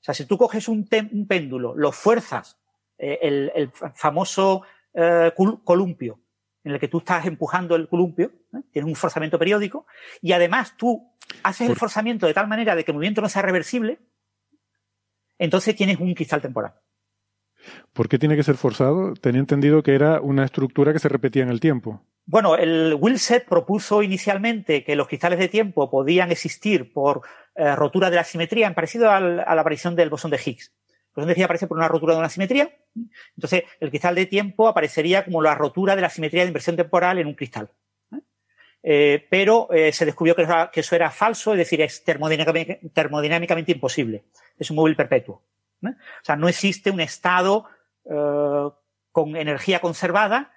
O sea, si tú coges un, péndulo, lo fuerzas eh, el, famoso columpio, en el que tú estás empujando el columpio, tienes un forzamiento periódico, y además tú haces el forzamiento de tal manera de que el movimiento no sea reversible, entonces tienes un cristal temporal. ¿Por qué tiene que ser forzado? Tenía entendido que era una estructura que se repetía en el tiempo. Bueno, el Wilset propuso inicialmente que los cristales de tiempo podían existir por eh, rotura de la simetría, en parecido a la aparición del bosón de Higgs. El bosón de Higgs aparece por una rotura de una simetría. Entonces, el cristal de tiempo aparecería como la rotura de la simetría de inversión temporal en un cristal. Eh, pero eh, se descubrió que, eso era falso, es decir, es termodinámicamente imposible. Es un móvil perpetuo. O sea, no existe un estado con energía conservada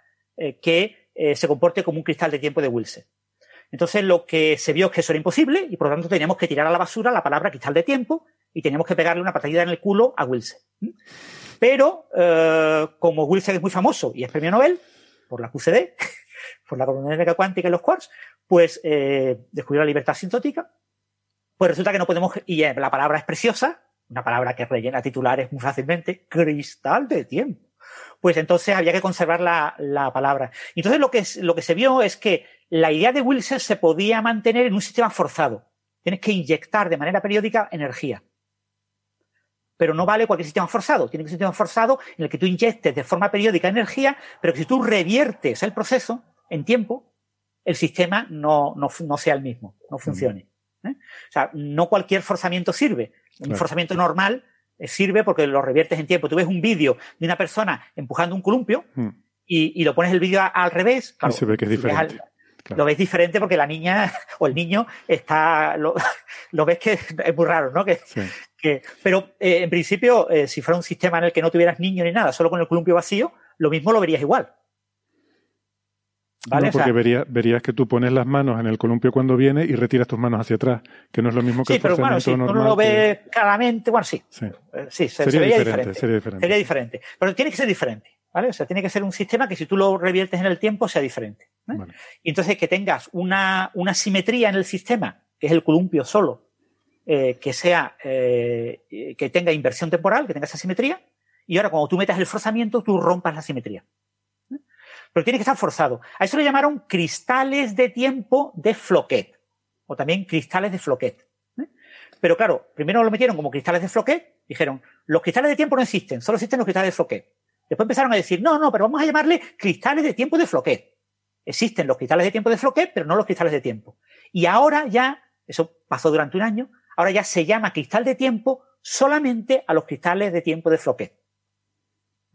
que eh, se comporte como un cristal de tiempo de Wilson. Entonces lo que se vio es que eso era imposible y por lo tanto teníamos que tirar a la basura la palabra cristal de tiempo y teníamos que pegarle una patadita en el culo a Wilson. Pero eh, como Wilson es muy famoso y es premio Nobel por la QCD, por la dinámica cuántica y los quarks, pues eh, descubrió la libertad sintótica. Pues resulta que no podemos, y la palabra es preciosa, una palabra que rellena titulares muy fácilmente, cristal de tiempo pues entonces había que conservar la, palabra. Y entonces lo que, lo que se vio es que la idea de Wilson se podía mantener en un sistema forzado. Tienes que inyectar de manera periódica energía. Pero no vale cualquier sistema forzado. Tiene que ser un sistema forzado en el que tú inyectes de forma periódica energía, pero que si tú reviertes el proceso en tiempo, el sistema no, sea el mismo, no funcione. ¿eh? O sea, no cualquier forzamiento sirve. Un forzamiento normal sirve porque lo reviertes en tiempo. Tú ves un vídeo de una persona empujando un columpio hmm. y, lo pones el vídeo al revés. Claro, se ve que es diferente. Lo ves diferente porque la niña o el niño está, lo, ves que es muy raro, ¿no? Que, pero eh, en principio, eh, si fuera un sistema en el que no tuvieras niño ni nada, solo con el columpio vacío, lo mismo lo verías igual. ¿Vale? porque verías que tú pones las manos en el columpio cuando viene y retiras tus manos hacia atrás, que no es lo mismo que sí, pero bueno, si uno lo ve claramente, bueno, sí. Sí, eh, sí se, sería, diferente, Sería diferente. Sería diferente. Pero tiene que ser diferente, ¿vale? O sea, tiene que ser un sistema que si tú lo reviertes en el tiempo sea diferente. ¿eh? Y entonces que tengas una, una simetría en el sistema, que es el columpio solo, eh, que sea, que tenga inversión temporal, que tenga esa simetría, y ahora cuando tú metas el forzamiento, tú rompas la simetría pero tiene que estar forzado. A eso le llamaron cristales de tiempo de Floquet, o también cristales de Floquet. ¿eh? Pero claro, primero lo metieron como cristales de Floquet, dijeron, los cristales de tiempo no existen, solo existen los cristales de Floquet. Después empezaron a decir, no, no, pero vamos a llamarle cristales de tiempo de Floquet. Existen los cristales de tiempo de Floquet, pero no los cristales de tiempo. Y ahora ya, eso pasó durante un año, ahora ya se llama cristal de tiempo solamente a los cristales de tiempo de Floquet.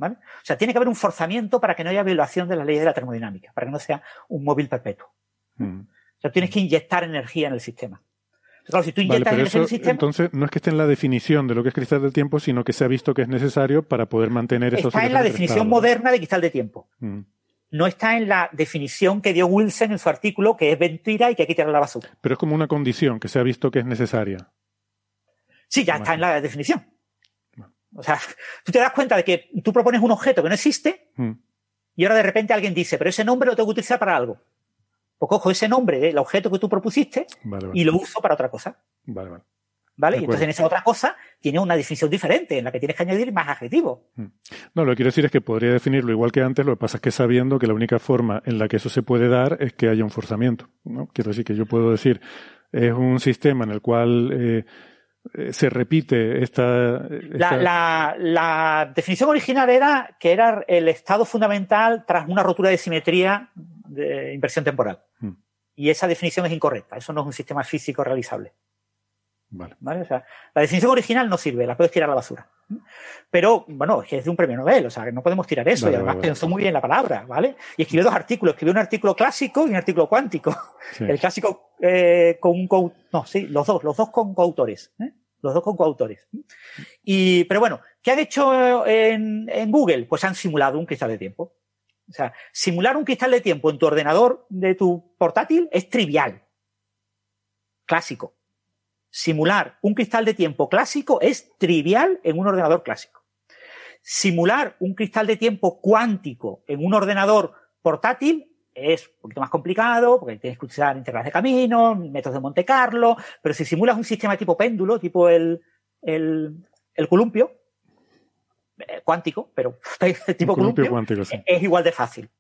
O sea, tiene que haber un forzamiento para que no haya violación de las leyes de la termodinámica, para que no sea un móvil perpetuo. Mm. O sea, tienes que inyectar energía en el sistema. Claro, si tú inyectas energía en el sistema. Entonces, no es que esté en la definición de lo que es cristal del tiempo, sino que se ha visto que es necesario para poder mantener esos. Está en la definición moderna de cristal de tiempo. Mm. No está en la definición que dio Wilson en su artículo, que es mentira y que hay que tirar la basura. Pero es como una condición que se ha visto que es necesaria. Sí, ya está en la definición. O sea, tú te das cuenta de que tú propones un objeto que no existe hmm. y ahora de repente alguien dice, pero ese nombre lo tengo que utilizar para algo. Pues cojo ese nombre del objeto que tú propusiste y lo uso para otra cosa. Vale, vale. ¿Vale? Y entonces en esa otra cosa tiene una definición diferente en la que tienes que añadir más adjetivos. Hmm. No, lo que quiero decir es que podría definirlo igual que antes, lo que pasa es que sabiendo que la única forma en la que eso se puede dar es que haya un forzamiento. ¿no? Quiero decir que yo puedo decir, es un sistema en el cual eh, eh, se repite esta, La, definición original era que era el estado fundamental tras una rotura de simetría de inversión temporal. Hmm. Y esa definición es incorrecta. Eso no es un sistema físico realizable. Vale. la definición original no sirve, la puedes tirar a la basura. Pero, bueno, es de un premio Nobel, o sea, no podemos tirar eso. y además pensó muy bien la palabra, ¿vale? Y escribió dos artículos. Escribió un artículo clásico y un artículo cuántico. El clásico eh, con un co no, sí, los dos, los dos con coautores. ¿eh? Los dos con coautores. Y, pero bueno, ¿qué han hecho en, en Google? Pues han simulado un cristal de tiempo. O sea, simular un cristal de tiempo en tu ordenador de tu portátil es trivial. Clásico. Simular un cristal de tiempo clásico es trivial en un ordenador clásico. Simular un cristal de tiempo cuántico en un ordenador portátil es un poquito más complicado porque tienes que usar integrales de camino, métodos de Monte Carlo, pero si simulas un sistema tipo péndulo, tipo el, el, columpio, eh, cuántico, pero tipo columpio, cuántico, es igual de fácil.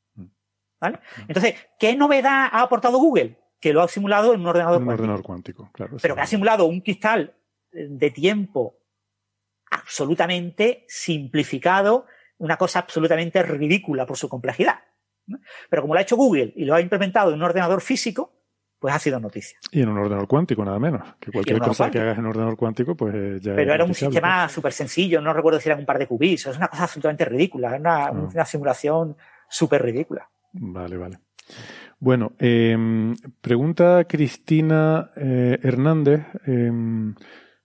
¿Vale? Mm. Entonces, ¿qué novedad ha aportado Google? Que lo ha simulado en un ordenador un ordenador cuántico, claro. Pero que ha simulado un cristal de tiempo absolutamente simplificado, una cosa absolutamente ridícula por su complejidad. Pero como lo ha hecho Google y lo ha implementado en un ordenador físico, pues ha sido noticia. Y en un ordenador cuántico, nada menos. Que cualquier cosa que hagas en un ordenador cuántico, pues eh, ya Pero era un sistema súper sencillo, no recuerdo si eran un par de qubits, es una cosa absolutamente ridícula, es una, ah. simulación súper ridícula. Vale, vale. Bueno, em, pregunta Cristina eh, Hernández. Em,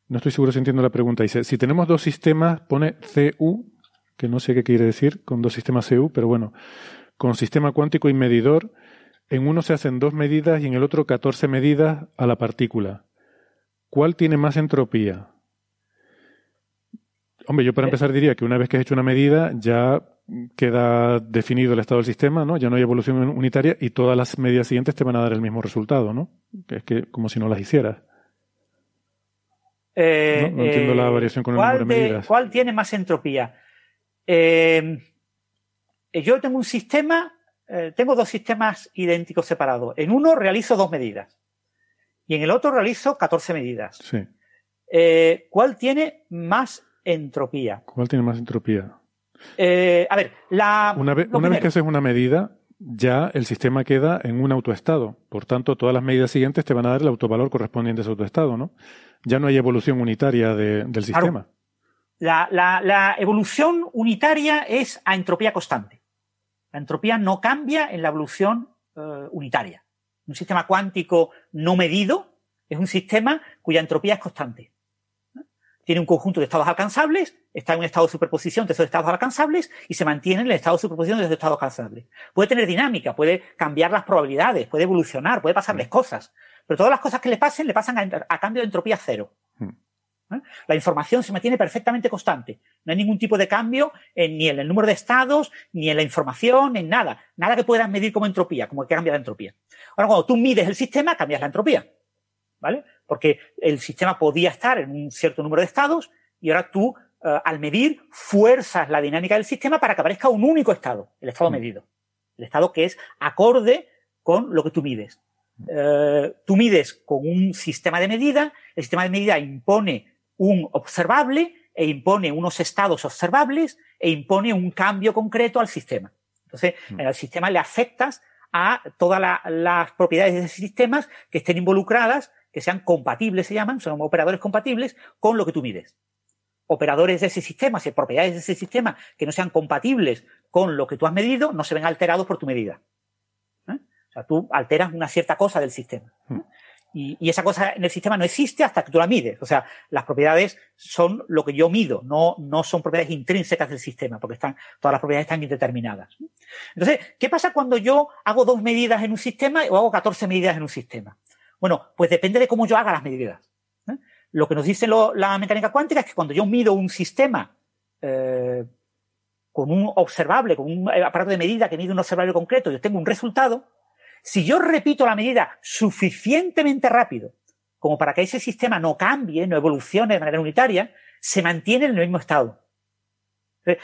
no estoy seguro si entiendo la pregunta. Dice, si tenemos dos sistemas, pone CU, que no sé qué quiere decir con dos sistemas CU, pero bueno, con sistema cuántico y medidor, en uno se hacen dos medidas y en el otro 14 medidas a la partícula. ¿Cuál tiene más entropía? Hombre, yo para empezar diría que una vez que has hecho una medida ya queda definido el estado del sistema, ¿no? Ya no hay evolución unitaria y todas las medidas siguientes te van a dar el mismo resultado, ¿no? Es que como si no las hicieras. Eh, no, entiendo la eh, variación con el número de medidas. ¿Cuál tiene más entropía? Eh, yo tengo un sistema tengo dos sistemas idénticos separados. En uno realizo dos medidas y en el otro realizo 14 medidas. Sí. ¿Cuál tiene más entropía? ¿Cuál tiene más entropía? Eh, a ver, la. Una, vez, que haces una medida, ya el sistema queda en un autoestado. Por tanto, todas las medidas siguientes te van a dar el autovalor correspondiente a ese autoestado, ¿no? Ya no hay evolución unitaria del sistema. la, evolución unitaria es a entropía constante. La entropía no cambia en la evolución eh, unitaria. Un sistema cuántico no medido es un sistema cuya entropía es constante. Tiene un conjunto de estados alcanzables, está en un estado de superposición de esos estados alcanzables y se mantiene en el estado de superposición de esos estados alcanzables. Puede tener dinámica, puede cambiar las probabilidades, puede evolucionar, puede pasarles mm. cosas, pero todas las cosas que le pasen le pasan a cambio de entropía cero. Mm. ¿eh? La información se mantiene perfectamente constante. No hay ningún tipo de cambio ni en el número de estados, ni en la información, en nada. Nada que puedas medir como entropía, como que cambia la entropía. Ahora, cuando tú mides el sistema, cambias la entropía. ¿Vale? Porque el sistema podía estar en un cierto número de estados y ahora tú, eh, al medir, fuerzas la dinámica del sistema para que aparezca un único estado, el estado mm. medido. El estado que es acorde con lo que tú mides. Eh, tú mides con un sistema de medida, el sistema de medida impone un observable e impone unos estados observables e impone un cambio concreto al sistema. Entonces, mm. en el sistema le afectas a todas las propiedades de ese sistema que estén involucradas, que sean compatibles, se llaman, son operadores compatibles con lo que tú mides. Operadores de ese sistema, si propiedades de ese sistema que no sean compatibles con lo que tú has medido, no se ven alterados por tu medida. ¿Eh? O sea, tú alteras una cierta cosa del sistema. ¿eh? Mm. Y, esa cosa en el sistema no existe hasta que tú la mides. O sea, las propiedades son lo que yo mido, no, no son propiedades intrínsecas del sistema, porque están, todas las propiedades están indeterminadas. Entonces, ¿qué pasa cuando yo hago dos medidas en un sistema o hago 14 medidas en un sistema? Bueno, pues depende de cómo yo haga las medidas. ¿eh? Lo que nos dice la mecánica cuántica es que cuando yo mido un sistema eh, con un observable, con un aparato de medida que mide un observable concreto, yo tengo un resultado, si yo repito la medida suficientemente rápido como para que ese sistema no cambie, no evolucione de manera unitaria, se mantiene en el mismo estado.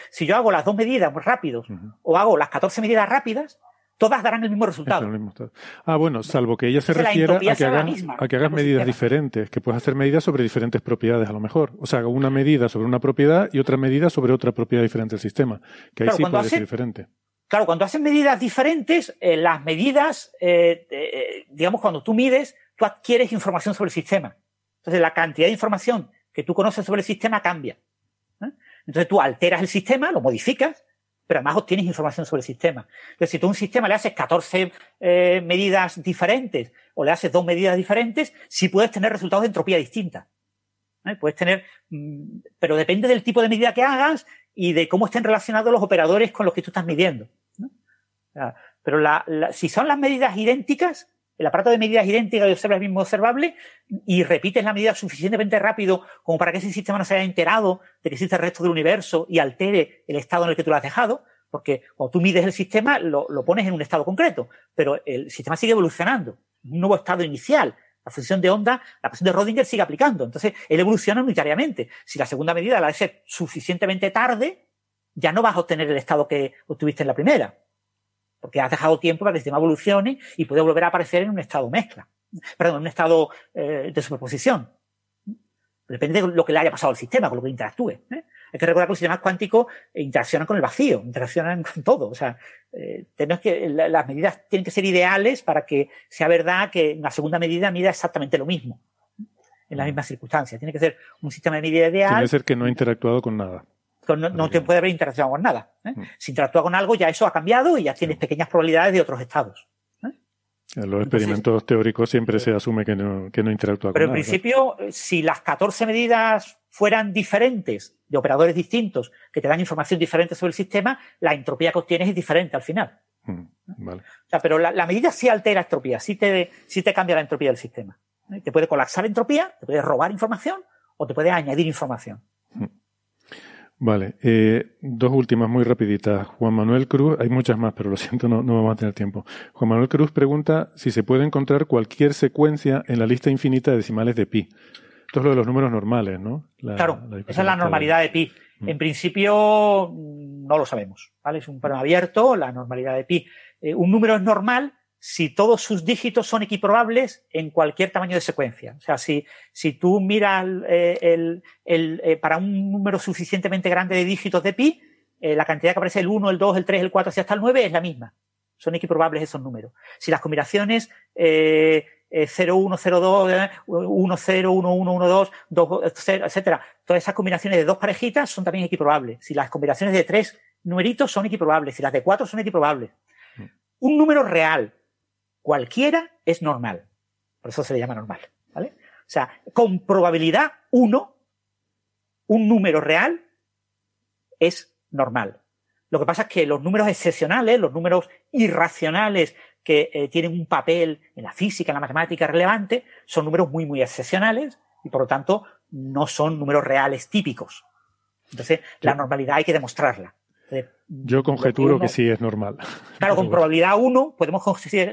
Si yo hago las dos medidas muy rápidos o hago las 14 medidas rápidas, todas darán el mismo resultado. ah, bueno, salvo que ella se refiera a que, hagas, medidas diferentes, que puedes hacer medidas sobre diferentes propiedades a lo mejor. O sea, una medida sobre una propiedad y otra medida sobre otra propiedad diferente del sistema, que ahí sí puede ser diferente. Claro, cuando haces medidas diferentes, eh, las medidas, eh, eh, digamos, cuando tú mides, tú adquieres información sobre el sistema. Entonces, la cantidad de información que tú conoces sobre el sistema cambia. Entonces, tú alteras el sistema, lo modificas, pero además obtienes información sobre el sistema. Entonces, si tú a un sistema le haces 14 medidas diferentes o le haces dos medidas diferentes, sí puedes tener resultados de entropía distinta. Puedes tener, mm, pero depende del tipo de medida que hagas y de cómo estén relacionados los operadores con los que tú estás midiendo. Pero si son las medidas idénticas, el aparato de medidas idénticas y observa el mismo observable y repites la medida suficientemente rápido como para que ese sistema no se haya enterado de que existe el resto del universo y altere el estado en el que tú lo has dejado, porque cuando tú mides el sistema lo, pones en un estado concreto, pero el sistema sigue evolucionando, un nuevo estado inicial. La función de onda, la función de Rodinger sigue aplicando. Entonces, él evoluciona unitariamente. Si la segunda medida la hace suficientemente tarde, ya no vas a obtener el estado que obtuviste en la primera, porque has dejado tiempo para que el sistema evolucione y puede volver a aparecer en un estado mezcla, perdón, en un estado eh, de superposición. Depende de lo que le haya pasado al sistema, con lo que interactúe. ¿eh? Hay que recordar que los sistemas cuánticos interaccionan con el vacío, interaccionan con todo. O sea, eh, tenemos que, las medidas tienen que ser ideales para que sea verdad que una segunda medida mida exactamente lo mismo en las mismas circunstancias. Tiene que ser un sistema de medida ideal. Tiene que ser que no ha interactuado con nada. No, te puede haber interactuado con nada. ¿eh? Mm. Si interactúa con algo, ya eso ha cambiado y ya tienes pequeñas probabilidades de otros estados. En los experimentos teóricos siempre se asume que no, que no interactúa Pero en principio, si las 14 medidas fueran diferentes, de operadores distintos, que te dan información diferente sobre el sistema, la entropía que obtienes es diferente al final. Mm, o sea, pero la, medida sí altera entropía, sí te, sí te cambia la entropía del sistema. ¿eh? Te puede colapsar entropía, te puede robar información o te puede añadir información. Mm. Vale, eh, dos últimas muy rapiditas. Juan Manuel Cruz, hay muchas más, pero lo siento, no, no vamos a tener tiempo. Juan Manuel Cruz pregunta si se puede encontrar cualquier secuencia en la lista infinita de decimales de pi. Esto es lo de los números normales, ¿no? claro, esa es la normalidad de pi. Mm. En principio no lo sabemos, ¿vale? Es un problema abierto, la normalidad de pi. Eh, un número es normal si todos sus dígitos son equiprobables en cualquier tamaño de secuencia. O sea, si, si tú miras eh, el, el, eh, para un número suficientemente grande de dígitos de pi, eh, la cantidad que aparece el 1, el 2, el 3, el 4, hasta el 9 es la misma. Son equiprobables esos números. Si las combinaciones 0, 1, 0, 2, 1, 0, 1, 1, 1, 2, 2, 0, etcétera, todas esas combinaciones de dos parejitas son también equiprobables. Si las combinaciones de tres numeritos son equiprobables, si las de cuatro son equiprobables. Mm. Un número real cualquiera es normal. Por eso se le llama normal. ¿vale? O sea, con probabilidad 1, un número real es normal. Lo que pasa es que los números excepcionales, los números irracionales que eh, tienen un papel en la física, en la matemática relevante, son números muy, muy excepcionales y por lo tanto no son números reales típicos. Entonces, la normalidad hay que demostrarla. Yo conjeturo que sí es normal. Claro, con probabilidad 1 podemos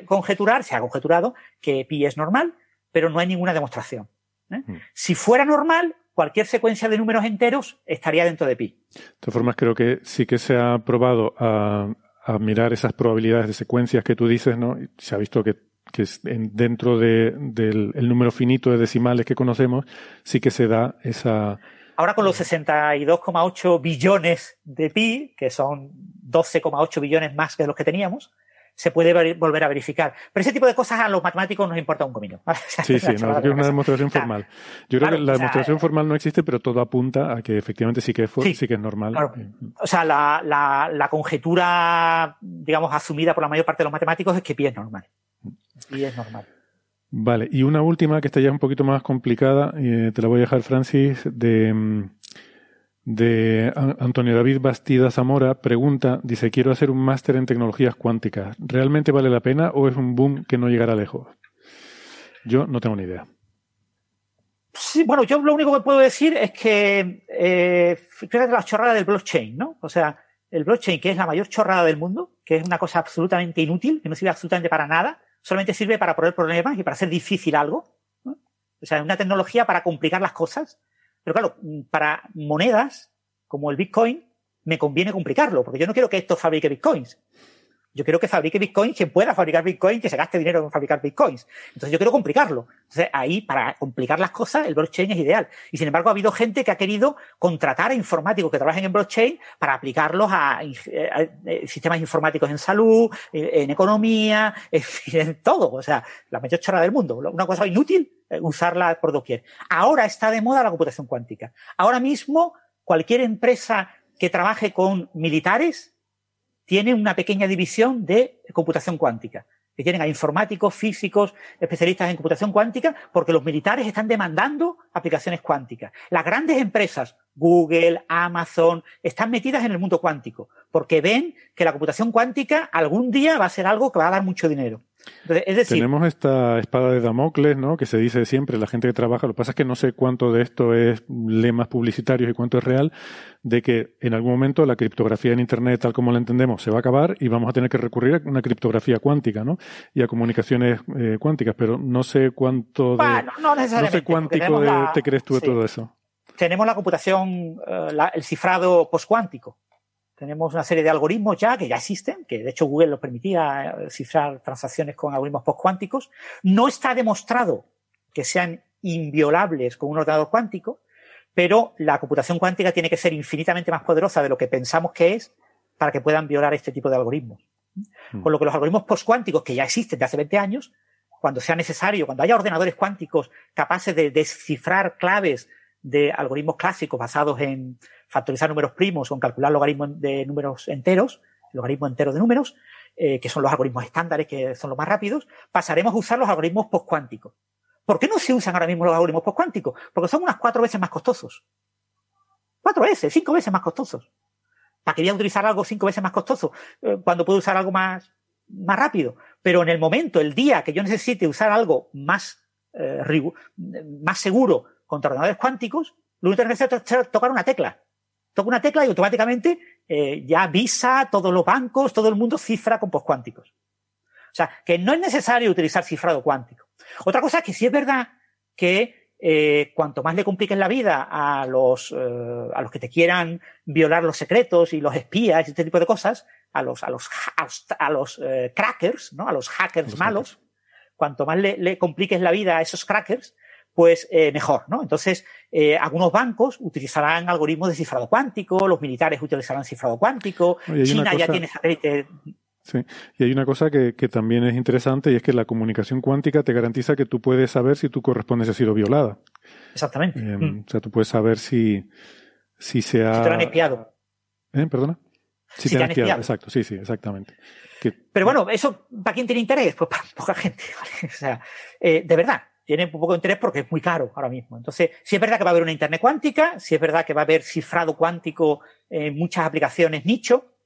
conjeturar, se ha conjeturado, que pi es normal, pero no hay ninguna demostración. ¿eh? Hmm. Si fuera normal, cualquier secuencia de números enteros estaría dentro de pi. De todas formas, creo que sí que se ha probado a, mirar esas probabilidades de secuencias que tú dices, ¿no? Se ha visto que, dentro del número finito de decimales que conocemos, sí que se da esa, Ahora con los 62,8 billones de pi, que son 12,8 billones más que los que teníamos, se puede volver a verificar. Pero ese tipo de cosas a los matemáticos nos importa un comino. sí, sí, no, es una demostración formal. Yo creo que la demostración formal no existe, pero todo apunta a que efectivamente sí que es, sí, que es normal. O sea, la, la, conjetura, digamos, asumida por la mayor parte de los matemáticos es que pi es normal. Pi es normal. Vale, y una última que está ya un poquito más complicada, eh, te la voy a dejar, Francis, de, mm, Antonio David Bastida Zamora. Pregunta, dice, quiero hacer un máster en tecnologías cuánticas. ¿Realmente vale la pena o es un boom que no llegará lejos? Yo no tengo ni idea. Sí, bueno, yo lo único que puedo decir es que eh, fíjate la chorrada del blockchain, ¿no? O sea, el blockchain, que es la mayor chorrada del mundo, que es una cosa absolutamente inútil, que no sirve absolutamente para nada, solamente sirve para poner problemas y para hacer difícil algo. O sea, es una tecnología para complicar las cosas. Pero claro, para monedas como el Bitcoin, me conviene complicarlo, porque yo no quiero que esto fabrique Bitcoins. Yo quiero que fabrique Bitcoin quien pueda fabricar Bitcoin, que se gaste dinero en fabricar Bitcoins. Entonces yo quiero complicarlo. Entonces ahí, para complicar las cosas, el blockchain es ideal. Y sin embargo, ha habido gente que ha querido contratar a informáticos que trabajen en blockchain para aplicarlos a, sistemas informáticos en salud, en, economía, en, todo. O sea, la mayor chorra del mundo. Una cosa inútil, eh, usarla por doquier. Ahora está de moda la computación cuántica. Ahora mismo, cualquier empresa que trabaje con militares tiene una pequeña división de computación cuántica, que tienen a informáticos, físicos, especialistas en computación cuántica, porque los militares están demandando aplicaciones cuánticas. Las grandes empresas, Google, Amazon, están metidas en el mundo cuántico, porque ven que la computación cuántica algún día va a ser algo que va a dar mucho dinero. Tenemos esta espada de Damocles, ¿no? Que se dice siempre, la gente que trabaja, lo que pasa es que no sé cuánto de esto es lemas publicitarios y cuánto es real, de que en algún momento la criptografía en Internet, tal como la entendemos, se va a acabar y vamos a tener que recurrir a una criptografía cuántica, ¿no? Y a comunicaciones eh, cuánticas, pero no sé cuánto de, no, sé cuántico te crees tú de todo eso. Tenemos la computación, eh, el cifrado postcuántico tenemos una serie de algoritmos ya que ya existen, que de hecho Google lo permitía eh, cifrar transacciones con algoritmos postcuánticos. No está demostrado que sean inviolables con un ordenador cuántico, pero la computación cuántica tiene que ser infinitamente más poderosa de lo que pensamos que es para que puedan violar este tipo de algoritmos. Mm. Con lo que los algoritmos postcuánticos, que ya existen de hace 20 años, cuando sea necesario, cuando haya ordenadores cuánticos capaces de descifrar claves de algoritmos clásicos basados en factorizar números primos o en calcular logaritmos de números enteros, logaritmo entero de números, eh, que son los algoritmos estándares que son los más rápidos, pasaremos a usar los algoritmos postcuánticos. ¿Por qué no se usan ahora mismo los algoritmos postcuánticos? Porque son unas cuatro veces más costosos. Cuatro veces, cinco veces más costosos. ¿Para qué voy a utilizar algo cinco veces más costoso eh, cuando puedo usar algo más, más rápido? Pero en el momento, el día que yo necesite usar algo más, eh, más seguro contra ordenadores cuánticos, lo único que necesito es tocar una tecla. Toco una tecla y automáticamente eh, ya Visa, todos los bancos, todo el mundo cifra con postcuánticos. O sea, que no es necesario utilizar cifrado cuántico. Otra cosa es que sí es verdad que eh, cuanto más le compliquen la vida a los, eh, a los que te quieran violar los secretos y los espías y este tipo de cosas, a los, a los, a los, eh, crackers, ¿no? A los hackers malos, cuanto más le, le, compliques la vida a esos crackers, pues eh, mejor, ¿no? Entonces, eh, algunos bancos utilizarán algoritmos de cifrado cuántico, los militares utilizarán cifrado cuántico, China ya tiene satélite Sí, y hay una cosa que, que, también es interesante y es que la comunicación cuántica te garantiza que tú puedes saber si tu correspondencia ha sido violada. Exactamente. Eh, mm. O sea, tú puedes saber si, si se ha... Si te lo han espiado. ¿Eh? ¿Perdona? Si, te, han espiado. Exacto, sí, sí, exactamente. Pero bueno, ¿eso para quién tiene interés? Pues para poca gente, ¿vale? O sea, eh, de verdad, tiene un poco de interés porque es muy caro ahora mismo. Entonces, si es verdad que va a haber una Internet cuántica, si es verdad que va a haber cifrado cuántico en muchas aplicaciones nicho,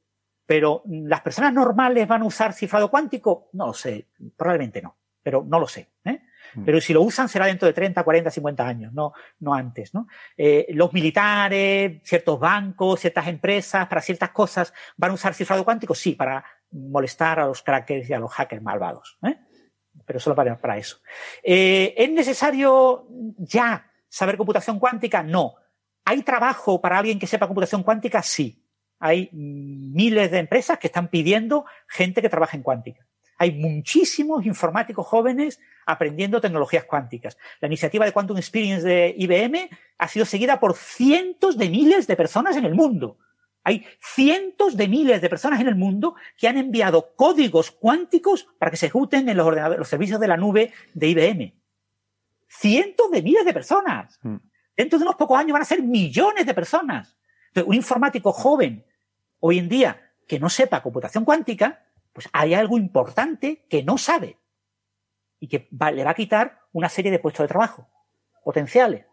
pero ¿las personas normales van a usar cifrado cuántico? No lo sé, probablemente no, pero no lo sé. ¿eh? Mm. Pero si lo usan será dentro de 30, 40, 50 años, no, no antes. ¿no? Eh, los militares, ciertos bancos, ciertas empresas, para ciertas cosas, ¿van a usar cifrado cuántico? Sí, para molestar a los crackers y a los hackers malvados. ¿eh? Pero solo para, para eso. Eh, ¿Es necesario ya saber computación cuántica? No. ¿Hay trabajo para alguien que sepa computación cuántica? Sí hay miles de empresas que están pidiendo gente que trabaje en cuántica. Hay muchísimos informáticos jóvenes aprendiendo tecnologías cuánticas. La iniciativa de Quantum Experience de IBM ha sido seguida por cientos de miles de personas en el mundo. Hay cientos de miles de personas en el mundo que han enviado códigos cuánticos para que se ejecuten en los, ordenadores, los servicios de la nube de IBM. Cientos de miles de personas. Mm. Dentro de unos pocos años van a ser millones de personas. Entonces, un informático joven hoy en día que no sepa computación cuántica, pues hay algo importante que no sabe y que le va a quitar una serie de puestos de trabajo potenciales.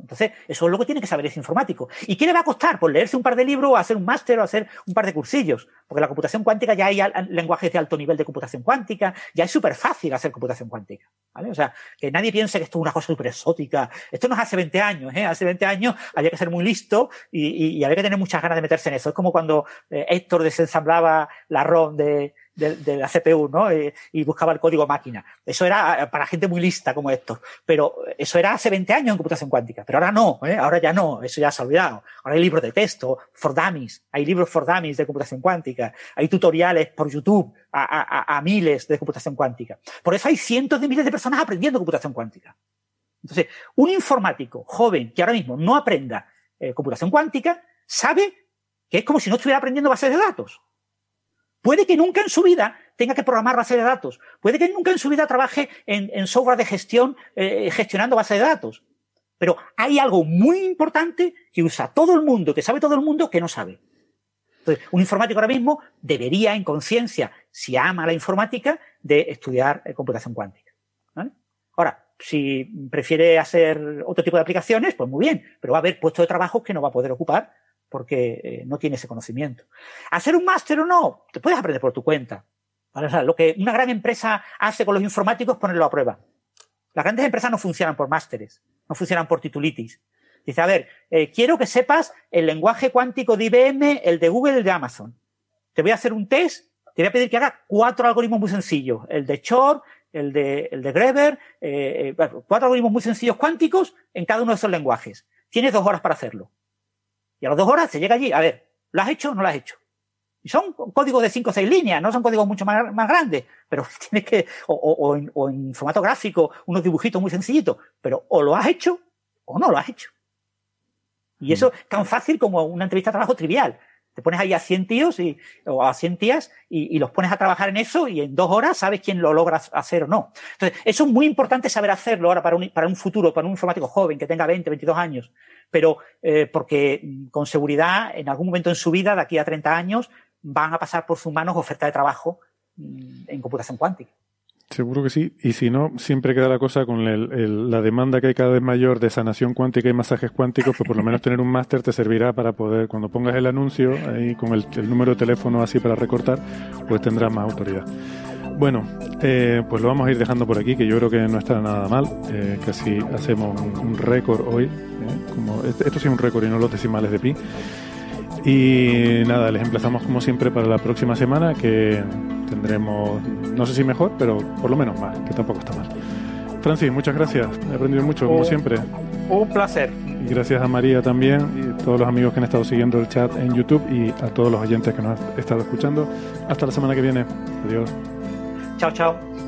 Entonces, eso es lo que tiene que saber ese informático. ¿Y qué le va a costar? Pues leerse un par de libros, o hacer un máster o hacer un par de cursillos. Porque la computación cuántica ya hay lenguajes de alto nivel de computación cuántica, ya es súper fácil hacer computación cuántica. ¿vale? O sea, que nadie piense que esto es una cosa súper exótica. Esto no es hace 20 años, ¿eh? Hace 20 años había que ser muy listo y, había que tener muchas ganas de meterse en eso. Es como cuando eh, Héctor desensamblaba la ROM de, de, la CPU, ¿no? Eh, y buscaba el código máquina. Eso era eh, para gente muy lista como esto. Pero eso era hace 20 años en computación cuántica. Pero ahora no, ¿eh? Ahora ya no. Eso ya se ha olvidado. Ahora hay libros de texto, for dummies. Hay libros for dummies de computación cuántica. Hay tutoriales por YouTube a, a, a miles de computación cuántica. Por eso hay cientos de miles de personas aprendiendo computación cuántica. Entonces, un informático joven que ahora mismo no aprenda eh, computación cuántica sabe que es como si no estuviera aprendiendo bases de datos. Puede que nunca en su vida tenga que programar base de datos. Puede que nunca en su vida trabaje en, software de gestión eh, gestionando base de datos. Pero hay algo muy importante que usa todo el mundo, que sabe todo el mundo, que no sabe. Entonces, un informático ahora mismo debería, en conciencia, si ama la informática, de estudiar eh, computación cuántica. Ahora, si prefiere hacer otro tipo de aplicaciones, pues muy bien, pero va a haber puestos de trabajo que no va a poder ocupar porque eh, no tiene ese conocimiento. ¿Hacer un máster o no? Te puedes aprender por tu cuenta. lo que una gran empresa hace con los informáticos es ponerlo a prueba. Las grandes empresas no funcionan por másteres, no funcionan por titulitis. Dice, a ver, eh, quiero que sepas el lenguaje cuántico de IBM, el de Google, el de Amazon. Te voy a hacer un test, te voy a pedir que haga cuatro algoritmos muy sencillos. El de Shor, el de, el de Greber, eh, cuatro algoritmos muy sencillos cuánticos en cada uno de esos lenguajes. Tienes dos horas para hacerlo. Y a las dos horas se llega allí. A ver, ¿Lo has hecho o no lo has hecho? Y son códigos de 5 o 6 líneas, no son códigos mucho más, más grandes, pero tienes que, o, o, en, o en formato gráfico, unos dibujitos muy sencillitos, pero o lo has hecho o no lo has hecho. Y eso es tan fácil como una entrevista de trabajo trivial. Te pones ahí a 100 tíos y, o a 100 tías y, y, los pones a trabajar en eso y en dos horas sabes quién lo logra hacer o no. Entonces, eso es muy importante saber hacerlo ahora para un, para un futuro, para un informático joven que tenga 20, 22 años. Pero eh, porque mm, con seguridad, en algún momento en su vida, de aquí a 30 años, van a pasar por sus manos oferta de trabajo mm, en computación cuántica. Seguro que sí. Y si no, siempre queda la cosa con la demanda que hay cada vez mayor de sanación cuántica y masajes cuánticos, pues por lo menos tener un máster te servirá para poder, cuando pongas el anuncio ahí con el, número de teléfono así para recortar, pues tendrás más autoridad. Bueno, eh, pues lo vamos a ir dejando por aquí, que yo creo que no está nada mal. Eh, casi hacemos un, récord hoy. Eh, como, esto sí es un récord y no los decimales de pi. Y nada, les emplazamos como siempre para la próxima semana que tendremos, no sé si mejor, pero por lo menos más, que tampoco está mal. Francis, muchas gracias. He aprendido mucho, como siempre. Un placer. Y gracias a María también y a todos los amigos que han estado siguiendo el chat en YouTube y a todos los oyentes que nos han estado escuchando. Hasta la semana que viene. Adiós. Chao, chao.